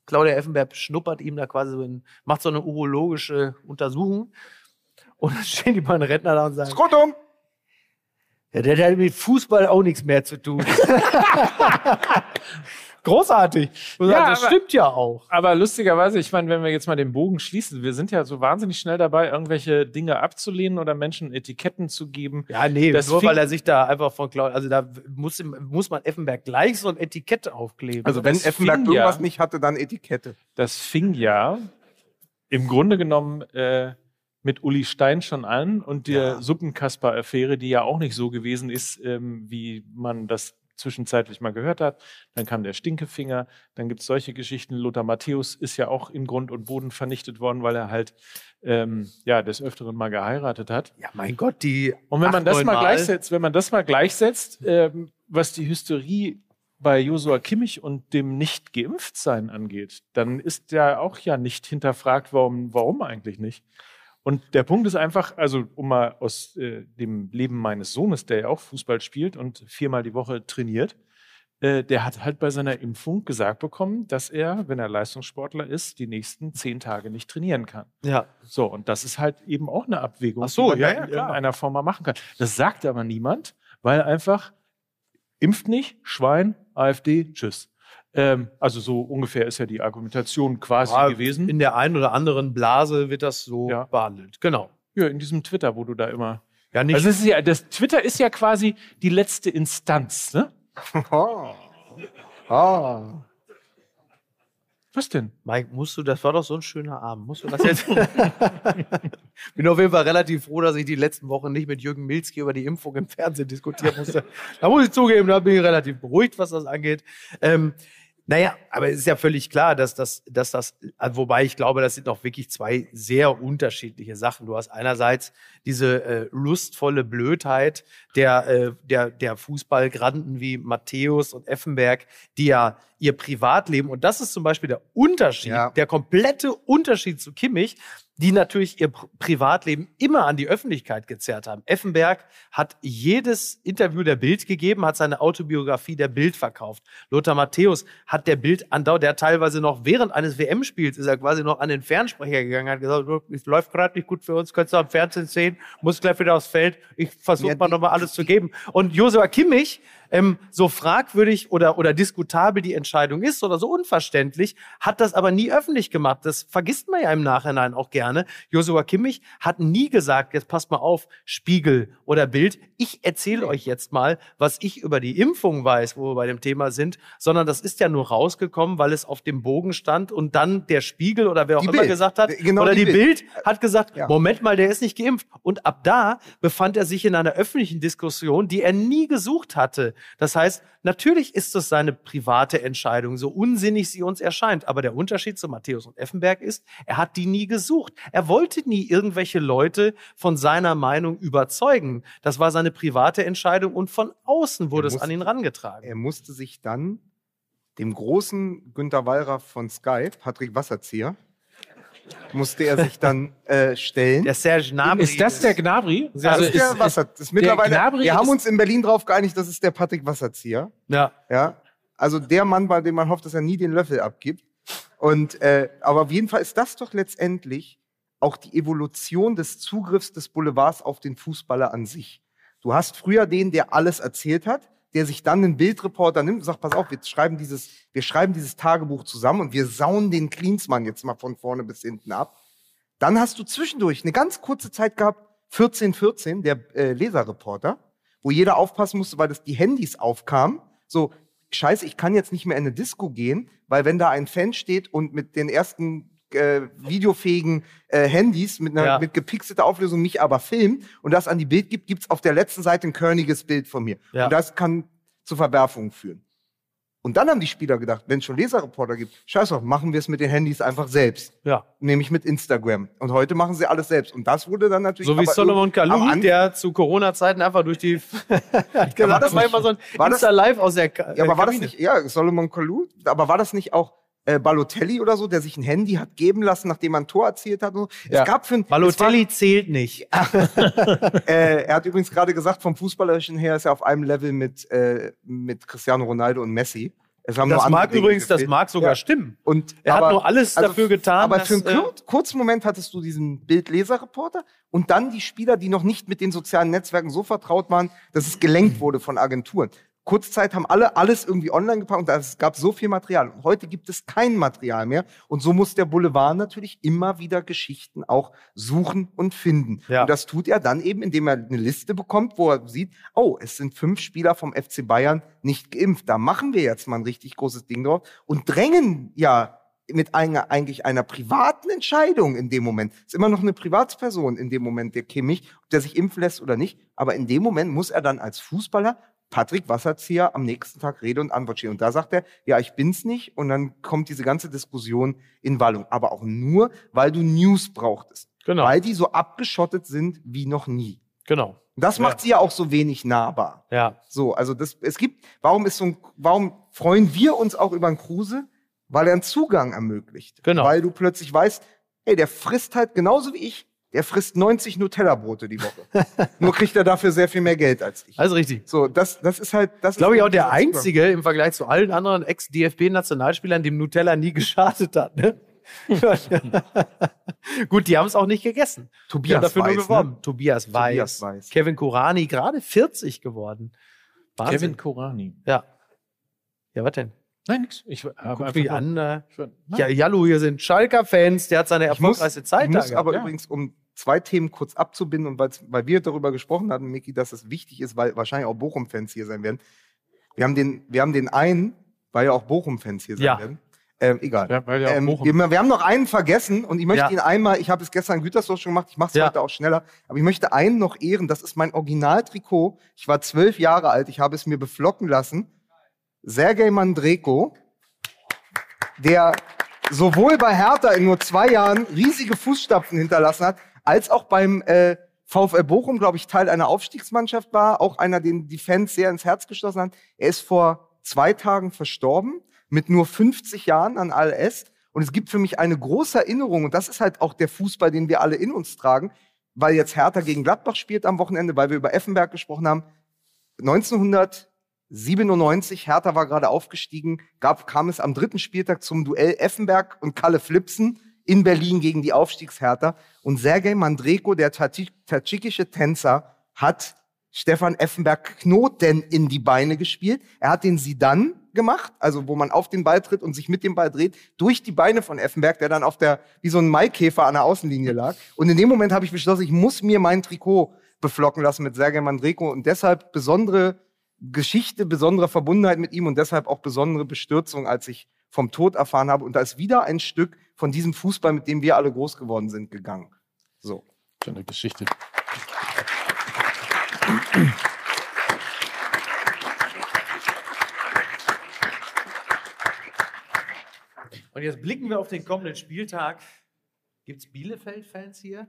Claudia Effenberg schnuppert ihm da quasi so in, macht so eine urologische Untersuchung. Und dann stehen die beiden Rentner da und sagen, Skrotum! Ja, der hat mit Fußball auch nichts mehr zu tun. Großartig. Ja, ja, das aber- stimmt ja auch. Aber lustigerweise, ich meine, wenn wir jetzt mal den Bogen schließen, wir sind ja so wahnsinnig schnell dabei, irgendwelche Dinge abzulehnen oder Menschen Etiketten zu geben. Ja, nee, Das nur weil er sich da einfach von Claudia, also da muss, muss man Effenberg gleich so ein Etikett aufkleben. Also wenn Das Effenberg fing ja- irgendwas nicht hatte, dann Etikette. Das fing ja im Grunde genommen äh, mit Uli Stein schon an und der Suppenkasper-Affäre, die ja auch nicht so gewesen ist, ähm, wie man das zwischenzeitlich mal gehört hat. Dann kam der Stinkefinger, dann gibt es solche Geschichten. Lothar Matthäus ist ja auch in Grund und Boden vernichtet worden, weil er halt ähm, ja des Öfteren mal geheiratet hat. Ja, mein Gott, die. Und wenn man das neun mal gleichsetzt, wenn man das mal gleichsetzt, ähm, was die Hysterie bei Josua Kimmich und dem nicht geimpft sein angeht, dann ist der auch ja nicht hinterfragt, warum, warum eigentlich nicht. Und der Punkt ist einfach, also um mal aus äh, dem Leben meines Sohnes, der ja auch Fußball spielt und viermal die Woche trainiert, äh, der hat halt bei seiner Impfung gesagt bekommen, dass er, wenn er Leistungssportler ist, die nächsten zehn Tage nicht trainieren kann. Ja. So, und das ist halt eben auch eine Abwägung, Ach so, die man ja, ja, in irgendeiner Form mal machen kann. Das sagt aber niemand, weil einfach impft nicht, Schwein, AfD, tschüss. Ähm, also so ungefähr ist ja die Argumentation quasi Ja, gewesen. In der einen oder anderen Blase wird das so Ja. behandelt. Genau. ja, in diesem Twitter, wo du da immer. Ja, nicht. Also ist ja, das Twitter ist ja quasi die letzte Instanz, ne? Oh. Oh. Was denn? Mike, musst du, das war doch so ein schöner Abend. Musst du das jetzt? Bin auf jeden Fall relativ froh, dass ich die letzten Wochen nicht mit Jürgen Milzki über die Impfung im Fernsehen diskutieren musste. da muss ich zugeben, da bin ich relativ beruhigt, was das angeht. Ähm, naja, aber es ist ja völlig klar, dass das, dass das, wobei ich glaube, das sind auch wirklich zwei sehr unterschiedliche Sachen. Du hast einerseits diese äh, lustvolle Blödheit der, äh, der, der Fußballgranden wie Matthäus und Effenberg, die ja ihr Privatleben, und das ist zum Beispiel der Unterschied, Ja. der komplette Unterschied zu Kimmich, die natürlich ihr Pri- Privatleben immer an die Öffentlichkeit gezerrt haben. Effenberg hat jedes Interview der Bild gegeben, hat seine Autobiografie der Bild verkauft. Lothar Matthäus hat der Bild andauernd, der teilweise noch während eines WM-Spiels ist er quasi noch an den Fernsprecher gegangen, hat gesagt, "Du, es läuft gerade nicht gut für uns, könntest du am Fernsehen sehen, muss gleich wieder aufs Feld, ich versuche Ja, mal nochmal alles zu geben. Und Josua Kimmich, ähm, so fragwürdig oder, oder diskutabel die Entscheidung ist oder so unverständlich, hat das aber nie öffentlich gemacht. Das vergisst man ja im Nachhinein auch gerne. Josua Kimmich hat nie gesagt, jetzt passt mal auf, Spiegel oder Bild, ich erzähle euch jetzt mal, was ich über die Impfung weiß, wo wir bei dem Thema sind, sondern das ist ja nur rausgekommen, weil es auf dem Bogen stand und dann der Spiegel oder wer auch Die immer Bild. gesagt hat, Genau oder die, die Bild. Bild. hat gesagt, Ja. Moment mal, der ist nicht geimpft. Und ab da befand er sich in einer öffentlichen Diskussion, die er nie gesucht hatte. Das heißt, natürlich ist es seine private Entscheidung, so unsinnig sie uns erscheint. Aber der Unterschied zu Matthäus und Effenberg ist, er hat die nie gesucht. Er wollte nie irgendwelche Leute von seiner Meinung überzeugen. Das war seine private Entscheidung und von außen wurde Er es an ihn rangetragen. Er musste sich dann dem großen Günter Wallraff von Sky, Patrick Wasserzieher, musste er sich dann äh, stellen. Der Serge Gnabry. Ist das der Gnabry? das ist der Wasser. Das ist mittlerweile, Gnabry wir haben ist- uns in Berlin drauf geeinigt, das ist der Patrick Wasserzieher. Ja. Ja, also der Mann, bei dem man hofft, dass er nie den Löffel abgibt. Und äh, aber auf jeden Fall ist das doch letztendlich auch die Evolution des Zugriffs des Boulevards auf den Fußballer an sich. Du hast früher den, der alles erzählt hat, der sich dann einen Bildreporter nimmt und sagt, pass auf, wir schreiben dieses, wir schreiben dieses Tagebuch zusammen und wir sauen den Klinsmann jetzt mal von vorne bis hinten ab. Dann hast du zwischendurch eine ganz kurze Zeit gehabt, 1414, der äh, Leserreporter, wo jeder aufpassen musste, weil das die Handys aufkamen. So, scheiße, ich kann jetzt nicht mehr in eine Disco gehen, weil wenn da ein Fan steht und mit den ersten äh, videofähigen äh, Handys mit einer Ja. mit gepixelter Auflösung mich aber filmt und das an die Bild gibt, gibt's auf der letzten Seite ein körniges Bild von mir. Ja. Und das kann zu Verwerfungen führen. Und dann haben die Spieler gedacht, wenn es schon Leserreporter gibt, scheiß drauf, machen wir es mit den Handys einfach selbst. Ja. Nämlich mit Instagram. Und heute machen sie alles selbst. Und das wurde dann natürlich. So wie Solomon Kalou, der zu Corona-Zeiten einfach durch die. hat war gesagt, das das war immer so ein Insta-Live aus der Ka Ja, aber äh, war das Kabine. nicht, ja, Solomon Kalou, aber war das nicht auch äh, Balotelli oder so, der sich ein Handy hat geben lassen, nachdem er ein Tor erzielt hat? So? Ja. Es gab für ein, Balotelli zählt nicht. äh, er hat übrigens gerade gesagt, vom Fußballerischen her ist er auf einem Level mit, äh, mit Cristiano Ronaldo und Messi. Das mag Dinge übrigens, das gefehlt. mag sogar Ja. stimmen. Und, Er aber, hat nur alles also dafür getan. Aber dass, für einen äh, kur kurzen Moment hattest du diesen Bildleserreporter und dann die Spieler, die noch nicht mit den sozialen Netzwerken so vertraut waren, dass es gelenkt wurde von Agenturen. Kurzzeit haben alle alles irgendwie online gepackt und es gab so viel Material. Und heute gibt es kein Material mehr. Und so muss der Boulevard natürlich immer wieder Geschichten auch suchen und finden. Ja. Und das tut er dann eben, indem er eine Liste bekommt, wo er sieht, oh, es sind fünf Spieler vom FC Bayern nicht geimpft. Da machen wir jetzt mal ein richtig großes Ding drauf und drängen ja mit einer, eigentlich einer privaten Entscheidung in dem Moment. Ist immer noch eine Privatsperson in dem Moment, der Kimmich, ob der sich impfen lässt oder nicht. Aber in dem Moment muss er dann als Fußballer Patrick Wasserzieher am nächsten Tag Rede und Antwort stehen. Und da sagt er, ja, ich bin's nicht. Und dann kommt diese ganze Diskussion in Wallung. Aber auch nur, weil du News brauchtest. Genau. Weil die so abgeschottet sind wie noch nie. Genau. Das macht sie ja auch so wenig nahbar. Ja. So, also das, es gibt, warum ist so ein, warum freuen wir uns auch über einen Kruse? Weil er einen Zugang ermöglicht. Genau. Weil du plötzlich weißt, ey, der frisst halt genauso wie ich, der frisst 90 Nutella-Brote die Woche. Nur kriegt er dafür sehr viel mehr Geld als ich. Also richtig. So, das, das ist halt, das Glaube ich auch der einzige im Vergleich zu allen anderen Ex-DFB-Nationalspielern, dem Nutella nie geschadet hat. Ne? Gut, die haben es auch nicht gegessen. Tobias haben dafür Weiß, nur geworben. ne? Tobias Weiß. Tobias Weiß. Kevin Kurani, gerade 40 geworden. Wahnsinn. Kevin Korani. Ja. Ja, was denn? Nein, nix. Ich habe einfach mich an. Äh, Ich ja, Jallo, hier sind Schalker-Fans. Der hat seine Ich muss, erfolgreichste Zeit ich da muss gehabt. aber ja. übrigens, um zwei Themen kurz abzubinden und weil wir darüber gesprochen hatten, Miki, dass es wichtig ist, weil wahrscheinlich auch Bochum-Fans hier sein werden. Wir haben den, wir haben den einen, weil ja auch Bochum-Fans hier sein Ja. werden. Ähm, egal. Ja, weil ja auch ähm, Bochum- wir, wir haben noch einen vergessen und ich möchte Ja. ihn einmal, ich habe es gestern in Gütersloh schon gemacht, ich mache es Ja. heute auch schneller, aber ich möchte einen noch ehren, das ist mein Originaltrikot. Ich war zwölf Jahre alt, ich habe es mir beflocken lassen. Sergej Mandreko, der sowohl bei Hertha in nur zwei Jahren riesige Fußstapfen hinterlassen hat, als auch beim äh, VfL Bochum, glaube ich, Teil einer Aufstiegsmannschaft war, auch einer, den die Fans sehr ins Herz geschlossen haben. Er ist vor zwei Tagen verstorben, mit nur 50 Jahren an ALS. Und es gibt für mich eine große Erinnerung, und das ist halt auch der Fußball, den wir alle in uns tragen, weil jetzt Hertha gegen Gladbach spielt am Wochenende, weil wir über Effenberg gesprochen haben. 1997, Hertha war gerade aufgestiegen, gab, kam es am dritten Spieltag zum Duell Effenberg und Kalle Flipsen in Berlin gegen die Aufstiegshertha. Und Sergej Mandreko, der tadschikische Tänzer, hat Stefan Effenberg Knoten in die Beine gespielt. Er hat den Sidan gemacht, also wo man auf den Ball tritt und sich mit dem Ball dreht, durch die Beine von Effenberg, der dann auf der, wie so ein Maikäfer an der Außenlinie lag. Und in dem Moment habe ich beschlossen, ich muss mir mein Trikot beflocken lassen mit Sergej Mandreko und deshalb besondere Geschichte, besondere Verbundenheit mit ihm und deshalb auch besondere Bestürzung, als ich vom Tod erfahren habe. Und da ist wieder ein Stück von diesem Fußball, mit dem wir alle groß geworden sind, gegangen. So. Schöne Geschichte. Und jetzt blicken wir auf den kommenden Spieltag. Gibt es Bielefeld-Fans hier?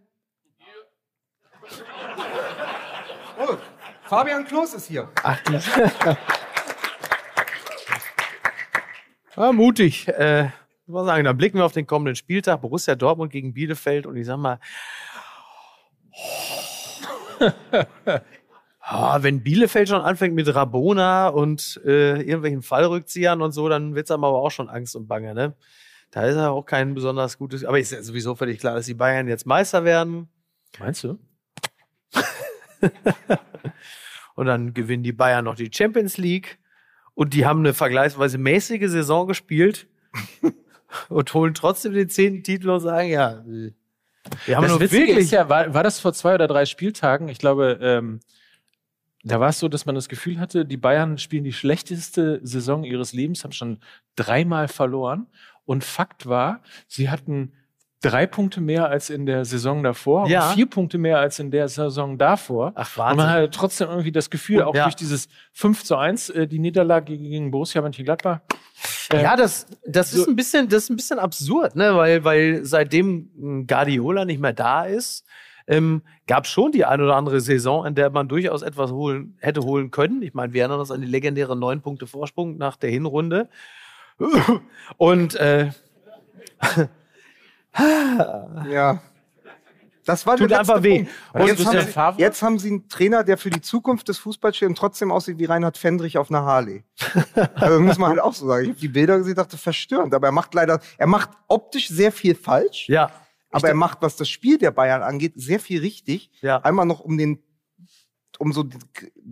Oh, Fabian Klos ist hier. Ach, du. ja, mutig. Äh, muss man sagen, dann blicken wir auf den kommenden Spieltag. Borussia Dortmund gegen Bielefeld. Und ich sag mal, ah, wenn Bielefeld schon anfängt mit Rabona und äh, irgendwelchen Fallrückziehern und so, dann wird's aber auch schon Angst und Bange. Ne? Da ist ja auch kein besonders gutes. Aber ist ja sowieso völlig klar, dass die Bayern jetzt Meister werden. Meinst du? Und dann gewinnen die Bayern noch die Champions League. Und die haben eine vergleichsweise mäßige Saison gespielt und holen trotzdem den zehnten Titel und sagen, ja, äh, wir haben das nur Witzige wirklich. ist ja, war, war das vor zwei oder drei Spieltagen? Ich glaube, ähm, da war es so, dass man das Gefühl hatte, die Bayern spielen die schlechteste Saison ihres Lebens, haben schon dreimal verloren. Und Fakt war, sie hatten drei Punkte mehr als in der Saison davor Ja. und vier Punkte mehr als in der Saison davor. Ach, Und man Wahnsinn. hatte trotzdem irgendwie das Gefühl, auch ja. durch dieses 5 zu 1, äh, die Niederlage gegen Borussia Mönchengladbach. äh, Ja, das, das ist so- ein bisschen, das ist ein bisschen absurd, ne? Weil, weil seitdem mh, Guardiola nicht mehr da ist, ähm, gab schon die ein oder andere Saison, in der man durchaus etwas holen, hätte holen können. Ich meine, wir erinnern uns an die legendäre neun Punkte Vorsprung nach der Hinrunde. Und äh, Ja. Das war Tut der letzte einfach weh. Punkt. Jetzt, haben sie, jetzt haben sie einen Trainer, der für die Zukunft des Fußballs steht und trotzdem aussieht wie Reinhard Fendrich auf einer Harley. also muss man halt auch so sagen. Ich habe die Bilder gesehen, dachte verstörend. Aber er macht leider, er macht optisch sehr viel falsch. ja, aber er macht, was das Spiel der Bayern angeht, sehr viel richtig. Ja. Einmal noch um den um so den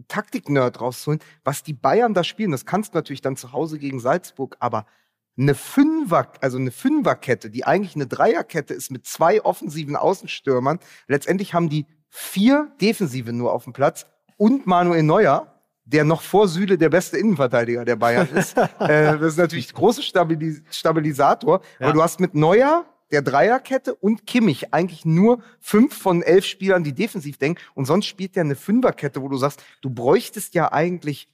Taktik-Nerd rauszuholen, was die Bayern da spielen, das kannst du natürlich dann zu Hause gegen Salzburg, aber eine Fünfer, also eine Fünferkette, die eigentlich eine Dreierkette ist mit zwei offensiven Außenstürmern. Letztendlich haben die vier Defensive nur auf dem Platz und Manuel Neuer, der noch vor Süle der beste Innenverteidiger der Bayern ist. äh, das ist natürlich große Stabilis Stabilisator. Ja. Aber du hast mit Neuer, der Dreierkette und Kimmich eigentlich nur fünf von elf Spielern, die defensiv denken. Und sonst spielt der eine Fünferkette, wo du sagst, du bräuchtest ja eigentlich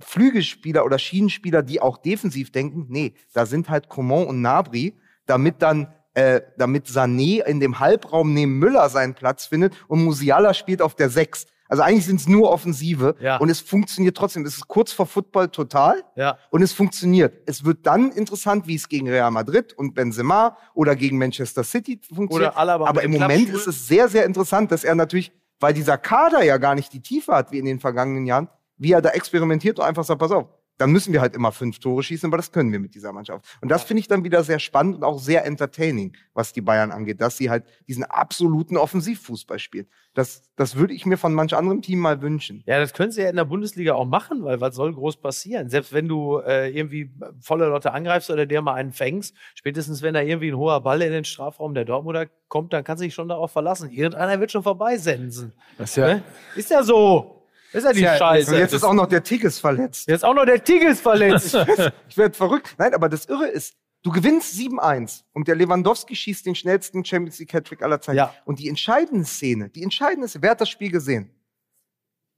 Flügelspieler oder Schienenspieler, die auch defensiv denken. Nee, da sind halt Coman und Nabri, damit dann äh, damit Sané in dem Halbraum neben Müller seinen Platz findet und Musiala spielt auf der Sechs. Also eigentlich sind es nur Offensive Ja. und es funktioniert trotzdem. Es ist kurz vor Football total Ja. und es funktioniert. Es wird dann interessant, wie es gegen Real Madrid und Benzema oder gegen Manchester City funktioniert. Oder Aber im Moment ist es sehr, sehr interessant, dass er natürlich, weil dieser Kader ja gar nicht die Tiefe hat wie in den vergangenen Jahren, wie er da experimentiert und einfach sagt, pass auf, dann müssen wir halt immer fünf Tore schießen, aber das können wir mit dieser Mannschaft. Und das finde ich dann wieder sehr spannend und auch sehr entertaining, was die Bayern angeht, dass sie halt diesen absoluten Offensivfußball spielen. Das, das würde ich mir von manch anderem Team mal wünschen. Ja, das können sie ja in der Bundesliga auch machen, weil was soll groß passieren? Selbst wenn du äh, irgendwie volle Leute angreifst oder der mal einen fängst, spätestens wenn da irgendwie ein hoher Ball in den Strafraum der Dortmunder kommt, dann kannst du dich schon darauf verlassen. Irgendeiner wird schon vorbeisensen. Das ist ja, Ne? Ist ja so. Ist ja die Ja, Scheiße. Jetzt Das- ist auch noch der Tigges verletzt. jetzt auch noch der Tigges verletzt. Ich werde verrückt. Nein, aber das Irre ist, du gewinnst 7-1 und der Lewandowski schießt den schnellsten Champions League Hattrick aller Zeiten. Ja. Und die entscheidende Szene, die entscheidende Szene, wer hat das Spiel gesehen?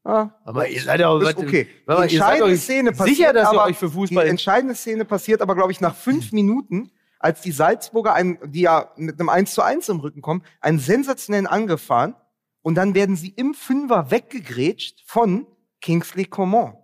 Ah, Aber ihr seid ja auch ist okay. Die entscheidende Szene passiert, sicher, dass ihr aber euch für die Fußball entscheidende Szene passiert aber, glaube ich, nach fünf Minuten, als die Salzburger, ein, die ja mit einem 1 zu 1 im Rücken kommen, einen sensationellen Angriff fahren und dann werden sie im Fünfer weggegrätscht von Kingsley Coman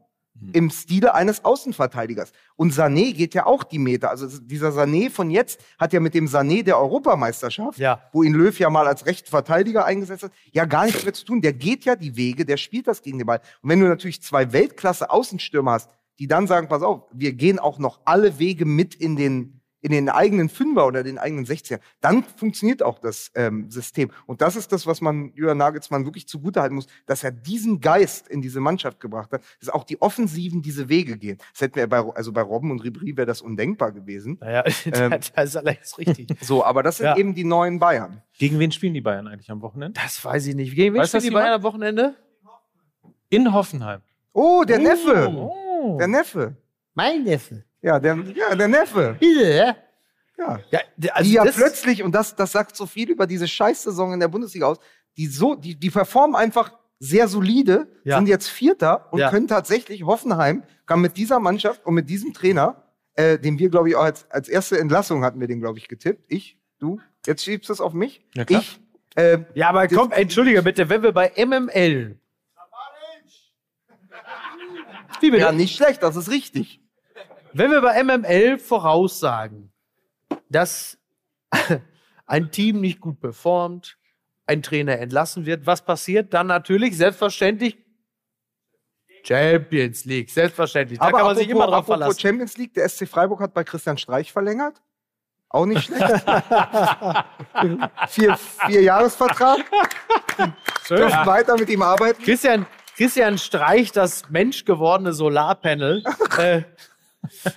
im Stile eines Außenverteidigers. Und Sané geht ja auch die Meter. Also dieser Sané von jetzt hat ja mit dem Sané der Europameisterschaft, Ja. wo ihn Löw ja mal als rechten Verteidiger eingesetzt hat, ja gar nichts mehr zu tun. Der geht ja die Wege, der spielt das gegen den Ball. Und wenn du natürlich zwei Weltklasse-Außenstürmer hast, die dann sagen, pass auf, wir gehen auch noch alle Wege mit in den, in den eigenen Fünfer oder den eigenen 16er, dann funktioniert auch das ähm, System. Und das ist das, was man Jürgen Nagelsmann wirklich zugutehalten muss, dass er diesen Geist in diese Mannschaft gebracht hat, dass auch die Offensiven diese Wege gehen. Das hätten wir bei, also bei Robben und Ribéry wäre das undenkbar gewesen. Naja, Ähm. das ist alles richtig. So, aber das sind Ja. eben die neuen Bayern. gegen wen spielen die Bayern eigentlich am Wochenende? Das weiß ich nicht. Gegen wen Weißt spielen die Bayern am Wochenende? In Hoffenheim. Oh, der Neffe. Oh. Der Neffe. Mein Neffe. Ja, der, ja, der Neffe. Bitte, ja? Ja. Also die ja plötzlich, und das, das sagt so viel über diese Scheißsaison in der Bundesliga aus, die so, die, die performen einfach sehr solide, Ja. sind jetzt Vierter und können tatsächlich Hoffenheim, kann mit dieser Mannschaft und mit diesem Trainer, äh, den wir, glaube ich, auch als, als erste Entlassung hatten wir den, glaube ich, getippt. Ich, du, jetzt schiebst du es auf mich. Ja, klar. ich, äh, Ja, aber komm, entschuldige bitte, wenn wir bei MML. Wie bitte? ja, nicht schlecht, das ist richtig. Wenn wir bei MML voraussagen, dass ein Team nicht gut performt, ein Trainer entlassen wird, was passiert? Dann natürlich selbstverständlich Champions League, selbstverständlich. Da Aber kann man sich apropos- immer drauf verlassen. Champions League, der SC Freiburg hat bei Christian Streich verlängert. Auch nicht schlecht. vier, vier Jahresvertrag. Dürfen weiter mit ihm arbeiten. Christian, Christian Streich, das menschgewordene Solarpanel. äh,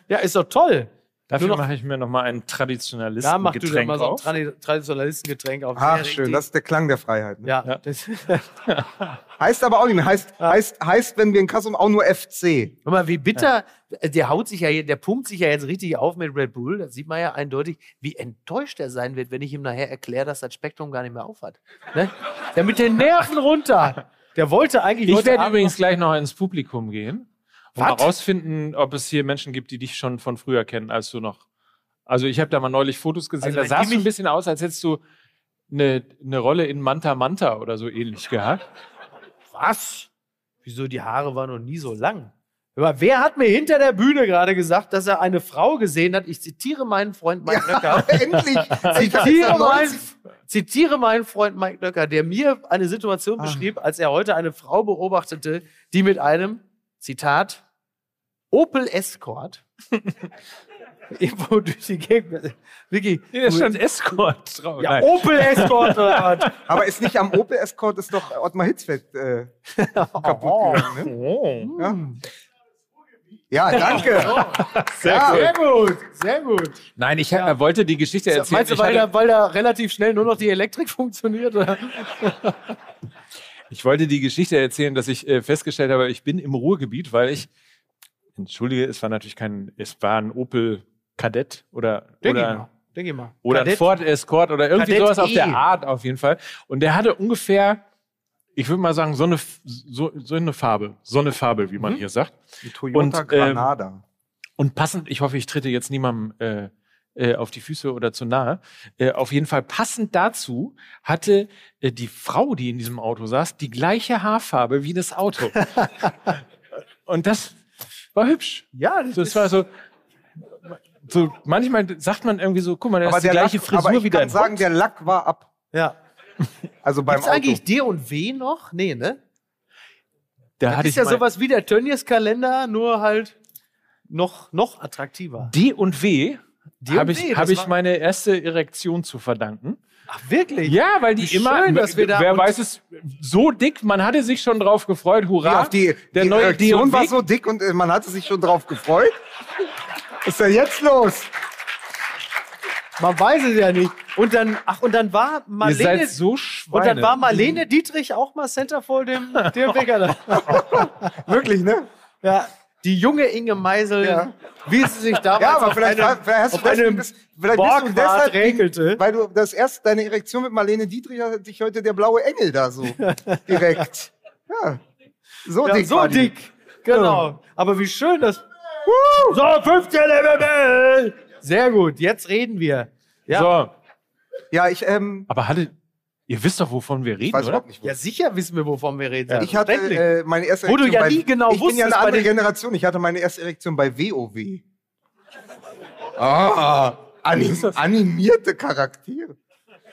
ja, ist doch toll. Dafür mache ich mir noch mal ein Da Traditionalisten mach du doch Getränk mal so ein auf. Tradi- Traditionalistengetränk auf. Ach, schön, richtig. das ist der Klang der Freiheit. Ne? ja, Ja. Das, Heißt aber auch nicht. Heißt, heißt, heißt, wenn wir in Kassel auch nur FC. Guck mal, wie bitter, der haut sich ja, der pumpt sich ja jetzt richtig auf mit Red Bull. Da sieht man ja eindeutig, wie enttäuscht er sein wird, wenn ich ihm nachher erkläre, dass das Spektrum gar nicht mehr aufhat. Ne? Der mit den Nerven runter. Der wollte eigentlich Ich werde übrigens gleich noch ins Publikum gehen und mal rausfinden, ob es hier Menschen gibt, die dich schon von früher kennen, als du noch. Also ich habe da mal neulich Fotos gesehen, Also da sahst die du ein bisschen aus, als hättest du eine, eine Rolle in Manta Manta oder so ähnlich gehabt. was? Wieso die Haare waren noch nie so lang? Aber wer hat mir hinter der Bühne gerade gesagt, dass er eine Frau gesehen hat? Ich zitiere meinen Freund Mike Nöcker. Endlich! zitiere, meinen, zitiere meinen Freund Mike Nöcker, der mir eine Situation beschrieb, als er heute eine Frau beobachtete, die mit einem, Zitat, Opel Escort irgendwo durch die Gegend. Vicky, Nee, da stand Escort drauf. ja, Nein. Opel Escort oder was? Aber ist nicht am Opel Escort, ist doch Ottmar Hitzfeld äh, kaputt gegangen. Ne? Ja. ja, danke. Sehr Ja. Sehr gut, sehr gut. Nein, ich äh, wollte die Geschichte erzählen. Meinst du, weil hatte, da, weil da relativ schnell nur noch die Elektrik funktioniert? Ich wollte die Geschichte erzählen, dass ich äh, festgestellt habe, ich bin im Ruhrgebiet, weil ich, entschuldige, es war natürlich kein, es war ein Opel Kadett oder, Denk ich oder mal. Denk ich mal. Oder ein. Ford Escort oder irgendwie Kadett sowas auf E. der Art auf jeden Fall. Und der hatte ungefähr ich würde mal sagen, so eine, F- so, so eine Farbe. So eine Farbe, wie man Mhm. hier sagt. Die Toyota Und, ähm, Granada. Und passend, ich hoffe, ich trete jetzt niemandem äh, äh, auf die Füße oder zu nahe. Äh, auf jeden Fall passend dazu hatte äh, die Frau, die in diesem Auto saß, die gleiche Haarfarbe wie das Auto. Und das war hübsch. Ja, So, es war so, so, manchmal sagt man irgendwie so, guck mal, da ist die gleiche Lack, Frisur aber ich wie kann dein sagen, Hund. der Lack war ab. ja. Also beim Gibt's Auto. eigentlich D und W noch? Nee, ne? Da Das hatte ist ich ja sowas wie der Tönnies Kalender, nur halt noch, noch attraktiver. D und W habe ich, hab ich meine erste Erektion zu verdanken. Ach, wirklich? Ja, weil die Wie immer, schön, dass wir da wer weiß es, so dick, man hatte sich schon drauf gefreut, Die, hurra. auf die, der die neue Reaktion D&W war so dick und äh, man hatte sich schon drauf gefreut. Was ist denn jetzt los? Man weiß es ja nicht. Und dann, ach, und dann war Ihr Marlene. seid so und dann war Marlene Dietrich auch mal Center vor dem, dem. Wirklich, ne? Ja, die junge Inge Meisel, Ja. wie sie sich damals Ja, aber auf vielleicht, einem, vielleicht hast du auf vielleicht, einem bist, vielleicht bist du deshalb, räkelte. weil du das erste, deine Erektion mit Marlene Dietrich hat dich heute der blaue Engel da so direkt. Ja. So Ja, dick. so war die. dick. Genau. Aber wie schön das. So, 15 MML. Sehr gut, jetzt reden wir. Ja, So, Ja, ich, ähm, aber hatte, ihr wisst doch, wovon wir ich reden, weiß oder? nicht, ja sicher wissen wir, wovon wir reden. Ich hatte äh, meine erste Wo du Erektion ja bei, nie genau Ich bin ja wusstest, eine andere Generation. Ich hatte meine erste Erektion bei WoW. Ah, anim, animierte Charaktere.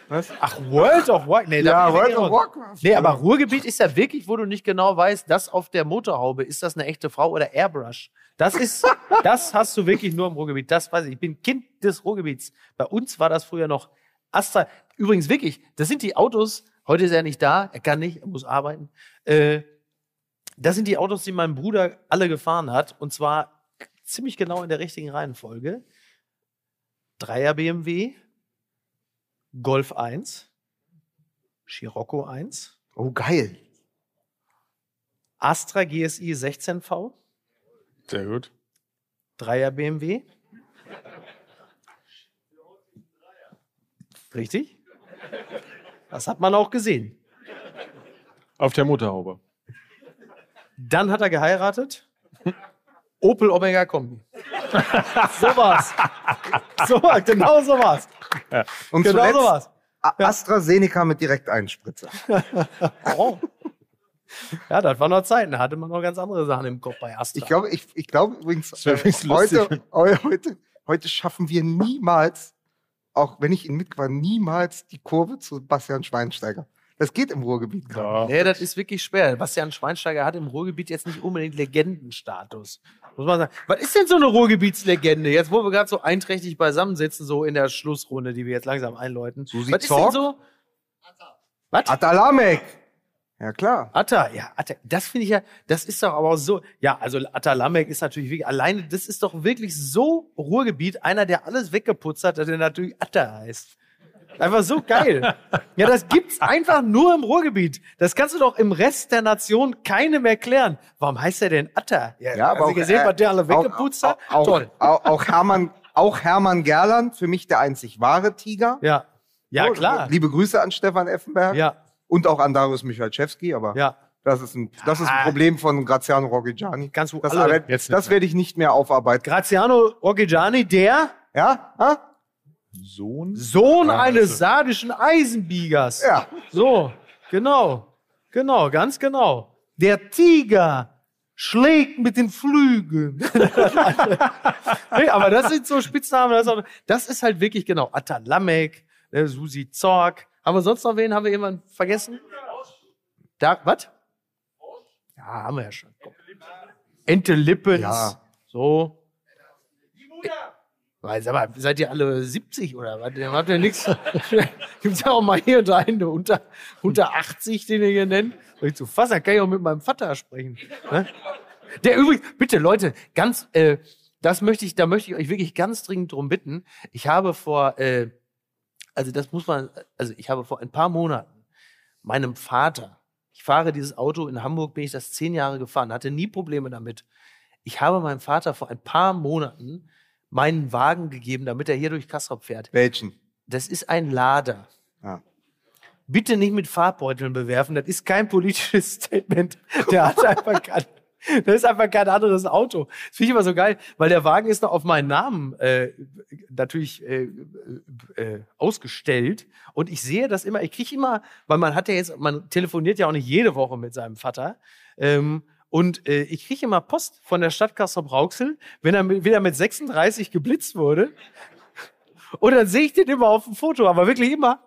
Was? Ach, World of Warcraft. Nee, Ja, ich World of. Warcraft. Nee, aber Ruhrgebiet ist ja wirklich, wo du nicht genau weißt, das auf der Motorhaube, ist das eine echte Frau oder Airbrush? Das ist, das hast du wirklich nur im Ruhrgebiet. Das weiß ich. Ich bin Kind des Ruhrgebiets. Bei uns war das früher noch Astra. Übrigens wirklich, das sind die Autos, heute ist er nicht da, er kann nicht, er muss arbeiten. Äh, das sind die Autos, die mein Bruder alle gefahren hat. Und zwar ziemlich genau in der richtigen Reihenfolge. Dreier BMW, Golf 1, Scirocco 1, Oh, geil. Astra GSI 16V, Sehr gut. 3er BMW. Richtig? Das hat man auch gesehen. Auf der Motorhaube. Dann hat er geheiratet. Opel Omega Kombi. so war's. So, war- genau so war's. Und Genau zuletzt so war's. AstraZeneca mit Direkteinspritzer. Oh. Ja, das war noch Zeiten. Da hatte man noch ganz andere Sachen im Kopf bei Astra. Ich glaube, ich, ich glaube übrigens, äh, heute, heute, heute schaffen wir niemals, auch wenn ich ihn mitfahre, niemals die Kurve zu Bastian Schweinsteiger. Das geht im Ruhrgebiet gerade. Nee, das ist wirklich schwer. Bastian Schweinsteiger hat im Ruhrgebiet jetzt nicht unbedingt Legendenstatus. Muss man sagen. Was ist denn so eine Ruhrgebietslegende? Jetzt, wo wir gerade so einträchtig beisammensitzen, so in der Schlussrunde, die wir jetzt langsam einläuten. Susi Was ist denn Zorc? so? Was? Atalamek! Ja, klar. Atta, ja, Atta, das finde ich ja, das ist doch aber so, ja, also Atta Lamek ist natürlich wirklich, alleine, das ist doch wirklich so Ruhrgebiet, einer, der alles weggeputzt hat, dass er natürlich Atta heißt. Einfach so geil. Ja, das gibt's einfach nur im Ruhrgebiet. Das kannst du doch im Rest der Nation keinem erklären. Warum heißt er denn Atta? Ja, aber Hast du gesehen, äh, was der alle weggeputzt auch, hat? Auch, Toll. Auch, auch, Hermann, auch Hermann Gerland, für mich der einzig wahre Tiger. Ja. Ja, klar. Liebe Grüße an Stefan Effenberg. Ja, Und auch an Darius Michalczewski, aber ja. das ist ein, das ist ein Problem von Graziano Roggigiani. Kannst du Das, alle- aber, Jetzt nicht das werde ich nicht mehr aufarbeiten. Graziano Roggigiani, der Ja? Ha? Sohn? Sohn Ah, eines also. sardischen Eisenbiegers. Ja. So, genau. Genau, ganz genau. Der Tiger schlägt mit den Flügeln. nee, aber das sind so Spitznamen. Das ist, das halt wirklich genau. Atalamek, äh, Susi Zorg. Haben wir sonst noch wen? Haben wir jemanden vergessen? Da, was? Ja, haben wir ja schon. Komm. Ente Lippens. Ja. So. Weil, sag mal, seid ihr alle 70 oder was? Dann habt ihr nichts. Gibt's ja auch mal hier und da einen unter, unter 80, den ihr hier nennt. Soll ich zu fassen? Dann kann ich auch mit meinem Vater sprechen. Ne? Der übrigens, bitte Leute, ganz, äh, das möchte ich, da möchte ich euch wirklich ganz dringend drum bitten. Ich habe vor, äh, also das muss man, also ich habe vor ein paar Monaten meinem Vater, ich fahre dieses Auto in Hamburg, bin ich das zehn Jahre gefahren, hatte nie Probleme damit. Ich habe meinem Vater vor ein paar Monaten meinen Wagen gegeben, damit er hier durch Kastrop fährt. Welchen? Das ist ein Lader. Ja. bitte nicht mit Farbbeuteln bewerfen. Das ist kein politisches Statement. Der hat einfach kein, das ist einfach kein anderes Auto. Das finde ich immer so geil, weil der Wagen ist noch auf meinen Namen äh, natürlich äh, äh, ausgestellt. Und ich sehe das immer, ich kriege immer, weil man hat ja jetzt, man telefoniert ja auch nicht jede Woche mit seinem Vater. Ähm, und äh, ich kriege immer Post von der Stadt Kassel-Brauxel, wenn er wieder mit 36 geblitzt wurde. Und dann sehe ich den immer auf dem Foto, aber wirklich immer.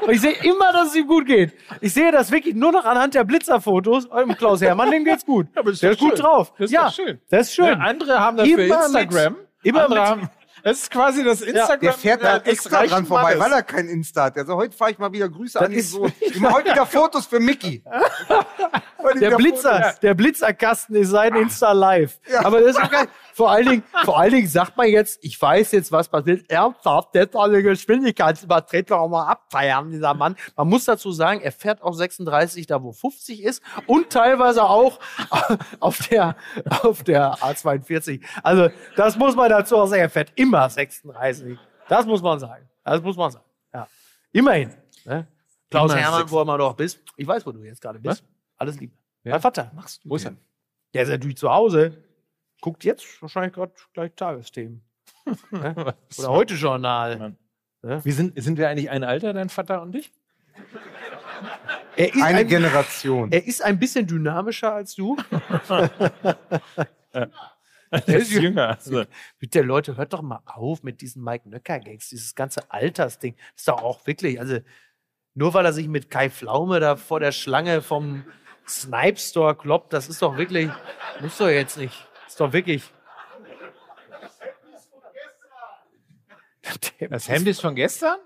Und ich sehe immer, dass es ihm gut geht. Ich sehe das wirklich nur noch anhand der Blitzerfotos. Und Klaus Hermann, dem geht's gut. aber ist der ist gut schön. drauf. Das ist ja, schön. das ist schön. Ja, andere haben das für Immer Instagram. Mit, immer andere mit, haben, das ist quasi das Instagram. Der fährt da extra dran vorbei, Mannes. weil er kein Insta hat. Also heute fahre ich mal wieder Grüße Das an ist- Sohn. Ich mache heute wieder Fotos für Mickey. Der Blitzer, Fotos. der Blitzerkasten ist sein Insta Live. Aber das ist auch geil. Vor allen Dingen, vor allen Dingen sagt man jetzt, ich weiß jetzt, was passiert. Ernsthaft, der soll eine Geschwindigkeitsübertretung auch mal abfeiern, dieser Mann. Man muss dazu sagen, er fährt auch 36, da wo 50 ist und teilweise auch auf der, auf der A42. Also, das muss man dazu auch sagen. Er fährt immer 36. Das muss man sagen. Das muss man sagen. Ja. Immerhin. Ne? Klaus Immer Hermann, sechs- wo immer doch bist. Ich weiß, wo du jetzt gerade bist. Alles Liebe. Ja. Mein Vater, machst du Wo ist denn? Der ist natürlich zu Hause. Guckt jetzt wahrscheinlich gerade gleich Tagesthemen. Ne? Oder heute Journal. Wie sind, sind wir eigentlich ein Alter, dein Vater und ich? Er ist, Eine ein, Generation. er ist ein bisschen dynamischer als du. Der ist jünger. Also, Bitte, Leute, hört doch mal auf mit diesen Mike Nöcker-Gags, dieses ganze Altersding. Das ist doch auch wirklich, also nur weil er sich mit Kai Pflaume da vor der Schlange vom Snipe Store kloppt, das ist doch wirklich, muss doch jetzt nicht. Ist doch wirklich. das Hemd ist von gestern?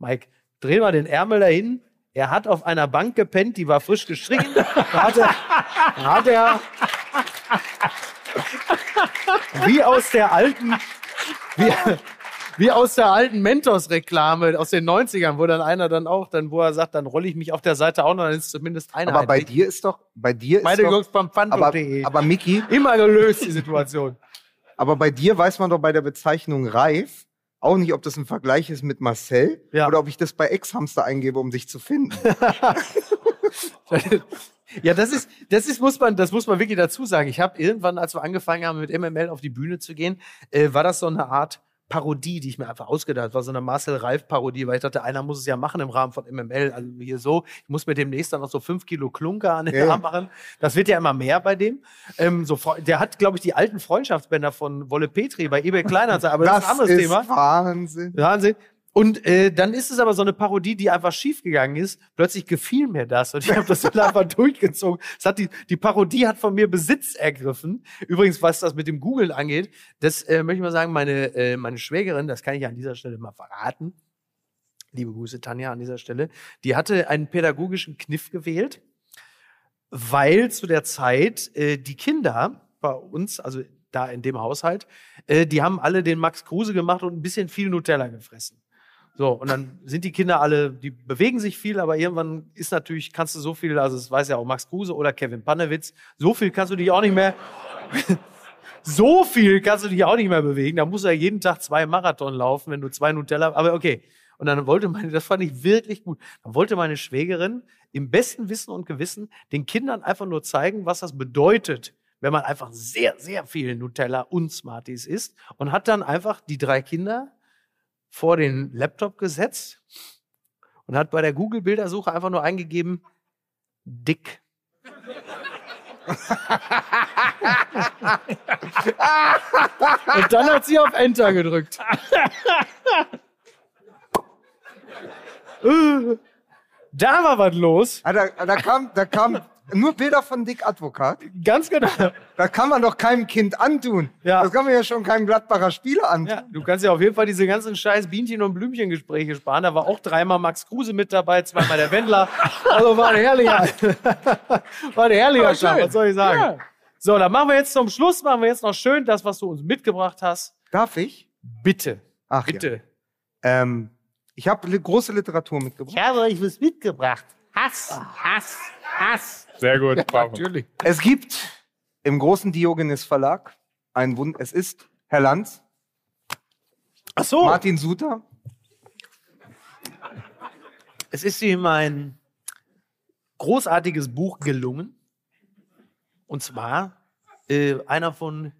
Mike, dreh mal den Ärmel dahin. Er hat auf einer Bank gepennt, die war frisch gestrichen. Da hat er, da hat er wie aus der alten, wie, wie aus der alten Mentos-Reklame aus den 90ern, wo dann einer dann auch, dann, wo er sagt, dann rolle ich mich auf der Seite auch noch, dann ist zumindest einer. Aber bei dir ist doch, bei dir ist Meine doch, Jungs beim aber, Pfandbuch.de. aber Mickey, Immer gelöst, die Situation. aber bei dir weiß man doch bei der Bezeichnung reif auch nicht, ob das ein Vergleich ist mit Marcel Ja. oder ob ich das bei Ex-Hamster eingebe, um dich zu finden. Ja, das ist, das ist, muss man, das muss man wirklich dazu sagen. Ich habe irgendwann, als wir angefangen haben, mit MML auf die Bühne zu gehen, äh, war das so eine Art Parodie, die ich mir einfach ausgedacht habe. war so eine Marcel Reif-Parodie, weil ich dachte, einer muss es ja machen im Rahmen von MML. Also hier so, ich muss mir demnächst dann noch so fünf Kilo Klunker an den Ja. Arm machen. Das wird ja immer mehr bei dem. Ähm, so, der hat, glaube ich, die alten Freundschaftsbänder von Wolle Petri bei eBay Kleinanzeigen, aber das, ist ein anderes Thema. Wahnsinn. Wahnsinn. Und äh, dann ist es aber so eine Parodie, die einfach schiefgegangen ist. Plötzlich gefiel mir das und ich habe das dann einfach durchgezogen. Es hat die, die Parodie hat von mir Besitz ergriffen. Übrigens, was das mit dem Googlen angeht, das äh, möchte ich mal sagen, meine, äh, meine Schwägerin, das kann ich an dieser Stelle mal verraten. Liebe Grüße, Tanja, an dieser Stelle. Die hatte einen pädagogischen Kniff gewählt, weil zu der Zeit äh, die Kinder bei uns, also da in dem Haushalt, äh, die haben alle den Max Kruse gemacht und ein bisschen viel Nutella gefressen. So, und dann sind die Kinder alle, die bewegen sich viel, aber irgendwann ist natürlich, kannst du so viel, also es weiß ja auch Max Kruse oder Kevin Pannewitz, so viel kannst du dich auch nicht mehr, so viel kannst du dich auch nicht mehr bewegen. Da muss er jeden Tag zwei Marathon laufen, wenn du zwei Nutella, aber okay. Und dann wollte meine, das fand ich wirklich gut. Dann wollte meine Schwägerin im besten Wissen und Gewissen den Kindern einfach nur zeigen, was das bedeutet, wenn man einfach sehr, sehr viel Nutella und Smarties isst und hat dann einfach die drei Kinder vor den Laptop gesetzt und hat bei der Google-Bildersuche einfach nur eingegeben, dick. und dann hat sie auf Enter gedrückt. Da war was los. Ah, da, da, kam, da kam nur Bilder von Dick Advokat. Ganz genau. Da kann man doch keinem Kind antun. Ja. Das kann man ja schon keinem Gladbacher Spieler antun. Ja, du kannst ja auf jeden Fall diese ganzen scheiß Bienchen- und Blümchengespräche sparen. Da war auch dreimal Max Kruse mit dabei, zweimal der Wendler. Also war ein herrlicher, war ein herrlicher Schlag, schön. was soll ich sagen? Ja. So, dann machen wir jetzt zum Schluss, machen wir jetzt noch schön das, was du uns mitgebracht hast. Darf ich? Bitte, Ach bitte. Ja. Ähm, ich habe li große Literatur mitgebracht. Ich habe euch was mitgebracht. Hass, Hass, Hass. Sehr gut. bravo. Natürlich. Es gibt im großen Diogenes Verlag ein Wund. Es ist Herr Lanz, Ach so. Martin Suter Es ist ihm ein großartiges Buch gelungen. Und zwar äh, einer von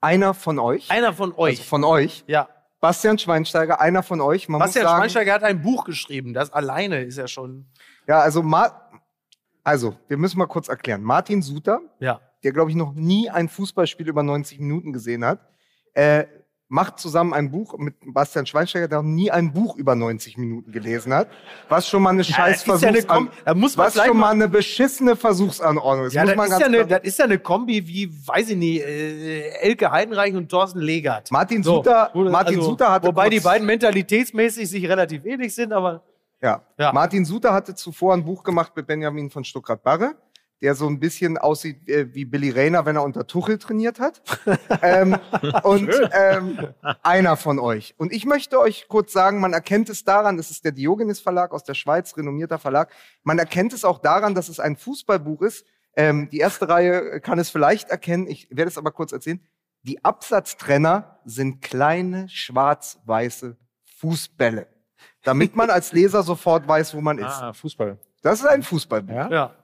Einer von euch, einer von euch. also von euch, ja. Bastian Schweinsteiger, einer von euch. Man Bastian muss sagen, Schweinsteiger hat ein Buch geschrieben. Das alleine ist ja schon. Ja, also, Ma also, wir müssen mal kurz erklären. Martin Suter, Ja. der, glaube ich, noch nie ein Fußballspiel über 90 Minuten gesehen hat, äh, macht zusammen ein Buch mit Bastian Schweinsteiger, der noch nie ein Buch über 90 Minuten gelesen hat. Was schon mal eine scheiß das ist ja eine Was schon mal eine beschissene Versuchsanordnung ist. Ja, das ist ja, eine, das ist ja eine Kombi wie, weiß ich nicht, äh, Elke Heidenreich und Thorsten Legert. Martin So, Suter, Martin also, Suter hatte Wobei die beiden mentalitätsmäßig sich relativ ähnlich sind, aber Ja. Ja. Martin Suter hatte zuvor ein Buch gemacht mit Benjamin von Stuckrad-Barre, der so ein bisschen aussieht äh, wie Billy Rayner, wenn er unter Tuchel trainiert hat. ähm, und ähm, einer von euch. Und ich möchte euch kurz sagen, man erkennt es daran, das ist der Diogenes Verlag aus der Schweiz, renommierter Verlag. Man erkennt es auch daran, dass es ein Fußballbuch ist. Ähm, die erste Reihe kann es vielleicht erkennen, ich werde es aber kurz erzählen. Die Absatztrenner sind kleine schwarz-weiße Fußbälle damit man als Leser sofort weiß, wo man ist. Ah, Fußball. Das ist ein Fußballbuch. Ja? ja.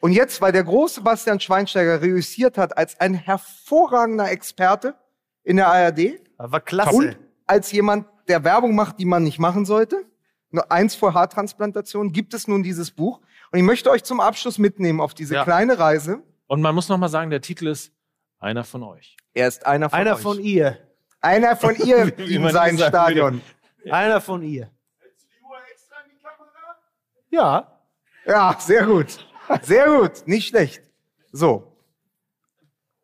Und jetzt, weil der große Bastian Schweinsteiger reüssiert hat als ein hervorragender Experte in der ARD Das war klasse. und als jemand, der Werbung macht, die man nicht machen sollte, nur eins vor Haartransplantation, gibt es nun dieses Buch. Und ich möchte euch zum Abschluss mitnehmen auf diese Ja. kleine Reise. Und man muss noch mal sagen, der Titel ist Einer von euch. Er ist einer von Einer euch. von ihr. einer von ihr in man sein sagen Stadion. Einer von ihr. Ja. Ja, sehr gut. Sehr gut, nicht schlecht. So.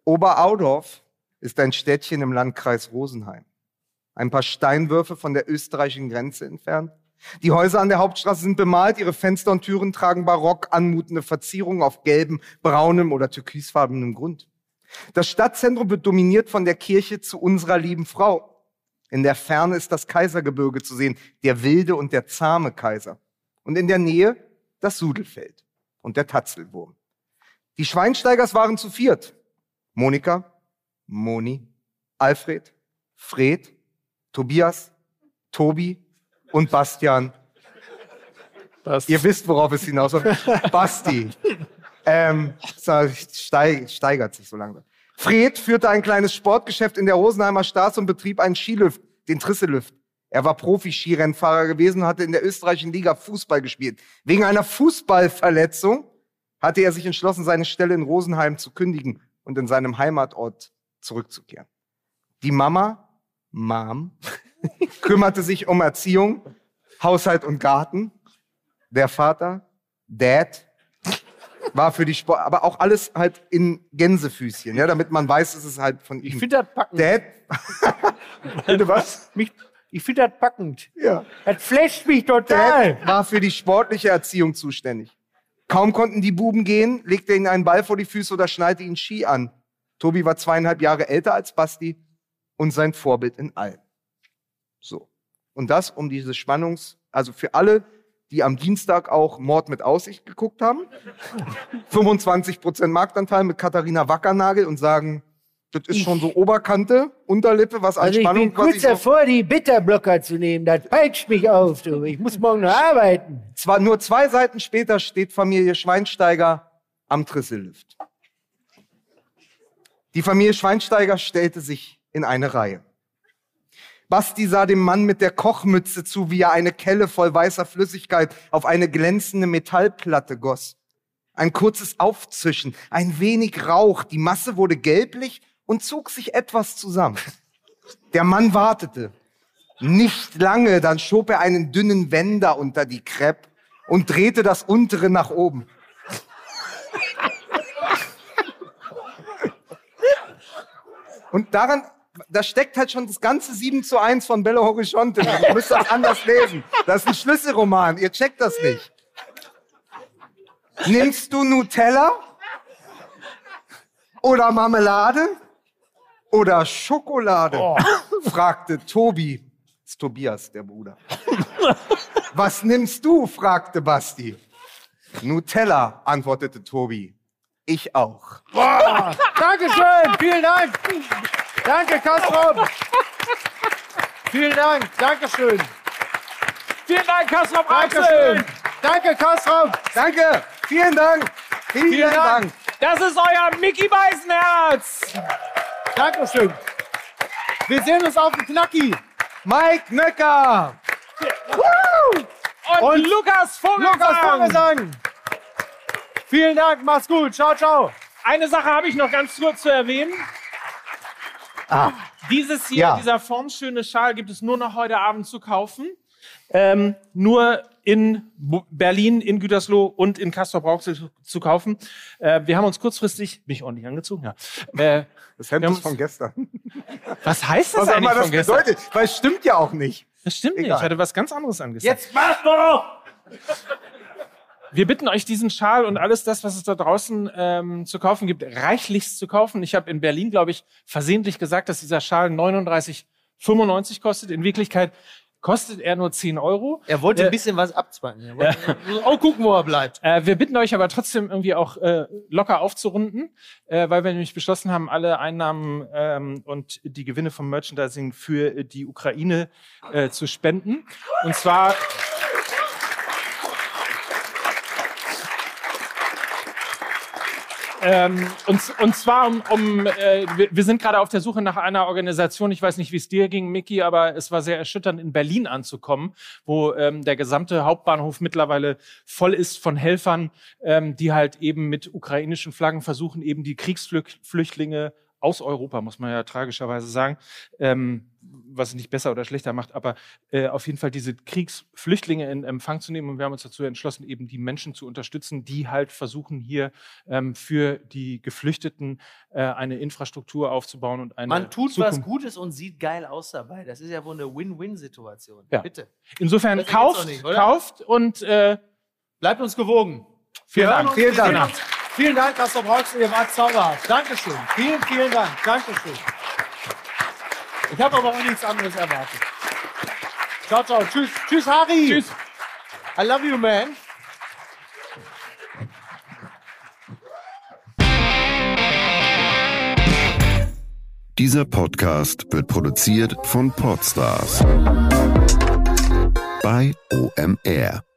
Oberaudorf ist ein Städtchen im Landkreis Rosenheim. Ein paar Steinwürfe von der österreichischen Grenze entfernt. Die Häuser an der Hauptstraße sind bemalt, ihre Fenster und Türen tragen barock anmutende Verzierungen auf gelbem, braunem oder türkisfarbenem Grund. Das Stadtzentrum wird dominiert von der Kirche zu unserer lieben Frau. In der Ferne ist das Kaisergebirge zu sehen, der wilde und der zahme Kaiser. Und in der Nähe das Sudelfeld und der Tatzelwurm. Die Schweinsteigers waren zu viert. Monika, Moni, Alfred, Fred, Tobias, Tobi und Bastian. Ihr wisst, worauf es hinausläuft. Basti. Ähm, steig, steigert sich so langsam. Fred führte ein kleines Sportgeschäft in der Rosenheimer Straße und betrieb einen Skilift, den Trisselift. Er war Profi-Skirennfahrer gewesen und hatte in der österreichischen Liga Fußball gespielt. Wegen einer Fußballverletzung hatte er sich entschlossen, seine Stelle in Rosenheim zu kündigen und in seinem Heimatort zurückzukehren. Die Mama, Mom, kümmerte sich um Erziehung, Haushalt und Garten. Der Vater, Dad, war für die Sport, aber auch alles halt in Gänsefüßchen, ja, damit man weiß, es ist halt von ihm. Ich finde das packend. Dad, bitte was? Mich, ich finde das packend. Ja. Das flasht mich total. Dad war für die sportliche Erziehung zuständig. Kaum konnten die Buben gehen, legte er ihnen einen Ball vor die Füße oder schneide ihnen Ski an. Tobi war zweieinhalb Jahre älter als Basti und sein Vorbild in allem. So. Und das um diese Spannungs-, also für alle, die am Dienstag auch Mord mit Aussicht geguckt haben. 25% Marktanteil mit Katharina Wackernagel und sagen, das ist schon so Oberkante, Unterlippe, was an Also ich Spannung bin kurz ich davor, die Bitterblocker zu nehmen. Das peitscht mich auf, du. Ich muss morgen noch arbeiten. Zwar nur zwei Seiten später steht Familie Schweinsteiger am Trisselift. Die Familie Schweinsteiger stellte sich in eine Reihe. Basti sah dem Mann mit der Kochmütze zu, wie er eine Kelle voll weißer Flüssigkeit auf eine glänzende Metallplatte goss. Ein kurzes Aufzischen, ein wenig Rauch, die Masse wurde gelblich und zog sich etwas zusammen. Der Mann wartete. Nicht lange, dann schob er einen dünnen Wender unter die Crepe und drehte das untere nach oben. Und daran, da steckt halt schon das ganze 7 zu 1 von Belo Horizonte. Ihr müsst das anders lesen. Das ist ein Schlüsselroman. Ihr checkt das nicht. Nimmst du Nutella? Oder Marmelade? Oder Schokolade? fragte Tobi. Das ist Tobias, der Bruder. Was nimmst du? fragte Basti. Nutella, antwortete Tobi. Ich auch. Dankeschön, vielen Dank. Danke, Kastrop. Vielen Dank, Dankeschön. Vielen Dank, Kastrop Dankeschön. Danke, Kastrop. Danke. Vielen Dank. Vielen, Vielen Dank. Dank. Das ist euer Mickey Beisenherz. Dankeschön. Wir sehen uns auf dem Knacki. Mike Nöcker. Und, Und Lukas Vogelsang. Lukas Vogelsang. Vielen Dank, mach's gut. Ciao, ciao. Eine Sache habe ich noch ganz kurz zu erwähnen. Dieses hier, Ja. dieser formschöne Schal gibt es nur noch heute Abend zu kaufen. Ähm, nur in Berlin, in Gütersloh und in Castrop-Rauxel zu, zu kaufen. Äh, wir haben uns kurzfristig, bin ich ordentlich angezogen? Ja. Äh, Das Hemd ist von gestern. was heißt das Was eigentlich das von gestern? bedeutet. Weil es stimmt ja auch nicht. Das stimmt nicht. Egal. Ich hatte was ganz anderes angesagt. Jetzt mach doch. Wir bitten euch, diesen Schal und alles das, was es da draußen ähm, zu kaufen gibt, reichlichst zu kaufen. Ich habe in Berlin, glaube ich, versehentlich gesagt, dass dieser Schal 39,95 kostet. In Wirklichkeit kostet er nur 10 Euro. Er wollte Äh, ein bisschen was abzwacken. Wollte auch gucken, wo er bleibt. Äh, wir bitten euch aber trotzdem irgendwie auch äh, locker aufzurunden, äh, weil wir nämlich beschlossen haben, alle Einnahmen ähm, und die Gewinne vom Merchandising für die Ukraine äh, zu spenden. Und zwar Ähm, und, und zwar um, um äh, wir, wir sind gerade auf der Suche nach einer Organisation. Ich weiß nicht, wie es dir ging, Mickey, aber es war sehr erschütternd, in Berlin anzukommen, wo ähm, der gesamte Hauptbahnhof mittlerweile voll ist von Helfern, ähm, die halt eben mit ukrainischen Flaggen versuchen, eben die Kriegsflüchtlinge aus Europa, muss man ja tragischerweise sagen, ähm, was es nicht besser oder schlechter macht, aber äh, auf jeden Fall diese Kriegsflüchtlinge in Empfang zu nehmen. Und wir haben uns dazu entschlossen, eben die Menschen zu unterstützen, die halt versuchen, hier ähm, für die Geflüchteten äh, eine Infrastruktur aufzubauen und eine Man tut Zukunft. was Gutes und sieht geil aus dabei. Das ist ja wohl eine Win-Win-Situation. Ja. Bitte. Insofern kauft, nicht, kauft und äh, Bleibt uns gewogen. vielen Dank. Vielen Dank. Vielen Dank, Kastor Brauchst, ihr wart zauberhaft. Dankeschön. Vielen, vielen Dank. Dankeschön. Ich habe aber auch nichts anderes erwartet. Ciao, ciao. Tschüss. Tschüss, Harry. Tschüss. I love you, man. Dieser Podcast wird produziert von Podstars bei OMR.